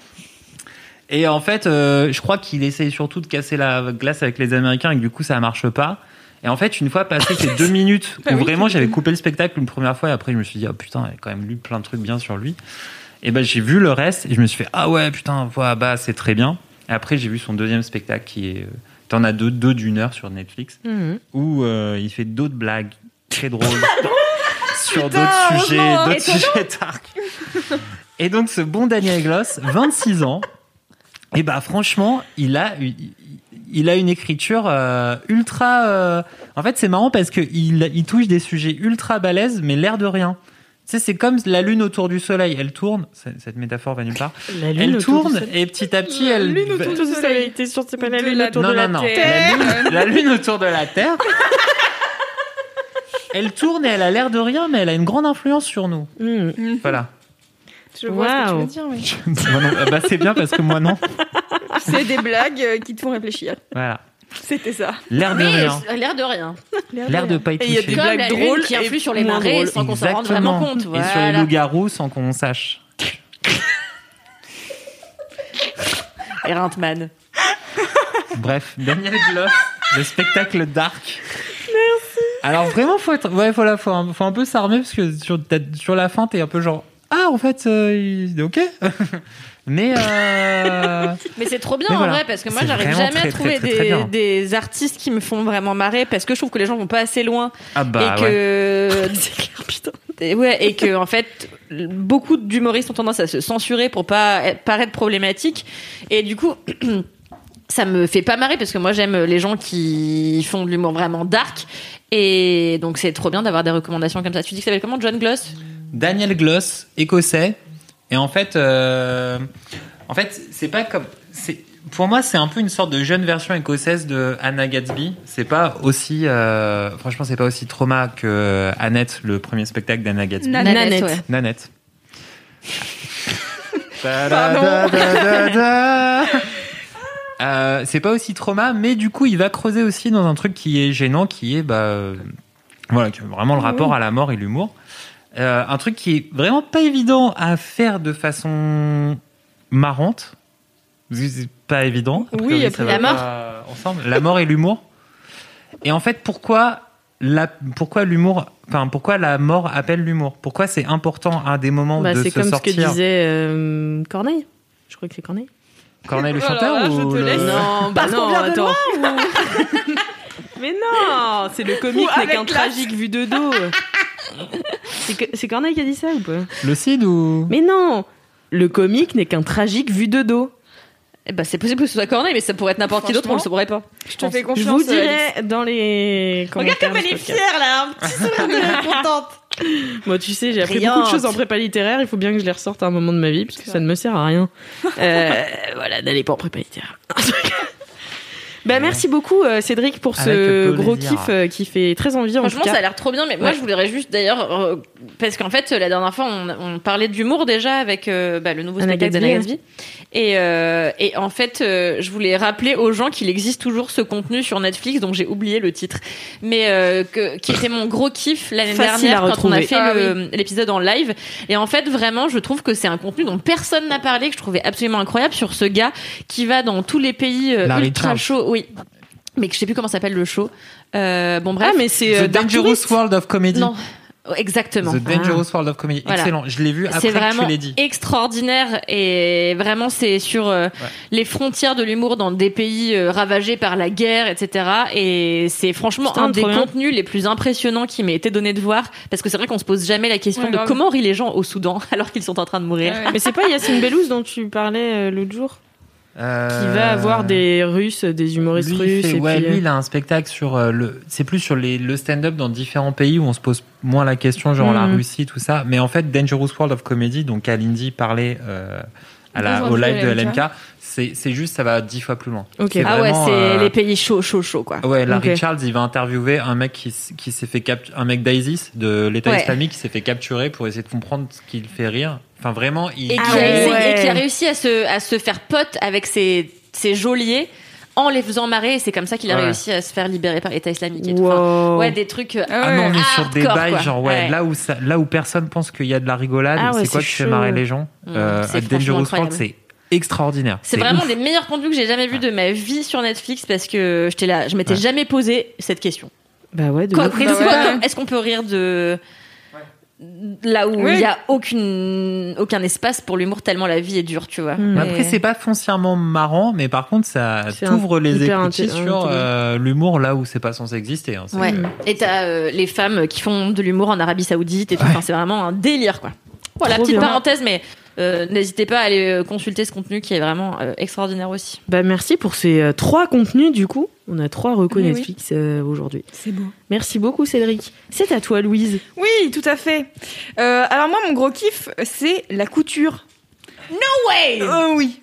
Speaker 3: Et en fait, euh, je crois qu'il essaye surtout de casser la glace avec les Américains et que du coup, ça marche pas. Et en fait, une fois passé ces deux minutes
Speaker 5: Bah
Speaker 3: où
Speaker 5: oui,
Speaker 3: vraiment j'avais coupé le spectacle une première fois et après je me suis dit, oh putain, a quand même lu plein de trucs bien sur lui. Et ben j'ai vu le reste et je me suis fait, ah ouais, putain, voilà, bah c'est très bien. Et après, j'ai vu son deuxième spectacle qui est. euh, T'en as deux, deux d'une heure sur Netflix
Speaker 2: Mhm.
Speaker 3: où euh, il fait d'autres blagues très drôles sur d'autres sujets, d'autres sujets dark. Et donc ce bon Daniel Gloss, 26 ans, et bah franchement, il a il- il a une écriture euh, ultra. euh, En fait, c'est marrant parce que il, il touche des sujets ultra balèzes, mais l'air de rien. Tu sais, c'est comme la lune autour du soleil. Elle tourne. Cette métaphore va nulle part.
Speaker 2: La lune
Speaker 3: Elle
Speaker 2: autour du
Speaker 3: tourne et petit à petit, elle.
Speaker 5: lune autour du soleil.
Speaker 2: été sur c'est pas la lune
Speaker 5: la-
Speaker 2: autour
Speaker 3: non,
Speaker 2: de la
Speaker 3: non, non.
Speaker 2: Terre.
Speaker 3: La lune, la autour de la Terre. Elle tourne et elle a l'air de rien, mais elle a une grande influence sur nous.
Speaker 2: Mhm.
Speaker 3: Voilà.
Speaker 5: Je vois ce que tu veux dire, oui.
Speaker 3: Non. Ah bah, c'est bien parce que moi non.
Speaker 5: C'est des blagues euh, qui te font réfléchir.
Speaker 3: Voilà.
Speaker 5: C'était ça.
Speaker 3: L'air de rien.
Speaker 4: l'air de rien.
Speaker 3: L'air de pas y
Speaker 2: Et il y a
Speaker 3: toucher.
Speaker 2: des
Speaker 4: Comme
Speaker 2: blagues drôles
Speaker 4: qui
Speaker 2: et
Speaker 4: influe sur les marées sans qu'on s'en rende vraiment compte.
Speaker 3: Et sur les loups-garous sans qu'on sache.
Speaker 4: Et Rintman.
Speaker 3: Bref, Daniel Gloss, le spectacle dark. Merci. Alors vraiment, faut être, ouais, voilà, faut un, faut un peu s'armer parce que sur, sur la fin, t'es un peu genre, ah, en fait, euh, il- ok. Mais euh,
Speaker 4: Mais c'est trop bien
Speaker 3: Mais
Speaker 4: en
Speaker 3: voilà.
Speaker 4: vrai parce que moi j'arrive jamais
Speaker 3: très,
Speaker 4: à trouver
Speaker 3: très, très, très
Speaker 4: des, des artistes qui me font vraiment marrer parce que je trouve que les gens vont pas assez loin.
Speaker 3: Ah bah
Speaker 4: et
Speaker 3: ouais.
Speaker 4: que c'est clair putain. Et ouais et que en fait beaucoup d'humoristes ont tendance à se censurer pour pas paraître problématique et du coup ça me fait pas marrer parce que moi j'aime les gens qui font de l'humour vraiment dark. Et donc c'est trop bien d'avoir des recommandations comme ça. Tu dis que ça s'appelle comment? John Gloss?
Speaker 3: Daniel Gloss, écossais. Et en fait, euh, en fait, c'est pas comme, c'est, pour moi, c'est un peu une sorte de jeune version écossaise de Anna Gatsby. C'est pas aussi, euh, franchement, c'est pas aussi trauma que Annette, le premier spectacle d'Anna Gatsby.
Speaker 5: Nanette,
Speaker 4: Nanette,
Speaker 5: ouais.
Speaker 3: Euh, c'est pas aussi trauma, mais du coup, il va creuser aussi dans un truc qui est gênant, qui est bah, euh, voilà, qui est vraiment le rapport à la mort et l'humour. Euh, un truc qui est vraiment pas évident à faire de façon marrante. Parce que C'est pas évident. A
Speaker 5: Oui,
Speaker 3: priori,
Speaker 5: après,
Speaker 4: la mort.
Speaker 3: ensemble. La mort et l'humour. Et en fait, pourquoi la, pourquoi l'humour, enfin, pourquoi la mort appelle l'humour? Pourquoi c'est important à des moments
Speaker 2: Bah,
Speaker 3: de
Speaker 2: c'est
Speaker 3: se
Speaker 2: comme
Speaker 3: sortir
Speaker 2: ce que disait euh, Corneille. Je crois que c'est Corneille.
Speaker 3: Corneille le
Speaker 5: Alors
Speaker 3: chanteur
Speaker 5: là, je
Speaker 3: ou
Speaker 5: te
Speaker 3: le-
Speaker 5: laisse.
Speaker 2: Non, bah
Speaker 5: Parce qu'on
Speaker 2: non,
Speaker 5: vient de
Speaker 2: attends. Mais non, c'est le comique n'est qu'un tragique vu de dos. C'est Corneille qui a dit ça ou pas?
Speaker 3: Le Cid ou?
Speaker 2: Mais non, le comique n'est qu'un tragique vu de dos.
Speaker 4: Eh ben, c'est possible que ce soit Corneille mais ça pourrait être n'importe qui d'autre on le saurait pas
Speaker 5: Je te fais
Speaker 2: Je
Speaker 5: confiance.
Speaker 2: vous
Speaker 5: Alice.
Speaker 2: dirai dans les
Speaker 5: Regarde comme elle est fière là, un petit sourire de contente.
Speaker 2: Moi, tu sais, j'ai appris beaucoup de choses en prépa littéraire. Il faut bien que je les ressorte à un moment de ma vie, parce que ça ne me sert à rien. Euh, voilà, d'aller pas en prépa littéraire. Bah, merci beaucoup, euh, Cédric, pour ce gros kiff euh, qui fait très envie. En tout
Speaker 4: Franchement,
Speaker 2: cas.
Speaker 4: ça a l'air trop bien, mais moi
Speaker 2: Ouais.
Speaker 4: je voudrais juste d'ailleurs, euh, parce qu'en fait, la dernière fois, on, on parlait d'humour déjà avec euh, bah, le nouveau
Speaker 2: Anna
Speaker 4: spectacle d'Anna Gatsby. Et, euh, et en fait, euh, je voulais rappeler aux gens qu'il existe toujours ce contenu sur Netflix, dont j'ai oublié le titre, mais euh, que, qui était mon gros kiff l'année dernière quand on a fait
Speaker 5: Ah
Speaker 4: l'épisode en live. Et en fait, vraiment, je trouve que c'est un contenu dont personne n'a parlé, que je trouvais absolument incroyable sur ce gars qui va dans tous les pays euh, ultra chauds. Oui. Mais je sais plus comment s'appelle le show. Euh, bon bref.
Speaker 2: Ah, mais c'est euh,
Speaker 3: The
Speaker 2: Dark
Speaker 3: Dangerous
Speaker 2: Tourist.
Speaker 3: World of Comedy.
Speaker 4: Non, exactement.
Speaker 3: The Dangerous World of Comedy.
Speaker 4: Voilà.
Speaker 3: Excellent. Je l'ai vu après
Speaker 4: C'est
Speaker 3: que
Speaker 4: vraiment
Speaker 3: tu l'aies dit.
Speaker 4: extraordinaire et vraiment c'est sur euh, les frontières de l'humour dans des pays euh, ravagés par la guerre, etc. Et c'est franchement
Speaker 2: Putain,
Speaker 4: un des
Speaker 2: bien.
Speaker 4: contenus les plus impressionnants qui m'ait été donné de voir parce que c'est vrai qu'on se pose jamais la question
Speaker 5: Ouais,
Speaker 4: de
Speaker 5: grave.
Speaker 4: comment rient les gens au Soudan alors qu'ils sont en train de mourir.
Speaker 5: Ouais.
Speaker 2: Mais c'est pas Yacine Bellouz dont tu parlais euh, l'autre jour? Qui va avoir des Russes, des humoristes
Speaker 3: Euh, Lui,
Speaker 2: russes.
Speaker 3: fait-
Speaker 2: et
Speaker 3: ouais,
Speaker 2: puis,
Speaker 3: lui,
Speaker 2: euh,
Speaker 3: il a un spectacle sur euh, le. C'est plus sur les, le stand-up dans différents pays où on se pose moins la question, genre la
Speaker 2: Mhm.
Speaker 3: Russie, tout ça. Mais en fait, Dangerous World of Comedy, donc Kalindi parlait euh, à la, au live de
Speaker 5: LMK.
Speaker 3: C'est juste, ça va dix fois plus loin.
Speaker 2: Ok.
Speaker 3: C'est
Speaker 4: Ah ouais, c'est
Speaker 3: euh,
Speaker 4: les pays chauds, chauds, chauds quoi.
Speaker 3: Ouais, Larry. Charles, il va interviewer un mec qui, s'est fait cap- un mec d'ISIS de l'État
Speaker 4: Ouais.
Speaker 3: islamique qui s'est fait capturer pour essayer de comprendre ce qui le fait rire. Enfin, vraiment, il.
Speaker 4: Et qui,
Speaker 2: Ah
Speaker 4: a
Speaker 2: ouais. Ouais.
Speaker 4: et qui a réussi à se, à se faire pote avec ses, ses geôliers en les faisant marrer. Et c'est comme ça qu'il a
Speaker 3: Ouais.
Speaker 4: réussi à se faire libérer par l'État islamique. Et tout. Enfin, ouais, des trucs. euh,
Speaker 3: Ah non, on est sur des bails,
Speaker 4: quoi.
Speaker 3: genre, ouais,
Speaker 4: Ouais.
Speaker 3: Là, où ça, là où personne pense qu'il y a de la rigolade,
Speaker 2: Ah ouais,
Speaker 3: c'est quoi qui fait marrer les gens
Speaker 4: Mm,
Speaker 3: euh, Dangerous World, c'est extraordinaire.
Speaker 4: C'est vraiment
Speaker 3: ouf.
Speaker 4: des meilleurs contenus que j'ai jamais vus de ma vie sur Netflix parce que j'étais là, je m'étais
Speaker 3: Ouais.
Speaker 4: jamais posé cette question.
Speaker 2: Bah ouais, de
Speaker 4: Quoi-
Speaker 5: Bah ouais.
Speaker 4: qu'on- est-ce qu'on peut rire de là où il
Speaker 5: Oui.
Speaker 4: y a aucune aucun espace pour l'humour tellement la vie est dure, tu vois.
Speaker 2: Mm.
Speaker 3: Mais Après, c'est pas foncièrement marrant, mais par contre, ça t'ouvre les écoutilles sur euh, l'humour là où c'est pas censé exister. hein.
Speaker 4: Ouais. Et t'as euh, les femmes qui font de l'humour en Arabie Saoudite et tout. Enfin, c'est vraiment un délire, quoi. Voilà,
Speaker 2: Trop
Speaker 4: petite
Speaker 2: bien.
Speaker 4: parenthèse, mais euh, n'hésitez pas à aller euh, consulter ce contenu qui est vraiment euh, extraordinaire aussi.
Speaker 2: Bah merci pour ces euh, trois contenus du coup. On a trois recos
Speaker 5: Oui, oui.
Speaker 2: Netflix euh, aujourd'hui.
Speaker 5: C'est beau.
Speaker 2: Merci beaucoup Cédric. C'est à toi Louise.
Speaker 5: Oui, tout à fait. Euh, alors moi, mon gros kiff, c'est la couture.
Speaker 4: No way
Speaker 5: Euh, oui.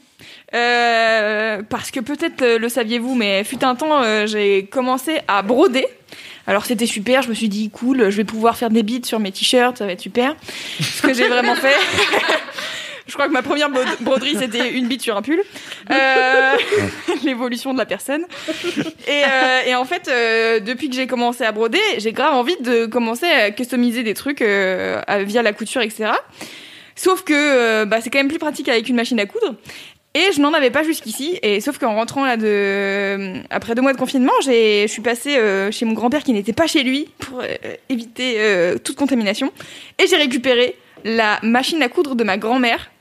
Speaker 5: Euh, parce que peut-être le saviez-vous, mais fut un temps, euh, j'ai commencé à broder. Alors c'était super, je me suis dit cool, je vais pouvoir faire des beats sur mes t-shirts, ça va être super. Ce que j'ai vraiment fait. je crois que ma première bro- broderie c'était une bite sur un pull. Euh, L'évolution de la personne. Et, euh, en fait, euh, depuis que j'ai commencé à broder, j'ai grave envie de commencer à customiser des trucs via la couture, etc. Sauf que bah, c'est quand même plus pratique avec une machine à coudre. Et je n'en avais pas jusqu'ici. Et sauf qu'en rentrant là de après deux mois de confinement, j'ai je suis passée euh, chez mon grand-père qui n'était pas chez lui pour euh, éviter euh, toute contamination. Et j'ai récupéré la machine à coudre de ma grand-mère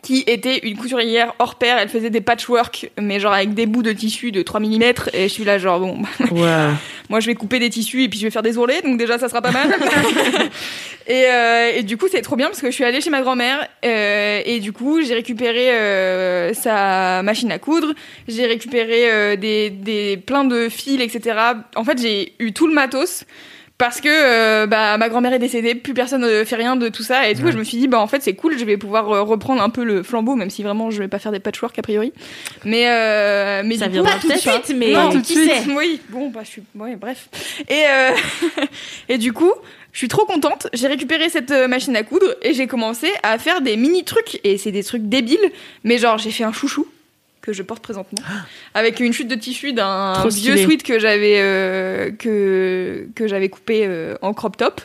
Speaker 5: qui était une couturière hors pair. Elle faisait des patchwork, mais genre avec des bouts de tissu de 3 mm. Et je suis là genre bon,
Speaker 2: Ouais.
Speaker 5: moi, je vais couper des tissus et puis je vais faire des ourlets, donc déjà ça sera pas mal. et, euh, et du coup, c'est trop bien parce que je suis allée chez ma grand-mère euh, et du coup, j'ai récupéré euh, sa machine à coudre, j'ai récupéré des, des plein de fils, etc. En fait, j'ai eu tout le matos. Parce que euh, bah, ma grand-mère est décédée, plus personne ne fait rien de tout ça et tout.
Speaker 3: Ouais.
Speaker 5: Je me suis dit, bah en fait, c'est cool, je vais pouvoir euh, reprendre un peu le flambeau, même si vraiment je vais pas faire des patchwork a priori. Mais, euh, mais
Speaker 4: Ça
Speaker 5: du coup,
Speaker 4: viendra
Speaker 5: tout de suite,
Speaker 4: mais
Speaker 5: non,
Speaker 4: qui
Speaker 5: tout de suite.
Speaker 4: sait
Speaker 5: Oui, bon, bah je suis. Ouais, bref. Et, euh, et du coup, je suis trop contente. J'ai récupéré cette machine à coudre et j'ai commencé à faire des mini trucs. Et c'est des trucs débiles, mais genre, j'ai fait un chouchou que je porte présentement. Avec une chute de tissu d'un vieux sweat que j'avais euh, que que j'avais coupé euh, en crop top.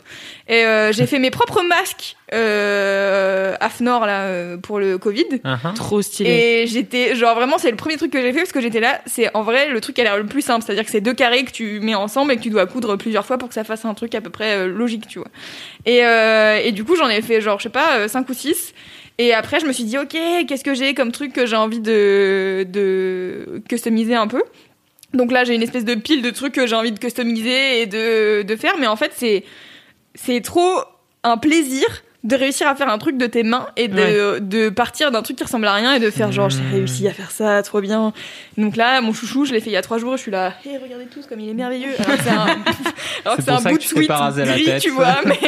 Speaker 5: Et euh, j'ai fait mes propres masques euh, AFNOR là pour le Covid.
Speaker 3: Uh-huh.
Speaker 2: Trop stylé.
Speaker 5: et j'étais genre vraiment c'est le premier truc que j'ai fait parce que j'étais là. C'est en vrai le truc qui a l'air le plus simple. C'est à dire que c'est deux carrés que tu mets ensemble et que tu dois coudre plusieurs fois pour que ça fasse un truc à peu près euh, logique tu vois. Et, euh, et du coup j'en ai fait genre je sais pas euh, cinq ou six et après je me suis dit ok qu'est-ce que j'ai comme truc que j'ai envie de de customiser un peu? Donc là j'ai une espèce de pile de trucs que j'ai envie de customiser et de, de faire. Mais en fait c'est c'est trop un plaisir de réussir à faire un truc de tes mains et de, de partir d'un truc qui ressemble à rien et de faire genre j'ai réussi à faire ça trop bien. Donc là mon chouchou je l'ai fait il y a trois jours je suis là hé regardez tous comme il est merveilleux. Alors que c'est un, alors que
Speaker 3: C'est
Speaker 5: un
Speaker 3: ça
Speaker 5: bout de sweat gris tu vois mais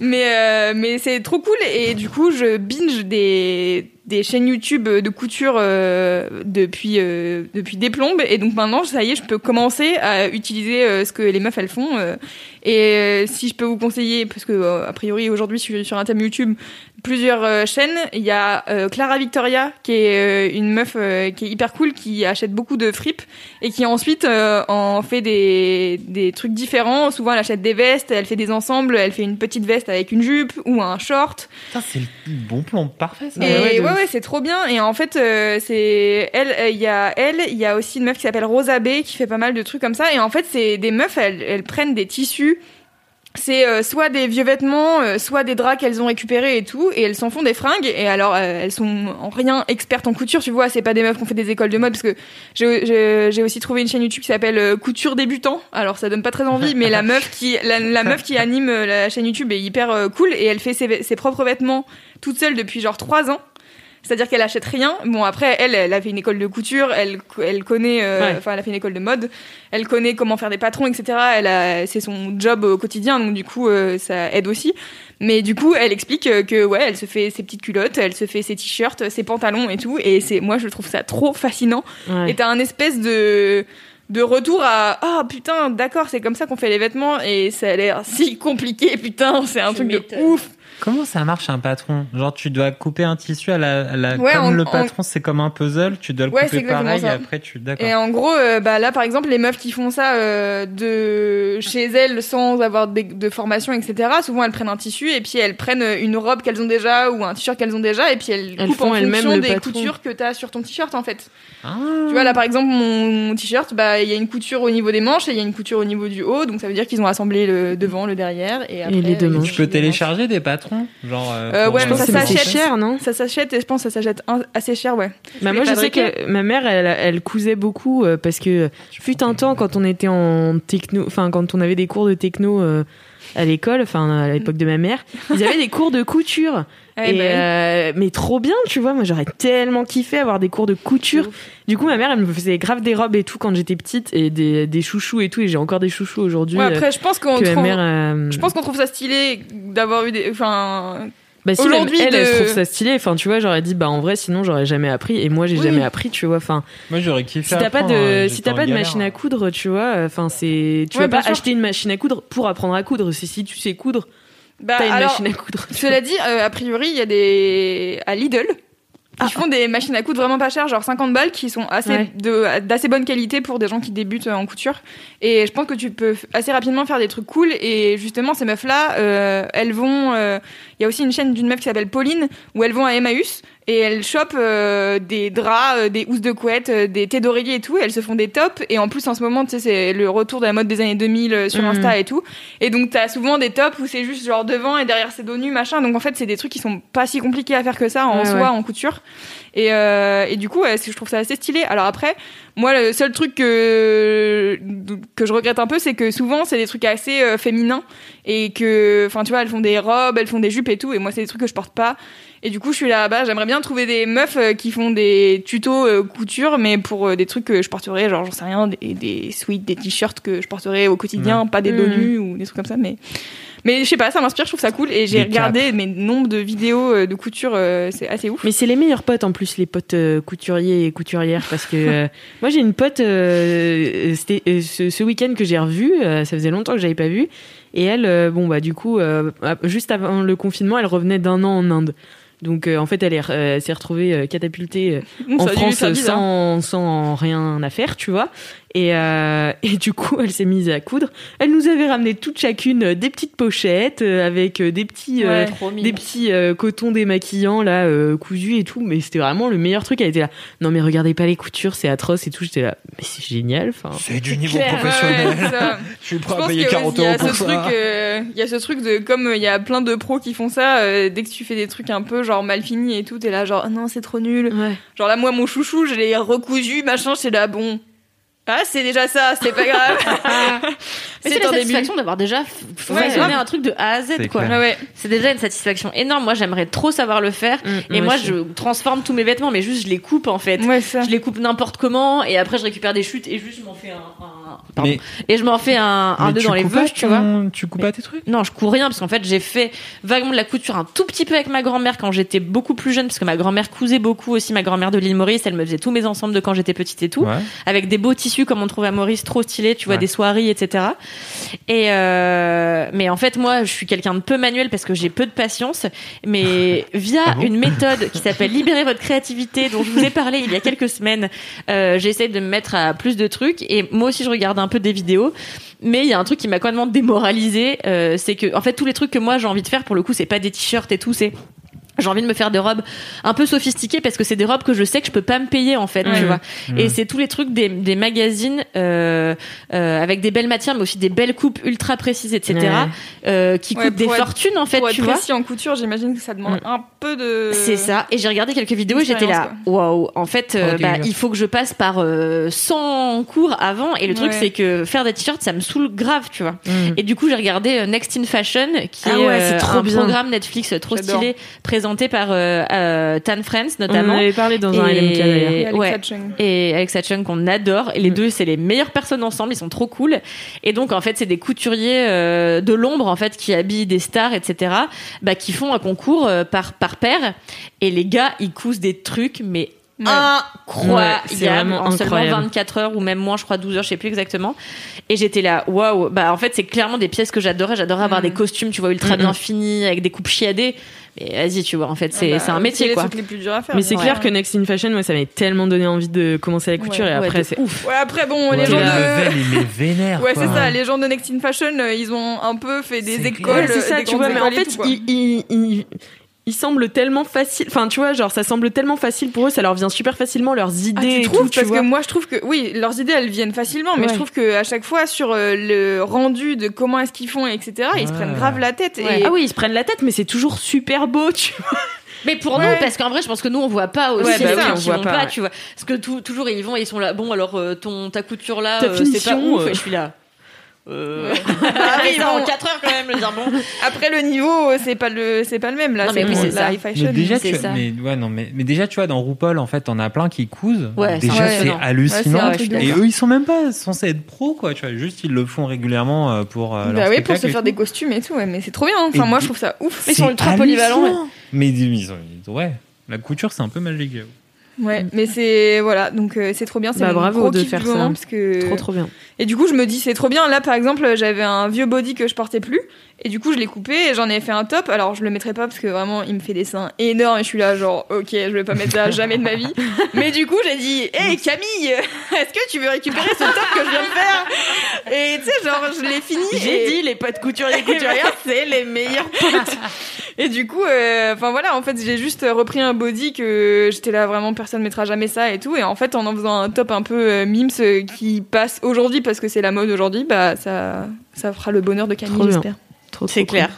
Speaker 5: mais euh, mais c'est trop cool. Et du coup je binge des des chaînes YouTube de couture euh, depuis euh, depuis des plombes. Et donc maintenant ça y est je peux commencer à utiliser euh, ce que les meufs elles font euh, et si je peux vous conseiller parce que a priori aujourd'hui suis sur un thème YouTube plusieurs euh, chaînes il y a euh, Clara Victoria qui est euh, une meuf euh, qui est hyper cool qui achète beaucoup de fripes et qui ensuite euh, en fait des des trucs différents souvent elle achète des vestes elle fait des ensembles elle fait une petite veste avec une jupe ou un short
Speaker 3: Putain, c'est le bon plan parfait ça.
Speaker 5: et
Speaker 2: ouais,
Speaker 5: ouais, c'est trop bien. Et en fait, euh, c'est elle, euh, il y a elle, il y a aussi une meuf qui s'appelle Rosa B qui fait pas mal de trucs comme ça. Et en fait, c'est des meufs, elles, elles prennent des tissus. C'est euh, soit des vieux vêtements, euh, soit des draps qu'elles ont récupérés et tout, et elles s'en font des fringues. Et alors, euh, elles sont en rien expertes en couture, tu vois. C'est pas des meufs qui ont fait des écoles de mode, parce que j'ai- aussi trouvé une chaîne YouTube qui s'appelle Couture débutant. Alors, ça donne pas très envie, mais la meuf qui anime la chaîne YouTube est hyper cool et elle fait ses, ses propres vêtements toute seule depuis genre trois ans. C'est-à-dire qu'elle achète rien. Bon après elle, elle a fait une école de couture, elle, elle connaît, euh,
Speaker 2: Ouais.
Speaker 5: enfin elle a fait une école de mode, elle connaît comment faire des patrons, etc. Elle a, c'est son job au quotidien, donc du coup euh, ça aide aussi. Mais du coup elle explique euh, que ouais, elle se fait ses petites culottes, elle se fait ses t-shirts, ses pantalons et tout. Et c'est, moi je trouve ça trop fascinant.
Speaker 2: Ouais.
Speaker 5: Et t'as un espèce de de retour à ah putain d'accord c'est comme ça qu'on fait les vêtements et ça a l'air si compliqué putain c'est un
Speaker 4: Tu
Speaker 5: truc de ouf
Speaker 3: Comment ça marche un patron? Genre, tu dois couper un tissu à la. à la-
Speaker 5: Ouais,
Speaker 3: comme
Speaker 5: en-
Speaker 3: le
Speaker 5: en-
Speaker 3: patron, c'est comme un puzzle, tu dois le
Speaker 5: Ouais, c'est
Speaker 3: couper pareil
Speaker 5: ça.
Speaker 3: et après tu. D'accord.
Speaker 5: Et en gros, euh, bah là, par exemple, les meufs qui font ça euh, de chez elles sans avoir de formation, etc. Souvent, elles prennent un tissu et puis elles prennent une robe qu'elles ont déjà ou un t-shirt qu'elles ont déjà et puis elles,
Speaker 2: Elles
Speaker 5: coupent
Speaker 2: font
Speaker 5: en
Speaker 2: elles-mêmes
Speaker 5: fonction des coutures que t'as sur ton t-shirt en fait.
Speaker 3: Ah.
Speaker 5: Tu vois là, par exemple, mon, mon t-shirt, bah il y a une couture au niveau des manches et il y a une couture au niveau du haut, donc ça veut dire qu'ils ont assemblé le devant, le derrière et après.
Speaker 2: les deux manches.
Speaker 3: Tu peux télécharger des patrons Genre. euh,
Speaker 5: Euh, ouais, mais ça s'achète.
Speaker 2: Cher, non?
Speaker 5: Ça s'achète et je pense que ça s'achète assez cher, ouais.
Speaker 2: Bah moi je sais que ma mère elle, elle cousait beaucoup euh, parce que fut un temps quand on était en techno enfin quand on avait des cours de techno euh, à l'école enfin à l'époque de ma mère ils avaient des cours de couture et
Speaker 5: bah oui.
Speaker 2: euh, mais trop bien tu vois moi j'aurais tellement kiffé avoir des cours de couture du coup ma mère elle me faisait grave des robes et tout quand j'étais petite et des, des chouchous et tout et j'ai encore des chouchous aujourd'hui
Speaker 5: Ouais,
Speaker 2: euh,
Speaker 5: après, je pense qu'on
Speaker 2: ma
Speaker 5: trouve.
Speaker 2: mère euh,
Speaker 5: Je pense qu'on trouve ça stylé d'avoir eu des. Enfin,
Speaker 2: bah si
Speaker 5: aujourd'hui,
Speaker 2: elle, elle, elle
Speaker 5: de-
Speaker 2: se trouve ça stylé enfin tu vois j'aurais dit bah en vrai sinon j'aurais jamais appris et moi j'ai
Speaker 5: Oui.
Speaker 2: jamais appris tu vois enfin
Speaker 3: Moi, j'aurais kiffé.
Speaker 2: si t'as pas de
Speaker 3: hein,
Speaker 2: si t'as pas de
Speaker 3: galère.
Speaker 2: machine à coudre tu vois enfin c'est tu
Speaker 5: Ouais,
Speaker 2: vas pas
Speaker 5: sûr.
Speaker 2: acheter une machine à coudre pour apprendre à coudre c'est si tu sais coudre
Speaker 5: bah,
Speaker 2: t'as une
Speaker 5: alors,
Speaker 2: machine à coudre
Speaker 5: Cela dit, euh, a priori, il y a des. À Lidl. Ils font des machines à coudre vraiment pas chères, genre 50 balles, qui sont assez
Speaker 2: Ouais.
Speaker 5: de d'assez bonne qualité pour des gens qui débutent en couture. Et je pense que tu peux assez rapidement faire des trucs cool. Et justement, ces meufs-là, euh, elles vont. euh, Il y a aussi une chaîne d'une meuf qui s'appelle Pauline, où elles vont à Emmaüs et elles chopent euh, des draps, euh, des housses de couette, euh, des thés d'oreiller et tout. Et elles se font des tops. Et en plus, en ce moment, tu sais, c'est le retour de la mode des années 2000 euh, sur
Speaker 2: Mhm.
Speaker 5: Insta et tout. Et donc, t'as souvent des tops où c'est juste genre devant et derrière c'est dos nu, machin. Donc, en fait, c'est des trucs qui sont pas si compliqués à faire que ça en
Speaker 2: Ouais,
Speaker 5: soi,
Speaker 2: ouais.
Speaker 5: en couture. Et, euh, et du coup, je trouve ça assez stylé. Alors après, moi, le seul truc que, que je regrette un peu, c'est que souvent, c'est des trucs assez euh, féminins. Et que, enfin, tu vois, elles font des robes, elles font des jupes et tout. Et moi, c'est des trucs que je porte pas. Et du coup, je suis là-bas. J'aimerais bien trouver des meufs euh, qui font des tutos euh, couture, mais pour euh, des trucs que je porterais, genre, j'en sais rien, des, des sweats, des t-shirts que je porterais au quotidien, pas des dos
Speaker 2: Mhm.
Speaker 5: nus ou des trucs comme ça. Mais, mais je sais pas, ça m'inspire, je trouve ça cool. Et j'ai regardé mes nombres de vidéos euh, de couture, euh, c'est assez ouf.
Speaker 2: mais c'est les meilleurs potes en plus les potes euh, couturiers et couturières parce que euh, moi j'ai une pote euh, c'était euh, ce, ce week-end que j'ai revu euh, ça faisait longtemps que j'avais pas vu et elle euh, bon bah du coup euh, juste avant le confinement elle revenait d'un an en Inde donc euh, en fait elle euh, s'est retrouvée euh, catapultée euh, en
Speaker 5: Ça
Speaker 2: France sans, sans rien à faire, tu vois. Et, euh, et du coup, elle s'est mise à coudre. Elle nous avait ramené toutes chacune euh, des petites pochettes euh, avec euh, des petits, euh, des petits euh, cotons démaquillants là euh, cousus et tout. Mais c'était vraiment le meilleur truc. Elle était là. Non mais regardez pas les coutures, c'est atroce et tout. J'étais là. Mais c'est génial. Enfin.
Speaker 3: C'est du niveau
Speaker 5: Ouais,
Speaker 3: professionnel.
Speaker 5: ça.
Speaker 3: Je suis
Speaker 5: Je
Speaker 3: prêt à payer
Speaker 5: qu'il y a
Speaker 3: 40
Speaker 5: aussi- il y
Speaker 3: euros
Speaker 5: a
Speaker 3: pour
Speaker 5: ce
Speaker 3: ça.
Speaker 5: truc, euh, il y a ce truc de comme euh, il y a plein de pros qui font ça. euh, dès que tu fais des trucs un peu genre mal finis et tout, t'es là genre Ah non c'est trop nul.
Speaker 2: Ouais.
Speaker 5: Genre là moi mon chouchou je l'ai recousu machin, c'est là bon. Ah c'est déjà ça, c'est pas grave.
Speaker 4: Mais c'est la satisfaction d'avoir déjà f-
Speaker 5: Ouais,
Speaker 4: façonné
Speaker 5: grave.
Speaker 4: un truc de A à Z,
Speaker 3: C'est
Speaker 4: quoi.
Speaker 5: Ah.
Speaker 4: C'est déjà une satisfaction énorme. Moi, j'aimerais trop savoir le faire.
Speaker 2: Mm,
Speaker 4: et moi,
Speaker 2: aussi.
Speaker 4: je transforme tous mes vêtements, mais juste je les coupe en fait.
Speaker 5: Ouais ça.
Speaker 4: Je les coupe n'importe comment et après je récupère des chutes et juste je m'en fais un, un- pardon.
Speaker 3: Mais-
Speaker 4: et je m'en fais un, deux dans les
Speaker 3: pas
Speaker 4: tu vois.
Speaker 3: Tu coupes pas tes trucs?
Speaker 4: Non, je couds rien parce qu'en fait j'ai fait vaguement de la couture un tout petit peu avec ma grand-mère quand j'étais beaucoup plus jeune parce que ma grand-mère cousait beaucoup aussi. Ma grand-mère de l'île Maurice, elle me faisait tous mes ensembles de quand j'étais petite et tout
Speaker 3: Ouais.
Speaker 4: avec des beaux tissus comme on trouve à Maurice, trop stylés, tu vois,
Speaker 3: Ouais.
Speaker 4: des soieries, etc. Et euh, mais en fait, moi, je suis quelqu'un de peu manuel parce que j'ai peu de patience. Mais via
Speaker 3: Ah bon
Speaker 4: une méthode qui s'appelle libérer votre créativité, dont je vous ai parlé il y a quelques semaines, euh, j'essaie de me mettre à plus de trucs. Et moi aussi, je regarde un peu des vidéos. Mais il y a un truc qui m'a complètement démoralisé, euh, c'est que en fait tous les trucs que moi j'ai envie de faire pour le coup, c'est pas des t-shirts et tout, c'est j'ai envie de me faire des robes un peu sophistiquées parce que c'est des robes que je sais que je peux pas me payer en fait, tu vois. Et c'est tous les trucs des, des magazines euh, euh, avec des belles matières, mais aussi des belles coupes ultra précises, etc.
Speaker 2: Ouais.
Speaker 4: euh, qui
Speaker 5: Ouais,
Speaker 4: coûtent des
Speaker 5: être-
Speaker 4: fortunes en fait,
Speaker 5: Pour être
Speaker 4: tu vois.
Speaker 5: précis en couture, j'imagine que ça demande un peu de.
Speaker 4: C'est ça. Et j'ai regardé quelques vidéos et j'étais là, waouh. En fait, euh,
Speaker 3: Oh,
Speaker 4: bah, il faut que je passe par euh, 100 cours avant. Et le truc,
Speaker 5: Ouais.
Speaker 4: c'est que faire des t-shirts, ça me saoule grave, tu vois. Et du coup, j'ai regardé euh, Next in Fashion, qui
Speaker 2: Ah
Speaker 4: est,
Speaker 2: ouais, c'est
Speaker 4: euh,
Speaker 2: trop
Speaker 4: un
Speaker 2: bien.
Speaker 4: programme Netflix trop stylé, présenté par euh, euh, Tan Friends
Speaker 2: On en
Speaker 4: notamment.
Speaker 2: avait parlé dans un
Speaker 4: Et-
Speaker 2: LMK d'ailleurs.
Speaker 5: Et Alexa
Speaker 4: ouais.
Speaker 5: Chung.
Speaker 4: Et Alexa Chung qu'on adore. Et les deux, c'est les meilleures personnes ensemble. Ils sont trop cool. Et donc, en fait, c'est des couturiers euh, de l'ombre, en fait, qui habillent des stars, etc. Bah, qui font un concours euh, par par paire. Et les gars, ils cousent des trucs, mais incroyable
Speaker 2: Ouais, c'est vraiment
Speaker 4: en seulement
Speaker 2: incroyable.
Speaker 4: 24 heures ou même moins, je crois 12 heures, je sais plus exactement. Et j'étais là, waouh. Bah en fait, c'est clairement des pièces que j'adorais. J'adorais avoir des costumes, tu vois, ultra
Speaker 2: Mm,
Speaker 4: bien
Speaker 2: mm.
Speaker 4: finis avec des coupes chiadées. Mais vas-y, tu vois, en fait, c'est
Speaker 5: Ah bah,
Speaker 4: c'est un métier
Speaker 5: les
Speaker 4: quoi.
Speaker 5: trucs les plus durs à faire.
Speaker 2: Mais c'est
Speaker 5: Ouais.
Speaker 2: clair que Next in Fashion, moi, ça m'avait tellement donné envie de commencer la couture
Speaker 5: Ouais,
Speaker 2: et
Speaker 4: ouais,
Speaker 2: après,
Speaker 4: de
Speaker 2: c'est
Speaker 4: ouf.
Speaker 5: Ouais, après, bon, les
Speaker 3: Ouais,
Speaker 5: gens
Speaker 3: le
Speaker 5: de.
Speaker 3: vénère.
Speaker 5: Ouais, c'est ça. Les gens de Next in Fashion, euh, ils ont un peu fait des écoles.
Speaker 2: Ouais, c'est ça,
Speaker 5: des
Speaker 2: tu vois, mais en fait, ils- ils semblent tellement facile. Enfin, tu vois, genre, ça semble tellement facile pour eux, ça leur vient super facilement, leurs
Speaker 5: Ah,
Speaker 2: idées
Speaker 5: tu
Speaker 2: et
Speaker 5: trouves
Speaker 2: tout, tu
Speaker 5: Parce
Speaker 2: vois.
Speaker 5: que moi, je trouve que oui, leurs idées, elles viennent facilement, mais
Speaker 2: Ouais.
Speaker 5: je trouve que à chaque fois sur euh, le rendu de comment est-ce qu'ils font, etc., ils se prennent grave la tête.
Speaker 4: Ouais.
Speaker 5: Et...
Speaker 2: Ah oui, ils se prennent la tête, mais c'est toujours super beau, tu vois.
Speaker 4: Mais pour
Speaker 5: Ouais.
Speaker 4: nous, parce qu'en vrai, je pense que nous, on voit pas aussi
Speaker 5: Ouais, bah
Speaker 4: les
Speaker 5: oui,
Speaker 2: on
Speaker 4: qui
Speaker 2: voit
Speaker 4: vont
Speaker 2: pas,
Speaker 4: pas,
Speaker 2: ouais.
Speaker 4: tu vois. Parce que tout- toujours, ils vont et ils sont là. Bon, alors, euh, ton, ta couture là,
Speaker 2: Ta
Speaker 4: euh, c'est pas
Speaker 2: finition,
Speaker 4: ouf.
Speaker 2: euh.
Speaker 4: Et je suis là. Euh...
Speaker 5: Ah oui,
Speaker 4: en
Speaker 5: bon.
Speaker 4: 4 heures quand même, je veux dire, bon.
Speaker 5: Après le niveau, euh, c'est pas le, c'est pas le même là.
Speaker 4: Non, mais oui, c'est ça.
Speaker 5: high fashion.
Speaker 3: Mais déjà, tu,
Speaker 4: ça.
Speaker 3: mais, ouais, non, mais, mais déjà, tu vois, dans RuPaul, en fait, t'en as plein qui cousent.
Speaker 4: Ouais,
Speaker 3: déjà,
Speaker 4: c'est
Speaker 3: hallucinant.
Speaker 5: Ouais,
Speaker 3: et eux, ils sont même pas censés être pros, quoi. Tu vois, juste, ils le font régulièrement euh, pour. euh, leur
Speaker 5: bah oui, pour se faire des costumes et tout, ouais, mais c'est trop bien. Enfin,
Speaker 3: Et
Speaker 5: moi, je trouve ça ouf.
Speaker 4: Ils sont ultra polyvalents.
Speaker 3: Mais ils, ils ont, ils ont- ouais, la couture, c'est un peu magique.
Speaker 5: Ouais, mais c'est voilà, donc euh, c'est trop bien. C'est
Speaker 2: Bah, bravo
Speaker 5: gros
Speaker 2: de faire ça.
Speaker 5: moment, parce que
Speaker 2: Trop, trop bien.
Speaker 5: Et du coup, je me dis, c'est trop bien. Là, par exemple, j'avais un vieux body que je portais plus. Et du coup, je l'ai coupé et j'en ai fait un top. Alors, je le mettrai pas parce que vraiment, il me fait des seins énormes. Et je suis là, genre, ok, je vais pas mettre ça jamais de ma vie. Mais du coup, j'ai dit, hé Camille, est-ce que tu veux récupérer ce top que je viens de faire? Et tu sais, genre, je l'ai fini.
Speaker 2: J'ai
Speaker 5: et-
Speaker 2: dit, les potes couturiers couturières, c'est les meilleurs potes.
Speaker 5: Et du coup, euh, enfin voilà, en fait, j'ai juste repris un body que j'étais là, vraiment, personne mettra jamais ça et tout. Et en fait, en en faisant un top un peu euh, mimes euh, qui passe aujourd'hui parce que c'est la mode aujourd'hui, bah ça, ça fera le bonheur de Camille,
Speaker 2: Trop bien.
Speaker 5: j'espère.
Speaker 2: Trop,
Speaker 4: C'est clair.
Speaker 2: cool.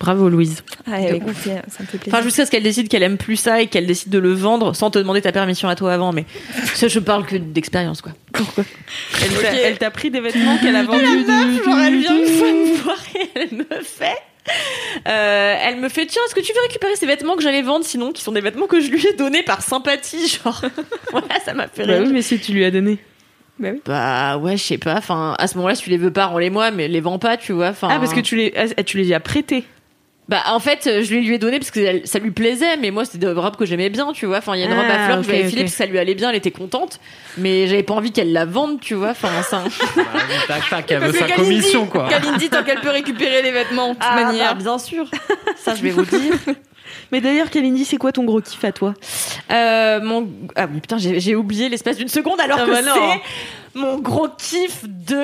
Speaker 2: Bravo, Louise.
Speaker 5: Ah, écoute, ça me fait plaisir.
Speaker 4: Enfin, jusqu'à ce qu'elle décide qu'elle aime plus ça et qu'elle décide de le vendre sans te demander ta permission à toi avant. Mais ça, je parle que d'expérience, quoi. Pourquoi
Speaker 2: Elle t'a- pris des vêtements qu'elle a vendus.
Speaker 4: Genre, elle vient une fois me voir et elle me fait. Euh, elle me fait tiens est-ce que tu veux récupérer ces vêtements que j'allais vendre sinon qui sont des vêtements que je lui ai donnés par sympathie genre voilà ça m'a fait
Speaker 2: Bah
Speaker 4: rire
Speaker 2: oui, mais si tu lui as donné.
Speaker 4: bah ouais je sais pas enfin à ce moment-là si tu les veux pas rends-les moi mais les vends pas tu vois enfin
Speaker 2: Ah, parce que tu les, ah, tu les as prêtés.
Speaker 4: Bah en fait euh, je lui ai donné parce que elle- ça lui plaisait mais moi c'était des robes que j'aimais bien tu vois. Enfin il y a une robe à
Speaker 2: Ah,
Speaker 4: fleurs que je lui
Speaker 2: ok,
Speaker 4: avais filée parce que ça lui allait bien elle était contente mais j'avais pas envie qu'elle la vende tu vois. Enfin ça
Speaker 3: Bah, tac, tac, elle veut sa
Speaker 5: Kalindi-
Speaker 3: commission, quoi.
Speaker 5: Kalindi, tant qu'elle peut récupérer les vêtements, de toute
Speaker 4: ah,
Speaker 5: manière.
Speaker 4: bah, bien sûr. Ça je vais vous dire
Speaker 2: Mais d'ailleurs, Kalindi, c'est quoi ton gros kiff à toi?
Speaker 4: Euh, mon ah oui putain j'ai oublié l'espace d'une seconde alors
Speaker 2: Ah
Speaker 4: que
Speaker 2: bah
Speaker 4: c'est mon gros kiff de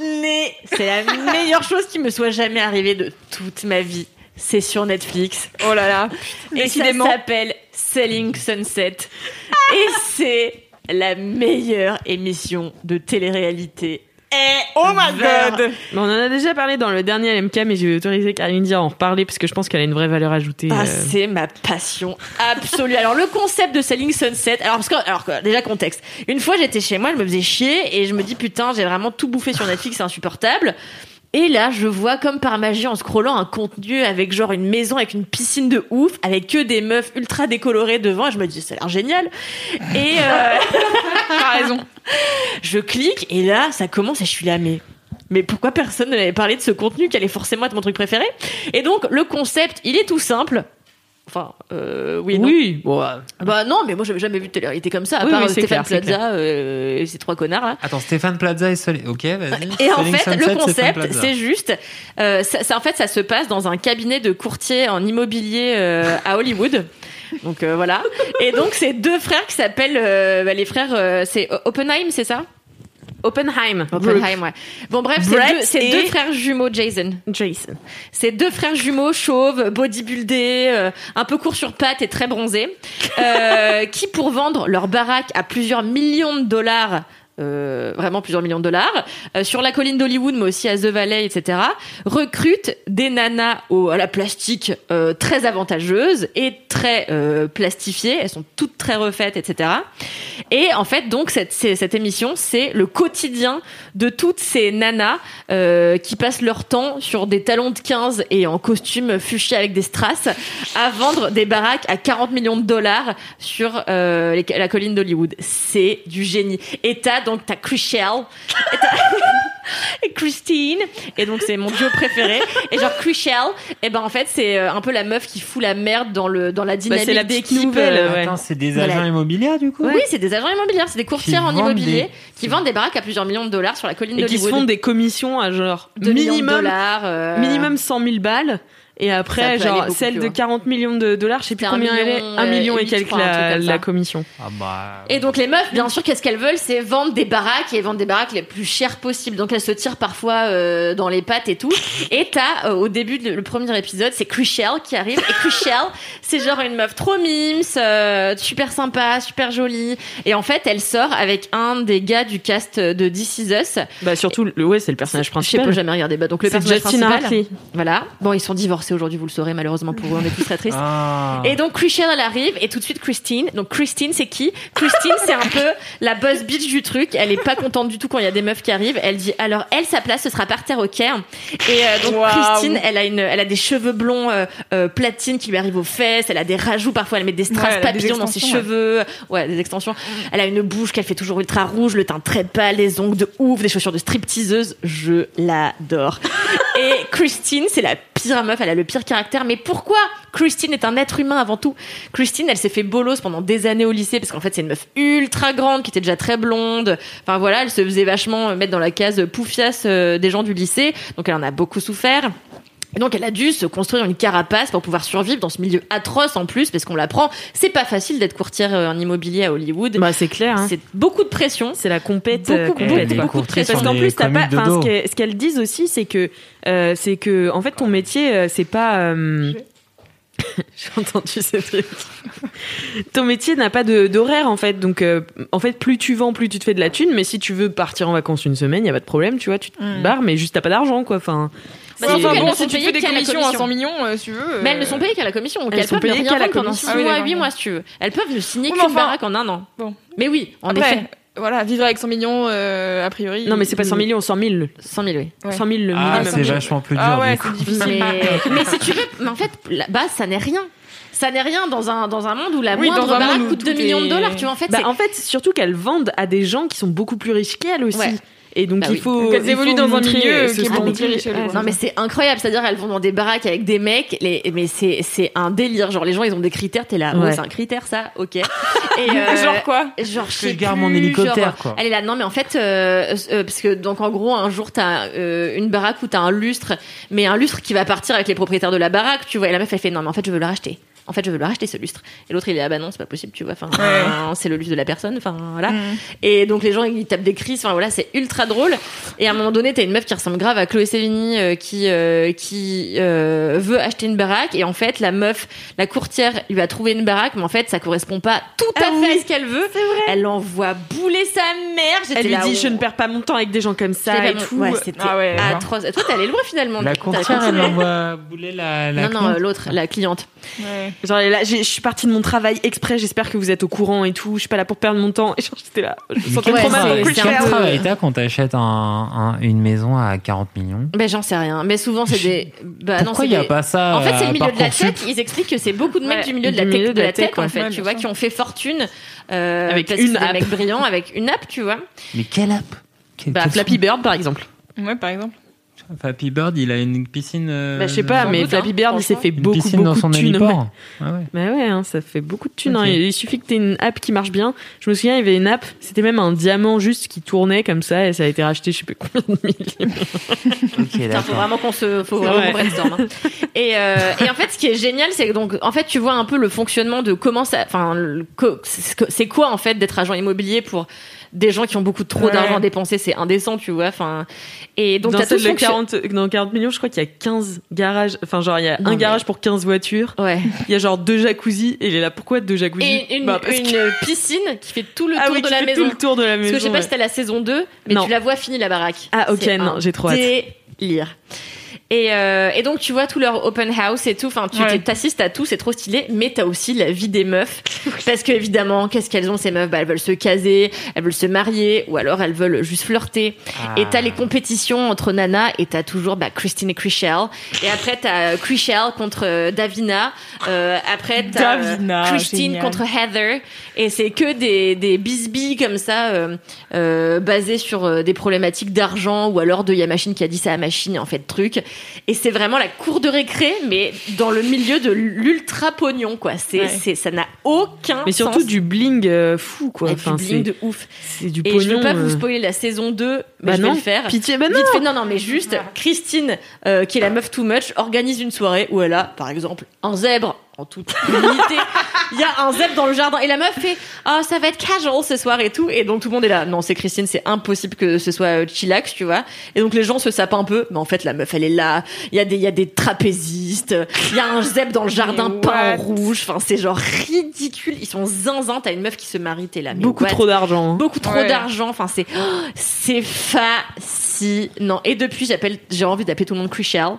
Speaker 4: l'année. C'est la meilleure chose qui me soit jamais arrivée de toute ma vie. C'est sur Netflix
Speaker 5: Oh là là.
Speaker 4: et ça
Speaker 5: Décidément.
Speaker 4: s'appelle Selling Sunset et c'est la meilleure émission de télé-réalité.
Speaker 5: Oh my god.
Speaker 2: On en a déjà parlé dans le dernier LMK, mais je vais autoriser Kalindi à en reparler parce que je pense qu'elle a une vraie valeur ajoutée.
Speaker 4: Ah,
Speaker 2: euh.
Speaker 4: c'est ma passion absolue. Alors le concept de Selling Sunset, alors parce que alors déjà contexte. Une fois j'étais chez moi, je me faisais chier et je me dis putain j'ai vraiment tout bouffé sur Netflix, c'est insupportable. Et là, je vois comme par magie en scrollant un contenu avec genre une maison avec une piscine de ouf, avec que des meufs ultra décolorées devant. Et je me dis, ça a l'air génial. Et euh,
Speaker 5: T'as raison.
Speaker 4: je clique et là, ça commence et je suis là, mais mais pourquoi personne ne m'avait parlé de ce contenu qui allait forcément être mon truc préféré? Et donc le concept, il est tout simple. Enfin, euh, oui, non.
Speaker 2: Oui, bon, euh,
Speaker 4: Bah non, mais moi j'avais jamais vu de télé-réalité comme ça, à
Speaker 2: Oui,
Speaker 4: part
Speaker 2: oui, c'est
Speaker 4: Stéphane
Speaker 2: clair, c'est
Speaker 4: Plaza euh, et ces trois connards là.
Speaker 3: Attends, Stéphane Plaza et Sol. Ok, vas-y.
Speaker 4: Et en
Speaker 3: Selling
Speaker 4: fait,
Speaker 3: Sunset,
Speaker 4: le
Speaker 3: Stéphane
Speaker 4: concept,
Speaker 3: Plaza.
Speaker 4: c'est juste, euh, ça, ça- en fait, ça se passe dans un cabinet de courtier en immobilier euh, à Hollywood. Donc euh, voilà. Et donc c'est deux frères qui s'appellent euh, bah, les frères, euh, c'est Oppenheim, c'est ça?
Speaker 2: Oppenheim.
Speaker 4: Oppenheim, ouais. Bon bref, c'est deux frères jumeaux Jason.
Speaker 2: Jason.
Speaker 4: C'est deux frères jumeaux chauves, bodybuildés, euh, un peu courts sur pattes et très bronzés, euh, qui pour vendre leur baraque à plusieurs millions de dollars. Euh, vraiment plusieurs millions de dollars euh, sur la colline d'Hollywood mais aussi à The Valley etc recrutent des nanas à la plastique euh, très avantageuse et très plastifiées elles sont toutes très refaites etc et en fait donc cette, émission c'est le quotidien de toutes ces nanas qui passent leur temps sur des talons de 15 et en costume fuchsia avec des strass à vendre des baraques à 40 millions de dollars sur la colline d'Hollywood. C'est du génie. Et t'as donc t'as Chrishell. Et Christine. Et donc, c'est mon duo préféré. Et genre, Chrishell, et ben en fait, c'est euh, un peu la meuf qui fout la merde dans, le, dans la dynamique
Speaker 2: c'est la
Speaker 4: d'équipe,
Speaker 2: nouvelle,
Speaker 4: euh,
Speaker 2: ouais.
Speaker 3: C'est des
Speaker 4: Voilà.
Speaker 3: agents immobiliers du coup
Speaker 4: Oui, c'est des agents immobiliers, c'est des courtiers en immobilier
Speaker 3: des-
Speaker 4: qui vendent des baraques à plusieurs millions de dollars sur la colline
Speaker 2: Et qui se font des commissions à genre
Speaker 4: 2 millions de
Speaker 2: minimum,
Speaker 4: dollars. euh,
Speaker 2: minimum 100 000 balles. Et après, genre, celle de
Speaker 4: haut.
Speaker 2: 40 millions de dollars, je sais plus
Speaker 4: un
Speaker 2: combien elle est.
Speaker 4: million,
Speaker 2: 1
Speaker 4: euh,
Speaker 2: million et quelques
Speaker 4: un
Speaker 2: la, commission.
Speaker 3: Ah bah.
Speaker 4: Et donc les meufs, bien sûr, qu'est-ce qu'elles veulent? C'est vendre des baraques et vendre des baraques les plus chères possibles. Donc elles se tirent parfois euh, dans les pattes et tout. Et t'as euh, au début de le premier épisode, c'est Crucial qui arrive. Et Crucial, c'est genre une meuf trop mimes, euh, super sympa, super jolie. Et en fait, elle sort avec un des gars du cast de This Is Us.
Speaker 2: Bah, surtout, le- ouais, c'est le personnage
Speaker 4: Je sais
Speaker 2: principal.
Speaker 4: pas, jamais regardé. Bah, donc le personnage
Speaker 2: Justin
Speaker 4: principal.
Speaker 2: Hartley.
Speaker 4: Voilà. Bon, ils sont divorcés aujourd'hui, vous le saurez malheureusement pour eux, on est tous très tristes.
Speaker 3: Ah.
Speaker 4: Et donc Christian elle arrive et tout de suite Christine. Donc Christine c'est qui? Christine c'est un peu la boss bitch du truc. Elle est pas contente du tout quand il y a des meufs qui arrivent. Elle dit alors elle sa place ce sera par terre au Caire. Et euh, donc. Christine elle a une elle a des cheveux blonds euh, euh, platine qui lui arrivent aux fesses. Elle a des rajouts parfois elle met des strass
Speaker 5: Ouais, des
Speaker 4: papillons dans ses cheveux. Ouais des extensions. Elle a une bouche qu'elle fait toujours ultra rouge, le teint très pâle, les ongles de ouf, des chaussures de stripteaseuse. Je l'adore. Et Christine, c'est la pire meuf, elle a le pire caractère. Mais pourquoi Christine est un être humain avant tout Christine, elle s'est fait bolos pendant des années au lycée parce qu'en fait, c'est une meuf ultra grande qui était déjà très blonde. Enfin voilà, elle se faisait vachement mettre dans la case poufias euh, des gens du lycée. Donc elle en a beaucoup souffert. Et donc elle a dû se construire une carapace pour pouvoir survivre dans ce milieu atroce en plus parce qu'on l'apprend. C'est pas facile d'être courtière euh, en immobilier à Hollywood.
Speaker 2: Bah, c'est clair. hein.
Speaker 4: C'est beaucoup de pression.
Speaker 2: C'est la compète.
Speaker 4: Beaucoup,
Speaker 2: euh,
Speaker 4: beaucoup, beaucoup de pression.
Speaker 2: Parce qu'en plus, t'as pas. Enfin, ce qu'elles ce qu'elles disent aussi, c'est que, euh, c'est que, en fait, ton métier, c'est pas. euh, J'ai entendu ce truc. Ton métier n'a pas de- d'horaire en fait, donc euh, en fait plus tu vends, plus tu te fais de la thune. Mais si tu veux partir en vacances une semaine, y a pas de problème, tu vois, tu te barres, mais juste t'as pas d'argent quoi. Enfin,
Speaker 4: Bah,
Speaker 5: Ouais, enfin bon, si tu fais des commissions à
Speaker 4: commission.
Speaker 5: 100 millions, euh, si tu veux.
Speaker 4: Mais elles ne
Speaker 5: euh,
Speaker 4: sont payées qu'à la commission. Donc
Speaker 2: Elles
Speaker 4: elles,
Speaker 2: sont
Speaker 4: peuvent ne
Speaker 2: payées
Speaker 4: rien
Speaker 2: qu'à la
Speaker 4: vendre pendant
Speaker 2: commission.
Speaker 4: 6
Speaker 5: Ah oui,
Speaker 4: mois à
Speaker 5: d'accord,
Speaker 4: 8
Speaker 5: ouais.
Speaker 4: mois si tu veux. Elles peuvent ne signer qu'une baraque en un an.
Speaker 5: Bon.
Speaker 4: Mais oui, en
Speaker 5: Après,
Speaker 4: effet.
Speaker 5: voilà, vivre avec 100 millions, euh, a priori.
Speaker 2: non mais c'est pas 100 millions, 100 000,
Speaker 4: 100 000, oui.
Speaker 5: Ouais.
Speaker 2: 100 000 le
Speaker 3: Ah,
Speaker 2: minimum.
Speaker 3: c'est vachement plus dur.
Speaker 5: Ah ouais, c'est difficile.
Speaker 4: Mais, mais si tu veux, mais en fait, la base, ça n'est rien. Ça n'est rien dans un, dans un monde où la
Speaker 5: Oui,
Speaker 4: moindre baraque coûte 2
Speaker 5: tout
Speaker 4: millions de dollars. Tu vois, en fait,
Speaker 2: Bah,
Speaker 4: c'est-
Speaker 2: en fait, surtout qu'elles vendent à des gens qui sont beaucoup plus riches qu'elles aussi.
Speaker 4: Ouais.
Speaker 2: Et donc
Speaker 4: Bah
Speaker 2: il
Speaker 4: oui.
Speaker 2: faut.
Speaker 5: Donc, elles
Speaker 2: il
Speaker 5: évoluent dans un milieu
Speaker 2: euh,
Speaker 5: qui
Speaker 2: ce
Speaker 5: est
Speaker 2: qu'on
Speaker 5: beaucoup
Speaker 2: dit.
Speaker 5: plus riche,
Speaker 2: Ouais.
Speaker 5: ouais.
Speaker 4: Non mais c'est incroyable, c'est-à-dire elles vont dans des baraques avec des mecs, les, mais c'est c'est un délire. Genre les gens ils ont des critères, t'es là, oh, c'est un critère ça, ok. Et euh,
Speaker 5: Genre quoi
Speaker 4: Genre je
Speaker 3: garde
Speaker 4: plus,
Speaker 3: mon hélicoptère,
Speaker 4: genre,
Speaker 3: quoi.
Speaker 4: Elle est là, non mais en fait euh, euh, parce que donc en gros un jour t'as euh, une baraque où t'as un lustre, mais un lustre qui va partir avec les propriétaires de la baraque, tu vois. Et la meuf elle fait non mais en fait je veux le racheter. En fait je veux le racheter ce lustre. Et l'autre il est ah bah non c'est pas possible, tu vois. Enfin
Speaker 5: Ouais.
Speaker 4: c'est le lustre de la personne, enfin voilà.
Speaker 5: Mm.
Speaker 4: Et donc les gens ils tapent des crises, enfin voilà, c'est ultra drôle. Et à un moment donné, t'as une meuf qui ressemble grave à Chloé Sevigny euh, qui euh, qui euh, veut acheter une baraque et en fait la meuf, la courtière lui a trouvé une baraque, mais en fait ça correspond pas tout à
Speaker 2: Ah
Speaker 4: fait
Speaker 2: oui,
Speaker 4: à ce qu'elle veut. Elle envoie bouler sa mère. J'étais
Speaker 2: Elle lui
Speaker 4: là,
Speaker 2: dit
Speaker 4: oh.
Speaker 2: je ne perds pas mon temps avec des gens comme ça et tout.
Speaker 4: Ouais, c'était
Speaker 5: Ah ouais,
Speaker 4: atroce. Toi t'es allé loin finalement.
Speaker 3: La courtière, elle envoie bouler la. la
Speaker 4: Non non
Speaker 3: cliente.
Speaker 4: euh, l'autre, la cliente.
Speaker 5: Ouais.
Speaker 2: Genre là, j'ai- je suis partie de mon travail exprès. J'espère que vous êtes au courant et tout. Je suis pas là pour perdre mon temps. Et genre j'étais là, je me sentais
Speaker 4: Ouais,
Speaker 2: trop mal
Speaker 4: c'est-
Speaker 2: pour
Speaker 3: Quel t'as quand t'achètes un, un- une maison à 40 millions
Speaker 4: Ben j'en sais rien. Mais souvent c'est des. Bah non
Speaker 3: Pourquoi il n'y a
Speaker 4: des-
Speaker 3: pas ça
Speaker 4: En fait, c'est le milieu de la tech. Ils expliquent que c'est beaucoup de mecs
Speaker 5: Ouais,
Speaker 4: du milieu de la
Speaker 2: du
Speaker 4: tech,
Speaker 2: milieu
Speaker 4: de la tech, en fait, tu vois, qui ont fait fortune euh,
Speaker 2: Avec une app.
Speaker 4: des mecs brillants avec une app, tu vois.
Speaker 3: Mais quelle app? Quelle-
Speaker 2: Bah
Speaker 3: quelle
Speaker 2: Flappy Bird par exemple.
Speaker 5: Ouais, par exemple.
Speaker 3: Flappy Bird, il a une piscine. euh,
Speaker 2: Bah je sais pas, mais
Speaker 4: doute,
Speaker 2: Flappy
Speaker 4: hein,
Speaker 2: Bird il s'est fait
Speaker 3: une
Speaker 2: beaucoup
Speaker 3: piscine dans
Speaker 2: beaucoup
Speaker 3: son
Speaker 2: de thunes.
Speaker 3: héliport. Ouais, ouais.
Speaker 2: Bah ouais, hein, ça fait beaucoup de thunes. hein. Il suffit que t'aies une app qui marche bien. Je me souviens, il y avait une app, c'était même un diamant juste qui tournait comme ça et ça a été racheté je sais plus combien de milliers.
Speaker 3: Ok,
Speaker 4: Putain, faut vraiment qu'on se, faut vraiment
Speaker 2: Ouais.
Speaker 4: qu'on brainstorm. hein. Et, euh, et en fait, ce qui est génial, c'est que donc, en fait, tu vois un peu le fonctionnement de comment ça, enfin, c'est quoi en fait d'être agent immobilier pour des gens qui ont beaucoup trop
Speaker 5: Ouais.
Speaker 4: d'argent dépensé, c'est indécent, tu vois. Enfin, et donc
Speaker 2: dans,
Speaker 4: t'as tout
Speaker 2: celle
Speaker 4: ce
Speaker 2: de
Speaker 4: fonction-
Speaker 2: 40, dans 40 millions, je crois qu'il y a 15 garages. Enfin, genre, il y a
Speaker 4: Non,
Speaker 2: un
Speaker 4: mais-
Speaker 2: garage pour 15 voitures.
Speaker 4: Ouais.
Speaker 2: Il y a genre deux jacuzzi. Et il est là, pourquoi deux jacuzzi
Speaker 4: Et une,
Speaker 2: Bah, parce
Speaker 4: une
Speaker 2: que-
Speaker 4: piscine qui fait tout le
Speaker 2: Ah
Speaker 4: tour
Speaker 2: oui,
Speaker 4: de la
Speaker 2: fait
Speaker 4: maison.
Speaker 2: tout le tour de la
Speaker 4: Parce
Speaker 2: maison.
Speaker 4: que je sais pas
Speaker 2: ouais.
Speaker 4: si c'était la saison 2, mais
Speaker 2: Non.
Speaker 4: tu la vois finie la baraque.
Speaker 2: Ah, ok, non, j'ai trop hâte.
Speaker 4: Délire. Et, euh, et donc tu vois tout leur open house et tout. Enfin, tu
Speaker 5: Ouais.
Speaker 4: t'es- t'assistes à tout, c'est trop stylé. Mais t'as aussi la vie des meufs, parce que évidemment, qu'est-ce qu'elles ont ces meufs? Bah, elles veulent se caser, elles veulent se marier, ou alors elles veulent juste flirter. Et t'as les compétitions entre nanas, et t'as toujours bah, Christine et Chrishell. Et après t'as Chrishell contre euh, Davina. Euh, après t'as euh,
Speaker 5: Davina,
Speaker 4: Christine
Speaker 5: génial.
Speaker 4: contre Heather. Et c'est que des des bisbilles comme ça, euh, euh, basés sur euh, des problématiques d'argent, ou alors de y a machine qui a dit ça à machine, en fait truc. Et c'est vraiment la cour de récré, mais dans le milieu de l'ultra pognon, quoi. C'est
Speaker 2: Ouais.
Speaker 4: ça n'a aucun
Speaker 2: Mais surtout
Speaker 4: sens.
Speaker 2: du bling euh, fou, quoi.
Speaker 4: Et du bling de ouf.
Speaker 2: c'est du
Speaker 4: Et
Speaker 2: pognon.
Speaker 4: je veux pas vous
Speaker 2: euh.
Speaker 4: spoiler la saison 2, mais
Speaker 2: Bah
Speaker 4: je vais
Speaker 2: non,
Speaker 4: le faire.
Speaker 2: pitié, bah
Speaker 4: Vite
Speaker 2: non.
Speaker 4: fait, non, non, mais juste, Christine, euh, qui est la meuf too much, organise une soirée où elle a, par exemple, un zèbre en toute humilité. Il y a un zèbre dans le jardin et la meuf fait oh ça va être casual ce soir et tout et donc tout le monde est là non c'est Christine c'est impossible que ce soit euh, chillax tu vois et donc les gens se sapent un peu mais en fait la meuf elle est là il y a des il y a des trapézistes il y a un zèbre dans le jardin peint en rouge enfin c'est genre ridicule ils sont zinzin t'as une meuf qui se marie t'es là mais
Speaker 2: Beaucoup
Speaker 4: what?
Speaker 2: trop d'argent. hein.
Speaker 4: beaucoup trop
Speaker 5: Ouais.
Speaker 4: d'argent. Enfin, c'est oh, c'est fascinant. Et depuis, j'appelle, j'ai envie d'appeler tout le monde Chrishell.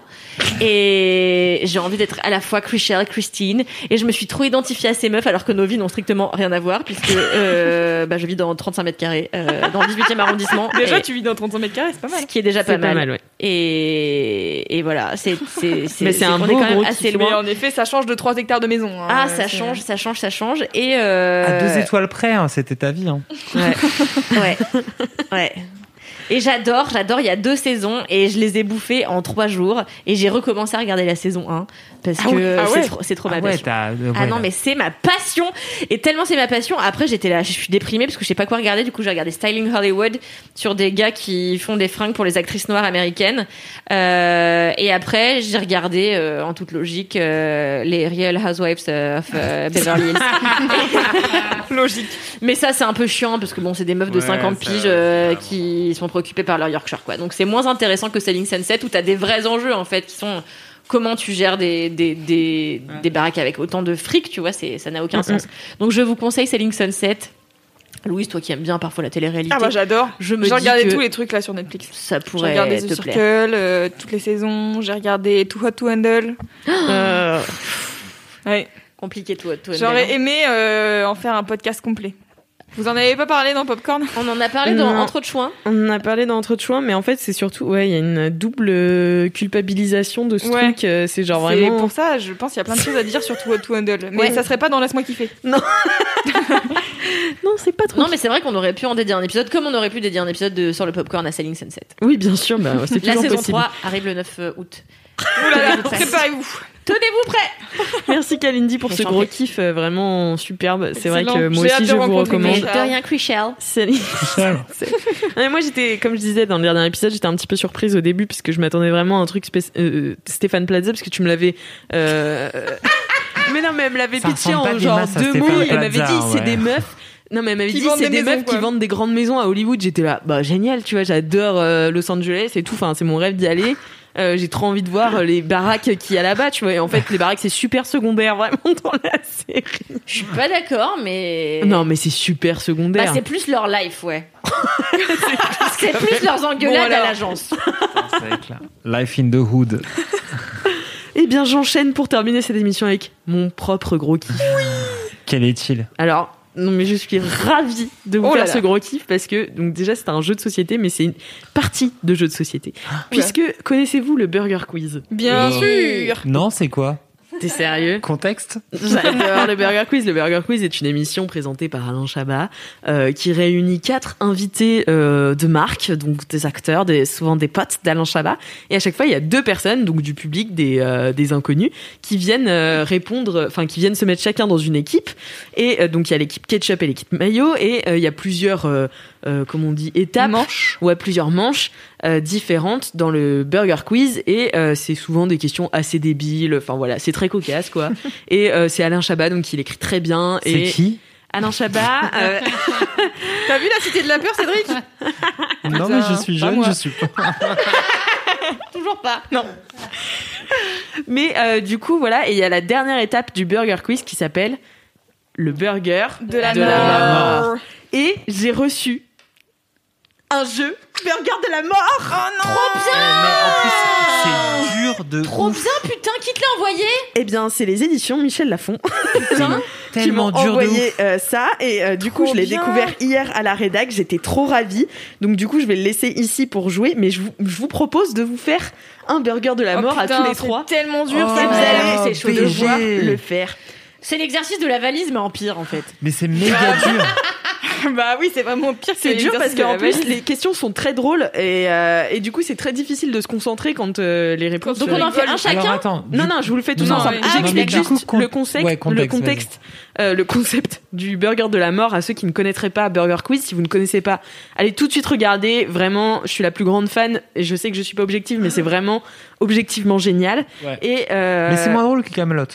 Speaker 4: Et j'ai envie d'être à la fois Chrishell, Christine. Et je me suis trop identifiée à ces meufs alors que nos vies n'ont strictement rien à voir puisque euh, bah, je vis dans 35 mètres carrés euh, dans le 18e arrondissement.
Speaker 5: Déjà,
Speaker 4: Et-
Speaker 5: tu vis dans 35 mètres carrés, c'est pas mal.
Speaker 4: ce qui est déjà pas mal.
Speaker 2: pas mal, ouais.
Speaker 4: Et, et voilà, c'est c'est
Speaker 2: Mais c'est un beau
Speaker 4: est quand même
Speaker 2: gros
Speaker 4: assez
Speaker 5: Mais
Speaker 4: loin.
Speaker 5: en effet, ça change de 3 hectares de maison. hein.
Speaker 4: Ah, ça change, ça change, ça change. Et euh,
Speaker 3: À deux étoiles près, hein, c'était ta vie. Hein.
Speaker 4: Ouais. ouais. Et j'adore, j'adore. Il y a deux saisons et je les ai bouffées en trois jours. Et j'ai recommencé à regarder la saison 1 parce
Speaker 5: Ah
Speaker 4: que
Speaker 5: ouais, ah
Speaker 4: c'est
Speaker 5: ouais.
Speaker 4: trop, c'est trop ma
Speaker 3: Ah ouais,
Speaker 4: passion.
Speaker 3: euh,
Speaker 4: Ah non, mais c'est ma passion. Et tellement c'est ma passion. Après, j'étais là, je suis déprimée parce que je sais pas quoi regarder. Du coup, j'ai regardé Styling Hollywood sur des gars qui font des fringues pour les actrices noires américaines. Euh, et après, j'ai regardé, euh, en toute logique, euh, les Real Housewives of euh, Beverly Hills.
Speaker 5: Logique.
Speaker 4: Mais ça, c'est un peu chiant parce que bon, c'est des meufs de
Speaker 3: Ouais,
Speaker 4: 50
Speaker 3: ça,
Speaker 4: piges euh, qui sont préoccupées par leur Yorkshire, quoi. Donc c'est moins intéressant que Selling Sunset où t'as des vrais enjeux en fait qui sont comment tu gères des, des, des, des baraques avec autant de fric, tu vois, c'est, ça n'a aucun sens. Donc je vous conseille Selling Sunset. Louise, toi qui aimes bien parfois la télé-réalité,
Speaker 5: Ah bah j'adore.
Speaker 4: je me
Speaker 5: J'ai regardé tous les trucs là sur Netflix.
Speaker 4: ça
Speaker 5: J'ai
Speaker 4: pourrait
Speaker 5: regardé
Speaker 4: te
Speaker 5: The Circle,
Speaker 4: plaire.
Speaker 5: euh, toutes les saisons. J'ai regardé Too Hot to Handle.
Speaker 2: Euh,
Speaker 5: Ouais.
Speaker 4: Compliqué toi, toi.
Speaker 5: J'aurais
Speaker 4: Nel, hein.
Speaker 5: aimé euh, en faire un podcast complet. Vous en avez pas parlé dans Popcorn?
Speaker 4: On en a parlé dans
Speaker 2: Non.
Speaker 4: Entre de choix.
Speaker 2: on en a parlé dans Entre de choix, mais en fait, c'est surtout, ouais, il y a une double euh, culpabilisation de ce
Speaker 5: Ouais.
Speaker 2: truc. euh, C'est genre
Speaker 5: C'est
Speaker 2: vraiment.
Speaker 5: pour ça, je pense qu'il y a plein de choses à dire sur Too Hot to Handle. Mais
Speaker 4: Ouais.
Speaker 5: ça serait pas dans Laisse-moi kiffer.
Speaker 2: Non, c'est pas trop.
Speaker 4: Non, mais c'est vrai qu'on aurait pu en dédier un épisode, comme on aurait pu dédier un épisode de, sur le popcorn à Selling Sunset.
Speaker 2: Oui, bien sûr, bah, c'est
Speaker 4: La
Speaker 2: toujours
Speaker 4: saison
Speaker 2: possible.
Speaker 4: 3 arrive le 9 août.
Speaker 5: Oh là là, préparez-vous.
Speaker 4: Tenez-vous prêts
Speaker 2: Merci Kalindi pour ce gros kiff euh, vraiment superbe. C'est vrai que moi aussi je vous recommande.
Speaker 4: De rien.
Speaker 2: Ouais, moi j'étais, comme je disais dans le dernier épisode, j'étais un petit peu surprise au début puisque je m'attendais vraiment à un truc spéc- euh, Stéphane Plaza parce que tu me l'avais. euh, Mais non, mais elle me l'avait pitché en genre deux mots. Elle m'avait dit c'est
Speaker 3: ouais.
Speaker 2: des meufs. Non, mais elle m'avait dit c'est
Speaker 5: des
Speaker 2: meufs
Speaker 5: quoi.
Speaker 2: qui vendent des grandes maisons à Hollywood. J'étais là, bah génial, tu vois, j'adore euh, Los Angeles et tout. Enfin, c'est mon rêve d'y aller. Euh, j'ai trop envie de voir euh, les baraques qu'il y a là-bas, tu vois. Et en fait, les baraques, c'est super secondaire, vraiment, dans la série.
Speaker 4: Je suis pas d'accord, mais.
Speaker 2: Non, mais c'est super
Speaker 4: Bah,
Speaker 2: secondaire.
Speaker 4: c'est plus leur life, ouais. c'est plus leurs engueulades
Speaker 5: Bon, alors.
Speaker 4: à l'agence.
Speaker 3: Life in the Hood.
Speaker 2: Eh bien, j'enchaîne pour terminer cette émission avec mon propre gros kiff.
Speaker 3: Quel est-il?
Speaker 2: Alors, non, mais je suis ravie de vous
Speaker 5: Oh là
Speaker 2: faire ce
Speaker 5: là.
Speaker 2: gros kiff parce que, donc, déjà, c'est un jeu de société, mais c'est une partie de jeu de société.
Speaker 5: Ah.
Speaker 2: Puisque, connaissez-vous le Burger Quiz?
Speaker 5: Bien
Speaker 4: Oui.
Speaker 5: sûr.
Speaker 3: Non, c'est quoi?
Speaker 2: T'es sérieux
Speaker 3: Contexte
Speaker 2: J'adore le Burger Quiz. Le Burger Quiz est une émission présentée par Alain Chabat euh, qui réunit quatre invités euh, de marque, donc des acteurs, des, souvent des potes d'Alain Chabat. Et à chaque fois, il y a deux personnes, donc du public, des, euh, des inconnus, qui viennent répondre, enfin qui viennent se mettre chacun dans une équipe. Et donc il y a l'équipe ketchup et l'équipe mayo, et il y a plusieurs, euh, comment on dit, étapes.
Speaker 5: Manche.
Speaker 2: Ouais, plusieurs manches euh, différentes dans le Burger Quiz et euh, c'est souvent des questions assez débiles. Enfin voilà, c'est très cocasse quoi. et euh, c'est Alain Chabat donc il écrit très bien.
Speaker 3: C'est
Speaker 2: et
Speaker 3: qui?
Speaker 2: Alain Chabat. euh,
Speaker 5: T'as vu la cité de la peur, Cédric?
Speaker 3: Non, mais je suis jeune, je suis pas.
Speaker 4: Toujours pas.
Speaker 2: mais euh, du coup voilà et il y a la dernière étape du Burger Quiz qui s'appelle le burger
Speaker 5: De la
Speaker 2: De la
Speaker 5: mort.
Speaker 2: et j'ai reçu un jeu burger de la mort. Oh non.
Speaker 4: Trop bien
Speaker 3: Eh, Mais en plus, c'est dur de
Speaker 4: Trop
Speaker 3: ouf.
Speaker 4: bien, putain, qui te l'a envoyé?
Speaker 2: Eh bien, c'est les éditions Michel Lafon
Speaker 4: Putain.
Speaker 2: qui
Speaker 3: Tellement
Speaker 2: m'ont
Speaker 3: dur de
Speaker 2: envoyé
Speaker 3: ouf.
Speaker 2: euh, ça et euh, du coup,
Speaker 4: Trop
Speaker 2: je l'ai
Speaker 4: bien.
Speaker 2: découvert hier à la rédac. J'étais trop ravie. Donc du coup, je vais le laisser ici pour jouer, mais je vous, je vous propose de vous faire un burger de la
Speaker 5: Oh,
Speaker 2: mort à tous les
Speaker 5: c'est
Speaker 2: trois.
Speaker 5: tellement dur,
Speaker 3: Oh,
Speaker 5: ça.
Speaker 2: Vous allez
Speaker 3: c'est
Speaker 2: chaud de le faire.
Speaker 4: C'est l'exercice de la valise, mais en pire, en fait.
Speaker 3: Mais c'est méga dur.
Speaker 5: bah oui, c'est vraiment pire.
Speaker 2: C'est dur parce qu'en plus
Speaker 5: valise.
Speaker 2: les questions sont très drôles et, euh, et du coup c'est très difficile de se concentrer quand euh, les réponses.
Speaker 4: Donc on en fait un chacun
Speaker 3: Alors attends.
Speaker 2: Non non, je vous le fais tous
Speaker 3: Non,
Speaker 2: ensemble.
Speaker 5: ah,
Speaker 2: J'explique
Speaker 3: du coup,
Speaker 2: juste
Speaker 3: con-
Speaker 2: le concept,
Speaker 3: ouais, contexte,
Speaker 2: le contexte, euh, le concept du burger de la mort à ceux qui ne connaîtraient pas Burger Quiz. Si vous ne connaissez pas, allez tout de suite regarder. Vraiment, je suis la plus grande fan et je sais que je suis pas objective, mais c'est vraiment objectivement génial.
Speaker 3: Ouais.
Speaker 2: Et euh,
Speaker 3: Mais c'est moins drôle que Camelot.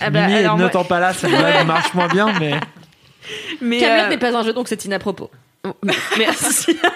Speaker 2: Ah bah,
Speaker 3: Mimi,
Speaker 2: alors, moi-
Speaker 3: n'entends pas là, ça marche moins bien, mais.
Speaker 2: mais,
Speaker 4: Camelot
Speaker 2: euh,
Speaker 4: n'est pas un jeu, donc c'est inapropos.
Speaker 2: Oh, Merci.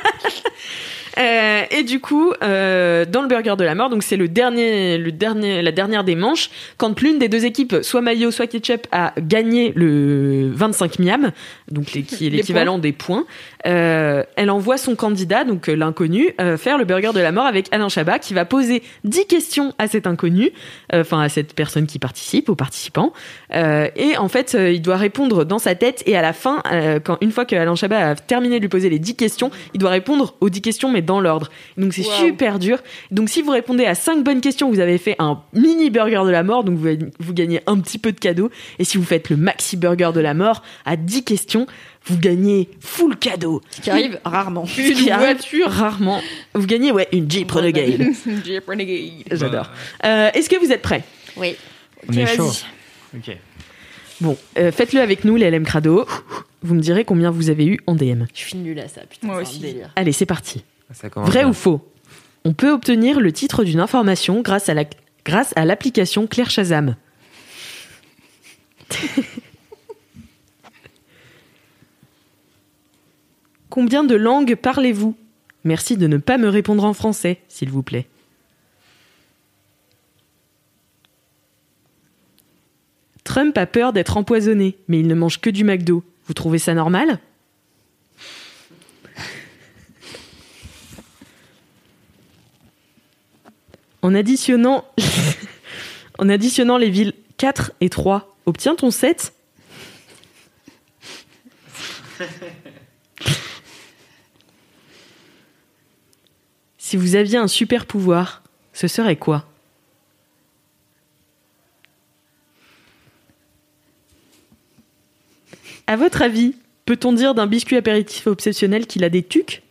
Speaker 2: Euh, et du coup, euh, dans le burger de la mort, donc c'est le dernier, le dernier, la dernière des manches, quand l'une des deux équipes, soit mayo, soit ketchup, a gagné le 25 miam, donc les- qui est l'équivalent des points, euh, elle envoie son candidat, donc euh, l'inconnu, euh, faire le burger de la mort avec Alain Chabat, qui va poser 10 questions à cet inconnu, enfin à cette personne qui participe, aux participants, et en fait, il doit répondre dans sa tête, et à la fin, quand une fois que Alain Chabat a terminé de lui poser les 10 questions, il doit répondre aux 10 questions, mais dans l'ordre. Donc c'est
Speaker 5: Wow.
Speaker 2: super dur. Donc si vous répondez à 5 bonnes questions, vous avez fait un mini burger de la mort, donc vous, vous gagnez un petit peu de cadeau. Et si vous faites le maxi burger de la mort à 10 questions, vous gagnez full cadeau.
Speaker 4: Ce qui arrive rarement.
Speaker 2: Qui arrive Rarement. Vous gagnez, ouais, une Jeep Renegade.
Speaker 5: Jeep Renegade.
Speaker 2: J'adore. Euh, Est-ce que vous êtes prêts?
Speaker 4: Oui.
Speaker 3: On est chaud. Ok.
Speaker 2: Bon, euh, faites-le avec nous, les LM Crado. Vous me direz combien vous avez eu en DM.
Speaker 4: Je suis nulle à ça, putain.
Speaker 5: Moi
Speaker 4: c'est un
Speaker 5: aussi.
Speaker 4: délire.
Speaker 2: Allez, c'est parti.
Speaker 3: Ça
Speaker 2: Vrai
Speaker 3: bien.
Speaker 2: ou faux? On peut obtenir le titre d'une information grâce à la grâce à l'application Claire Shazam. Combien de langues parlez-vous? Merci de ne pas me répondre en français, s'il vous plaît. Trump a peur d'être empoisonné, mais il ne mange que du McDo. Vous trouvez ça normal? En additionnant, les villes 4 et 3, obtient-on 7 Si vous aviez un super pouvoir, ce serait quoi? À votre avis, peut-on dire d'un biscuit apéritif obsessionnel qu'il a des tucs?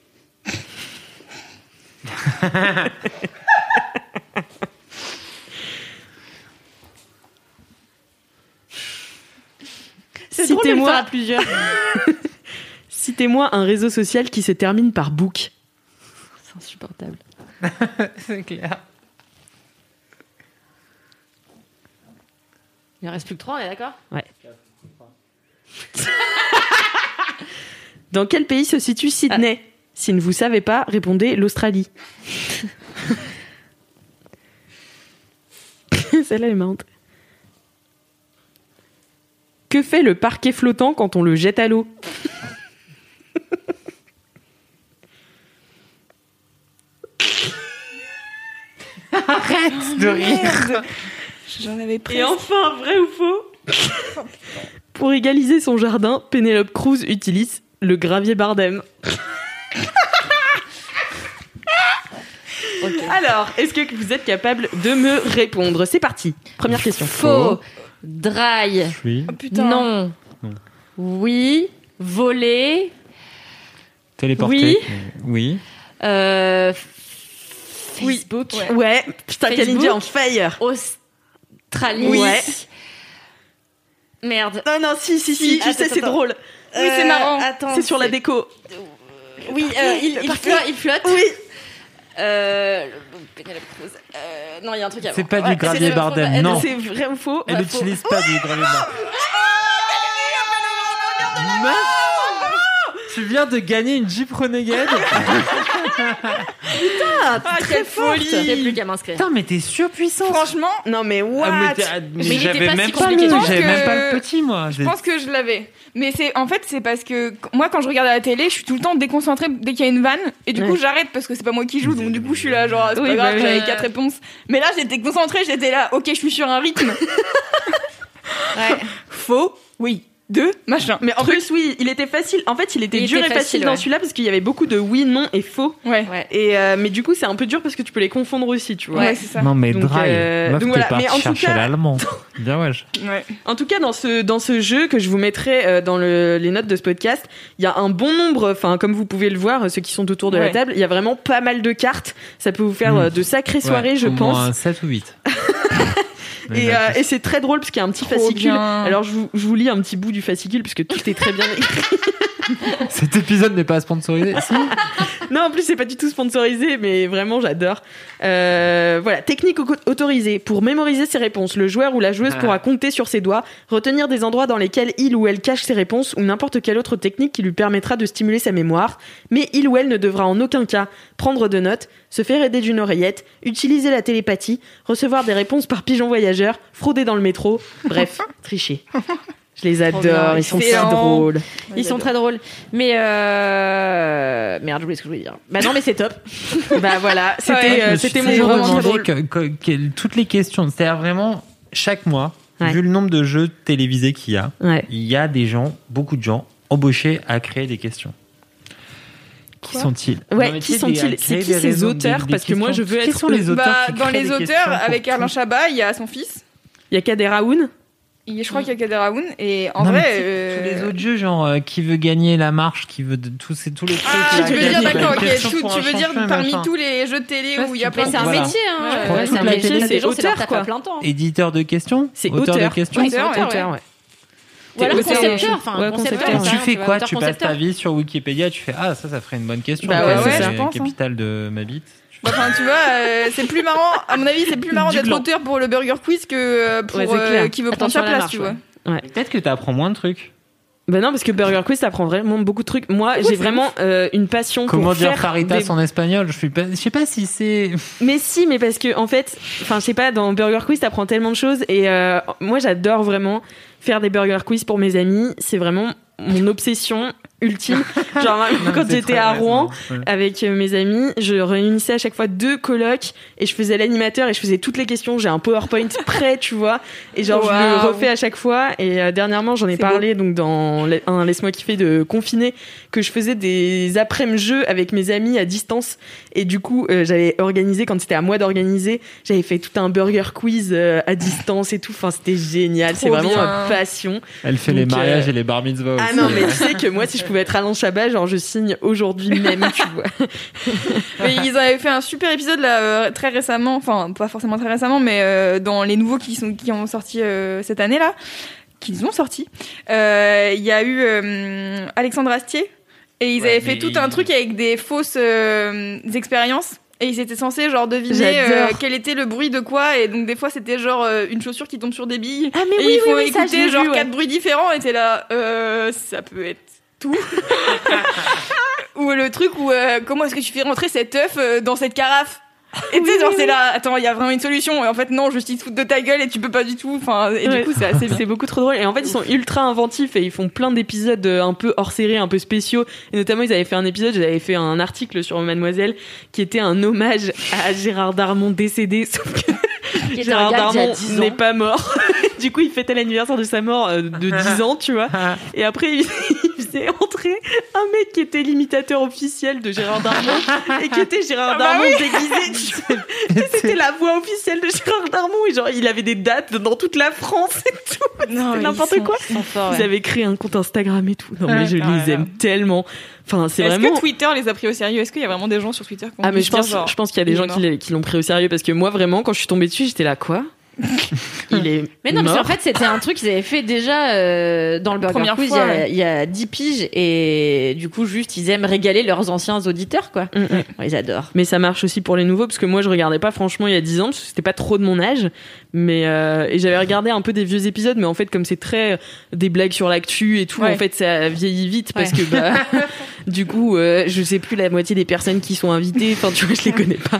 Speaker 2: Citez-moi-. Citez-moi un réseau social qui se termine par book.
Speaker 4: Insupportable.
Speaker 3: C'est clair.
Speaker 4: Il en reste plus que trois, on est d'accord?
Speaker 2: Dans quel pays se situe Sydney? Si ne vous savez pas, répondez l'Australie. Celle-là elle est marrante. Que fait le parquet flottant quand on le jette à l'eau?
Speaker 3: Arrête de rire.
Speaker 5: J'en avais pris.
Speaker 2: Et enfin, vrai ou faux Pour égaliser son jardin, Penelope Cruz utilise le gravier Bardem. Alors, est-ce que vous êtes capable de me répondre? C'est parti. Première question.
Speaker 4: Faux. Dry.
Speaker 3: Oui.
Speaker 5: Oh, putain.
Speaker 4: Non.
Speaker 3: Non.
Speaker 4: Oui. Voler.
Speaker 3: Téléporté.
Speaker 4: Oui.
Speaker 3: Oui.
Speaker 4: Euh,
Speaker 2: Oui.
Speaker 4: Facebook.
Speaker 2: Ouais, putain,
Speaker 4: Facebook.
Speaker 2: Kalindi en fire.
Speaker 4: Australie.
Speaker 2: Ouais.
Speaker 4: Merde.
Speaker 2: Non, non, si, si, si,
Speaker 4: Si,
Speaker 2: tu
Speaker 4: attends,
Speaker 2: sais, c'est drôle.
Speaker 5: Oui, c'est marrant.
Speaker 4: Attends.
Speaker 2: C'est sur la déco.
Speaker 4: Oui, euh, il, il, flotte, il flotte.
Speaker 2: Oui.
Speaker 4: Euh. Euh, non, il y a un truc avant.
Speaker 3: C'est pas du
Speaker 4: Ouais,
Speaker 3: gravier
Speaker 4: c'est-
Speaker 3: Bardem,
Speaker 4: elle-
Speaker 3: non.
Speaker 2: C'est vrai ou faux?
Speaker 3: Elle
Speaker 4: Ouais,
Speaker 3: n'utilise pas du gravier Bardem. Tu viens de gagner une Jeep Renegade
Speaker 4: Ah,
Speaker 5: quelle folie.
Speaker 4: Il n'y a plus qu'à m'inscrire.
Speaker 3: Putain, mais t'es surpuissant
Speaker 5: Franchement,
Speaker 2: Non mais what
Speaker 3: Ah, mais t'es- mais
Speaker 4: il était
Speaker 3: j'avais
Speaker 4: pas
Speaker 3: même
Speaker 4: si
Speaker 3: pas
Speaker 4: compliqué.
Speaker 3: le,
Speaker 5: Je pense
Speaker 3: j'avais même
Speaker 5: que-
Speaker 3: pas le petit moi.
Speaker 5: je pense que je l'avais. Mais c'est en fait c'est parce que qu- moi quand je regarde à la télé, je suis tout le temps déconcentrée dès qu'il y a une vanne et du coup
Speaker 2: Ouais.
Speaker 5: j'arrête parce que c'est pas moi qui joue donc du coup je suis là genre c'est
Speaker 2: Oui,
Speaker 5: pas grave,
Speaker 2: bah oui.
Speaker 5: j'avais quatre réponses. Mais là j'étais concentrée, j'étais là OK, je suis sur un rythme. Faux. Oui. Deux, machin.
Speaker 2: Mais en plus, oui, il était facile. En fait, il était
Speaker 4: Il
Speaker 2: dur
Speaker 4: était
Speaker 2: et facile,
Speaker 4: facile,
Speaker 2: dans
Speaker 4: ouais.
Speaker 2: celui-là parce qu'il y avait beaucoup de oui, non et faux.
Speaker 5: Ouais.
Speaker 4: Ouais.
Speaker 2: Et euh, mais du coup, c'est un peu dur parce que tu peux les confondre aussi, tu vois.
Speaker 5: Ouais, c'est ça.
Speaker 3: Non mais
Speaker 2: Donc,
Speaker 3: Dry,
Speaker 2: euh,
Speaker 3: meuf,
Speaker 2: donc voilà. Mais en tout
Speaker 3: chercher
Speaker 2: cas-
Speaker 3: l'allemand. Bien wesh.
Speaker 5: Ouais.
Speaker 2: En tout cas, dans ce dans ce jeu que je vous mettrai euh, dans le, les notes de ce podcast, il y a un bon nombre. Enfin, comme vous pouvez le voir, ceux qui sont autour de la table, il y a vraiment pas mal de cartes. Ça peut vous faire euh, de sacrées soirées,
Speaker 3: Ouais,
Speaker 2: je
Speaker 3: au
Speaker 2: pense.
Speaker 3: moins 7 ou 8.
Speaker 2: Et, euh, et c'est très drôle parce qu'il y a un petit
Speaker 5: Trop
Speaker 2: fascicule.
Speaker 5: bien.
Speaker 2: Alors je vous, je vous lis un petit bout du fascicule puisque tout est très bien écrit.
Speaker 3: Cet épisode n'est pas sponsorisé. Si.
Speaker 2: non, en plus c'est pas du tout sponsorisé, mais vraiment j'adore. Euh, voilà, technique au- autorisée pour mémoriser ses réponses. Le joueur ou la joueuse
Speaker 3: Ah.
Speaker 2: pourra compter sur ses doigts, retenir des endroits dans lesquels il ou elle cache ses réponses ou n'importe quelle autre technique qui lui permettra de stimuler sa mémoire. Mais il ou elle ne devra en aucun cas prendre de notes, se faire aider d'une oreillette, utiliser la télépathie, recevoir des réponses par pigeon voyageur, frauder dans le métro, bref, tricher. Je les adore,
Speaker 4: bien,
Speaker 2: ils sont si
Speaker 5: excellent.
Speaker 2: drôles.
Speaker 4: Ils sont très drôles. Mais euh... merde, j'oublie ce que je voulais dire. Bah non, mais c'est top.
Speaker 2: Bah voilà, c'était
Speaker 5: Ouais.
Speaker 2: euh, c'était mon
Speaker 3: demandé
Speaker 2: drôle.
Speaker 3: que- que- que- toutes les questions. C'est-à-dire vraiment, chaque mois,
Speaker 2: Ouais.
Speaker 3: vu le nombre de jeux télévisés qu'il y a,
Speaker 2: Ouais.
Speaker 3: il y a des gens, beaucoup de gens, embauchés à créer des questions. Qui sont-ils?
Speaker 2: Ouais, qui sont-ils C'est qui ces auteurs Parce que moi, je veux
Speaker 3: Qui
Speaker 2: être
Speaker 3: sont les auteurs
Speaker 5: Bah,
Speaker 3: qui
Speaker 5: dans les auteurs, avec Alain Chabat, il y a son fils.
Speaker 2: Il y a Kader Aoun.
Speaker 5: Il- Je crois qu'il y a Kader Aoun. Et en
Speaker 3: Non,
Speaker 5: vrai.
Speaker 3: sais,
Speaker 5: euh,
Speaker 3: Tous les autres jeux, genre euh, qui veut gagner la marche, qui veut de, tous, ces, tous les trucs.
Speaker 5: Ah, tu veux dire, d'accord, ok. tout- tu veux dire parmi
Speaker 3: machin.
Speaker 5: tous les jeux de télé
Speaker 2: Ouais,
Speaker 5: où il y a plein de
Speaker 4: c'est un
Speaker 3: Voilà.
Speaker 4: métier, hein.
Speaker 5: Ouais,
Speaker 4: Ouais,
Speaker 3: ouais.
Speaker 4: c'est un métier. C'est
Speaker 2: c'est
Speaker 4: des gens, c'est leur
Speaker 2: auteur, quoi.
Speaker 4: plein temps.
Speaker 3: Éditeur de questions
Speaker 2: C'est
Speaker 3: Auteur de questions
Speaker 5: Oui,
Speaker 2: c'est
Speaker 5: auteur,
Speaker 2: auteur,
Speaker 5: ouais.
Speaker 2: ouais.
Speaker 4: Ou alors concepteur,
Speaker 2: ouais.
Speaker 4: enfin,
Speaker 2: Ouais,
Speaker 4: concepteur.
Speaker 3: Tu fais quoi? Tu passes ta vie sur Wikipédia, tu fais Ah, ça, ça ferait une bonne question.
Speaker 2: Bah
Speaker 3: Ouais,
Speaker 2: ouais,
Speaker 3: c'est
Speaker 5: hein.
Speaker 3: capitale de ma bite.
Speaker 5: Bah, Enfin, tu vois, euh, c'est plus marrant, à mon avis, c'est plus marrant d'être auteur pour le Burger Quiz que euh, pour
Speaker 2: Ouais,
Speaker 5: euh, qui veut prendre sa place, tu vois.
Speaker 3: Peut-être que tu apprends moins de trucs.
Speaker 2: Bah non, parce que Burger Quiz, ça prend vraiment beaucoup de trucs. Moi, j'ai vraiment euh, une passion
Speaker 3: Comment
Speaker 2: pour
Speaker 3: dire
Speaker 2: faire des-
Speaker 3: en espagnol Je suis pas, je sais pas si c'est.
Speaker 2: Mais si, mais parce que en fait, enfin, je sais pas, dans Burger Quiz, t'apprends tellement de choses et euh, moi, j'adore vraiment faire des Burger Quiz pour mes amis. C'est vraiment mon obsession ultime. Genre
Speaker 3: Non,
Speaker 2: quand j'étais à Rouen.
Speaker 3: Ouais.
Speaker 2: avec euh, mes amis, je réunissais à chaque fois deux colocs et je faisais l'animateur et je faisais toutes les questions. J'ai un PowerPoint prêt, tu vois, et genre je le refais à chaque fois. Et euh, dernièrement, j'en ai parlé donc dans un laisse-moi kiffer de confiné que je faisais des après-midi jeux avec mes amis à distance et du coup euh, j'avais organisé quand c'était à moi d'organiser, j'avais fait tout un burger quiz euh, à distance et tout. Enfin, c'était génial. C'est vraiment ma passion.
Speaker 3: Elle fait
Speaker 2: Donc,
Speaker 3: les mariages
Speaker 2: euh,
Speaker 3: et les bar mitzvahs
Speaker 2: Ah non, mais tu sais que moi, si je pouvais être Alain Chabat, genre je signe aujourd'hui même, tu vois.
Speaker 5: Mais ils avaient fait un super épisode là euh, très récemment, enfin pas forcément très récemment, mais euh, dans les nouveaux qui sont qui ont sorti euh, cette année là, qu'ils ont sorti. euh, Il y a eu euh, Alexandre Astier et ils
Speaker 3: Ouais,
Speaker 5: avaient fait tout
Speaker 3: il-
Speaker 5: un truc avec des fausses euh, expériences. Et ils étaient censés genre deviner euh, quel était le bruit de quoi. Et donc des fois c'était genre euh, une chaussure qui tombe sur des billes.
Speaker 2: Ah mais
Speaker 5: et
Speaker 2: oui,
Speaker 5: il faut
Speaker 2: oui, ça,
Speaker 5: écouter genre
Speaker 2: vu, ouais.
Speaker 5: quatre bruits différents. Et t'es là euh, ça peut être tout. Ou le truc où euh, comment est-ce que tu fais rentrer cet œuf euh, dans cette carafe? et tu sais genre c'est là attends il y a vraiment une solution et en fait non ils te foutent de ta gueule et tu peux pas du tout enfin et
Speaker 2: Ouais.
Speaker 5: du coup c'est assez
Speaker 2: C'est beaucoup trop drôle. Et en fait, ils sont ultra inventifs et ils font plein d'épisodes euh, un peu hors série, un peu spéciaux. Et notamment, ils avaient fait un épisode, j'avais fait un article sur Mademoiselle qui était un hommage à Gérard Darmon décédé, sauf que Gérard Darmon
Speaker 4: 10
Speaker 2: n'est pas mort. du coup, il fêtait l'anniversaire de sa mort euh, de 10 ans, tu vois. Et après, il, il faisait entrer un mec qui était l'imitateur officiel de Gérard Darmon et qui était Gérard
Speaker 5: Ah bah
Speaker 2: Darmon déguisé. C'était la voix officielle de Gérard Darmon et genre il avait des dates dans toute la France et tout. N'importe quoi.
Speaker 4: ils forts,
Speaker 2: Ils avaient créé un compte Instagram et tout. Non mais je
Speaker 5: Ah
Speaker 2: les
Speaker 5: là.
Speaker 2: aime tellement. Enfin c'est
Speaker 5: est-ce
Speaker 2: vraiment.
Speaker 5: que Twitter les a pris au sérieux? Est-ce qu'il y a vraiment des gens sur Twitter qui ont
Speaker 2: Ah mais je pense,
Speaker 5: genre,
Speaker 2: je pense qu'il y a des gens
Speaker 5: est
Speaker 2: qui l'ont- qui l'ont pris au sérieux parce que moi vraiment quand je suis tombée dessus j'étais là quoi? Il est
Speaker 4: Mais non, parce
Speaker 2: mort.
Speaker 4: qu'en fait, c'était un truc qu'ils avaient fait déjà euh, dans le Burger
Speaker 5: Première
Speaker 4: Quiz
Speaker 5: fois,
Speaker 4: il, y a,
Speaker 5: ouais.
Speaker 4: il y a 10 piges. Et du coup, juste, ils aiment régaler leurs anciens auditeurs, quoi.
Speaker 2: Mm, mm.
Speaker 4: Ouais, Ils adorent.
Speaker 2: Mais ça marche aussi pour les nouveaux parce que moi je regardais pas franchement il y a 10 ans parce que c'était pas trop de mon âge. Mais euh, et j'avais regardé un peu des vieux épisodes, mais en fait comme c'est très euh, des blagues sur l'actu et tout,
Speaker 4: Ouais.
Speaker 2: en fait ça vieillit vite parce
Speaker 4: Ouais.
Speaker 2: que bah du coup euh, je sais plus la moitié des personnes qui sont invitées. Enfin tu vois je les connais pas.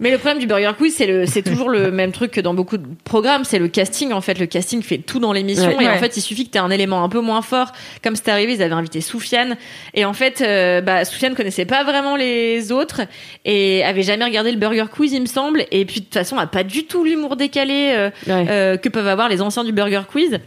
Speaker 4: Mais le problème du Burger Quiz, c'est le, c'est toujours le même truc que dans beaucoup de programmes, c'est le casting. En fait, le casting fait tout dans l'émission,
Speaker 2: Ouais.
Speaker 4: et en fait, il suffit que t'aies un élément un peu moins fort. Comme c'est arrivé, ils avaient invité Soufiane, et en fait, euh, bah, Soufiane connaissait pas vraiment les autres et avait jamais regardé le Burger Quiz, il me semble. Et puis de toute façon, a pas du tout l'humour décalé euh,
Speaker 2: Ouais.
Speaker 4: euh, que peuvent avoir les anciens du Burger Quiz.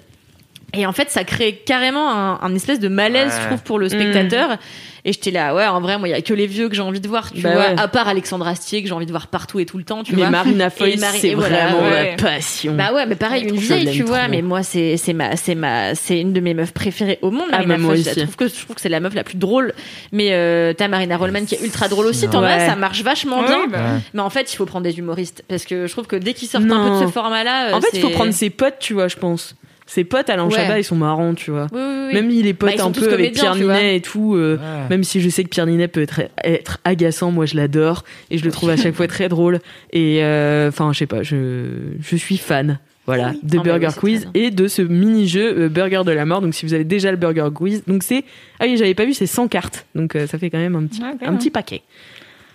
Speaker 4: Et en fait, ça crée carrément un, un espèce de malaise,
Speaker 3: Ouais.
Speaker 4: je trouve, pour le spectateur. Et j'étais là, ouais, en vrai, moi, il y a que les vieux que j'ai envie de voir, tu
Speaker 2: Bah
Speaker 4: vois,
Speaker 2: ouais.
Speaker 4: à part Alexandre Astier que j'ai envie de voir partout et tout le temps, tu
Speaker 2: mais
Speaker 4: vois.
Speaker 2: Marina Foïs c'est
Speaker 4: voilà,
Speaker 2: vraiment
Speaker 5: ouais.
Speaker 2: ma passion.
Speaker 4: Bah ouais, mais pareil, une vieille, tu vois,
Speaker 2: trop.
Speaker 4: mais moi, c'est, c'est ma, c'est ma, c'est une de mes meufs préférées au monde,
Speaker 2: Ah,
Speaker 4: Marina
Speaker 2: moi
Speaker 4: Foïs. Je trouve que, je trouve que c'est la meuf la plus drôle. Mais, euh, t'as Marina Rollman qui est ultra drôle aussi, t'en as, ça marche vachement
Speaker 5: Ouais,
Speaker 4: bien.
Speaker 5: bah.
Speaker 4: Mais en fait, il faut prendre des humoristes. Parce que je trouve que dès qu'ils sortent un peu de ce format-là, euh,
Speaker 2: en fait il faut prendre ses potes tu vois je pense. Ses potes Alain
Speaker 4: Ouais.
Speaker 2: Chabat ils sont marrants tu vois.
Speaker 4: Oui, oui, oui.
Speaker 2: Même il est pote
Speaker 4: Bah,
Speaker 2: un peu avec Pierre. Ninet et tout. euh,
Speaker 3: Ouais.
Speaker 2: Même si je sais que Pierre Ninet peut être, être agaçant, moi je l'adore et je le trouve à chaque fois très drôle. Et euh, enfin, je sais pas, je, je suis fan. Voilà, de
Speaker 4: Ah bah
Speaker 2: Burger Quiz et de ce mini-jeu euh, Burger de la mort. Donc si vous avez déjà le Burger Quiz, donc c'est ah oui j'avais pas vu c'est 100 cartes, donc euh, ça fait quand même un petit
Speaker 5: Ouais,
Speaker 2: un petit paquet.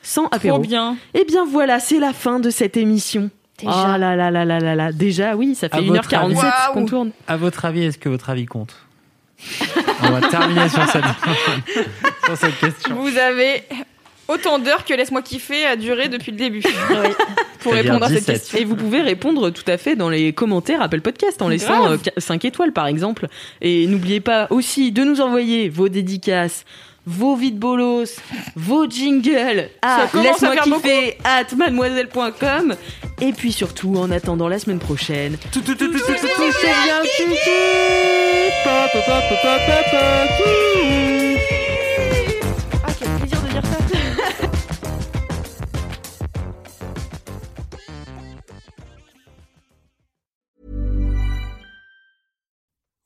Speaker 2: 100
Speaker 5: Trop
Speaker 2: apéros.
Speaker 5: bien.
Speaker 2: Et bien voilà, c'est la fin de cette émission.
Speaker 4: Déjà.
Speaker 2: Oh là là là là là là, déjà oui, ça fait
Speaker 3: À votre
Speaker 2: 1h47
Speaker 5: avis.
Speaker 2: qu'on tourne.
Speaker 3: À votre avis, est-ce que votre avis compte? On va terminer sur cette, sur cette question.
Speaker 5: Vous avez autant d'heures que Laisse-moi kiffer a duré depuis le début. Pour
Speaker 3: C'est-à-dire
Speaker 5: répondre à cette
Speaker 3: 17.
Speaker 5: question.
Speaker 2: Et vous pouvez répondre tout à fait dans les commentaires Apple Podcast en laissant
Speaker 5: Grave.
Speaker 2: 5 étoiles par exemple. Et n'oubliez pas aussi de nous envoyer vos dédicaces, vos vides bolos, vos jingles à laisse-moi
Speaker 5: faire
Speaker 2: kiffer at mademoiselle.com. Et puis surtout, en attendant la semaine prochaine, tout, tout, tout, tout, tout, tout, tout,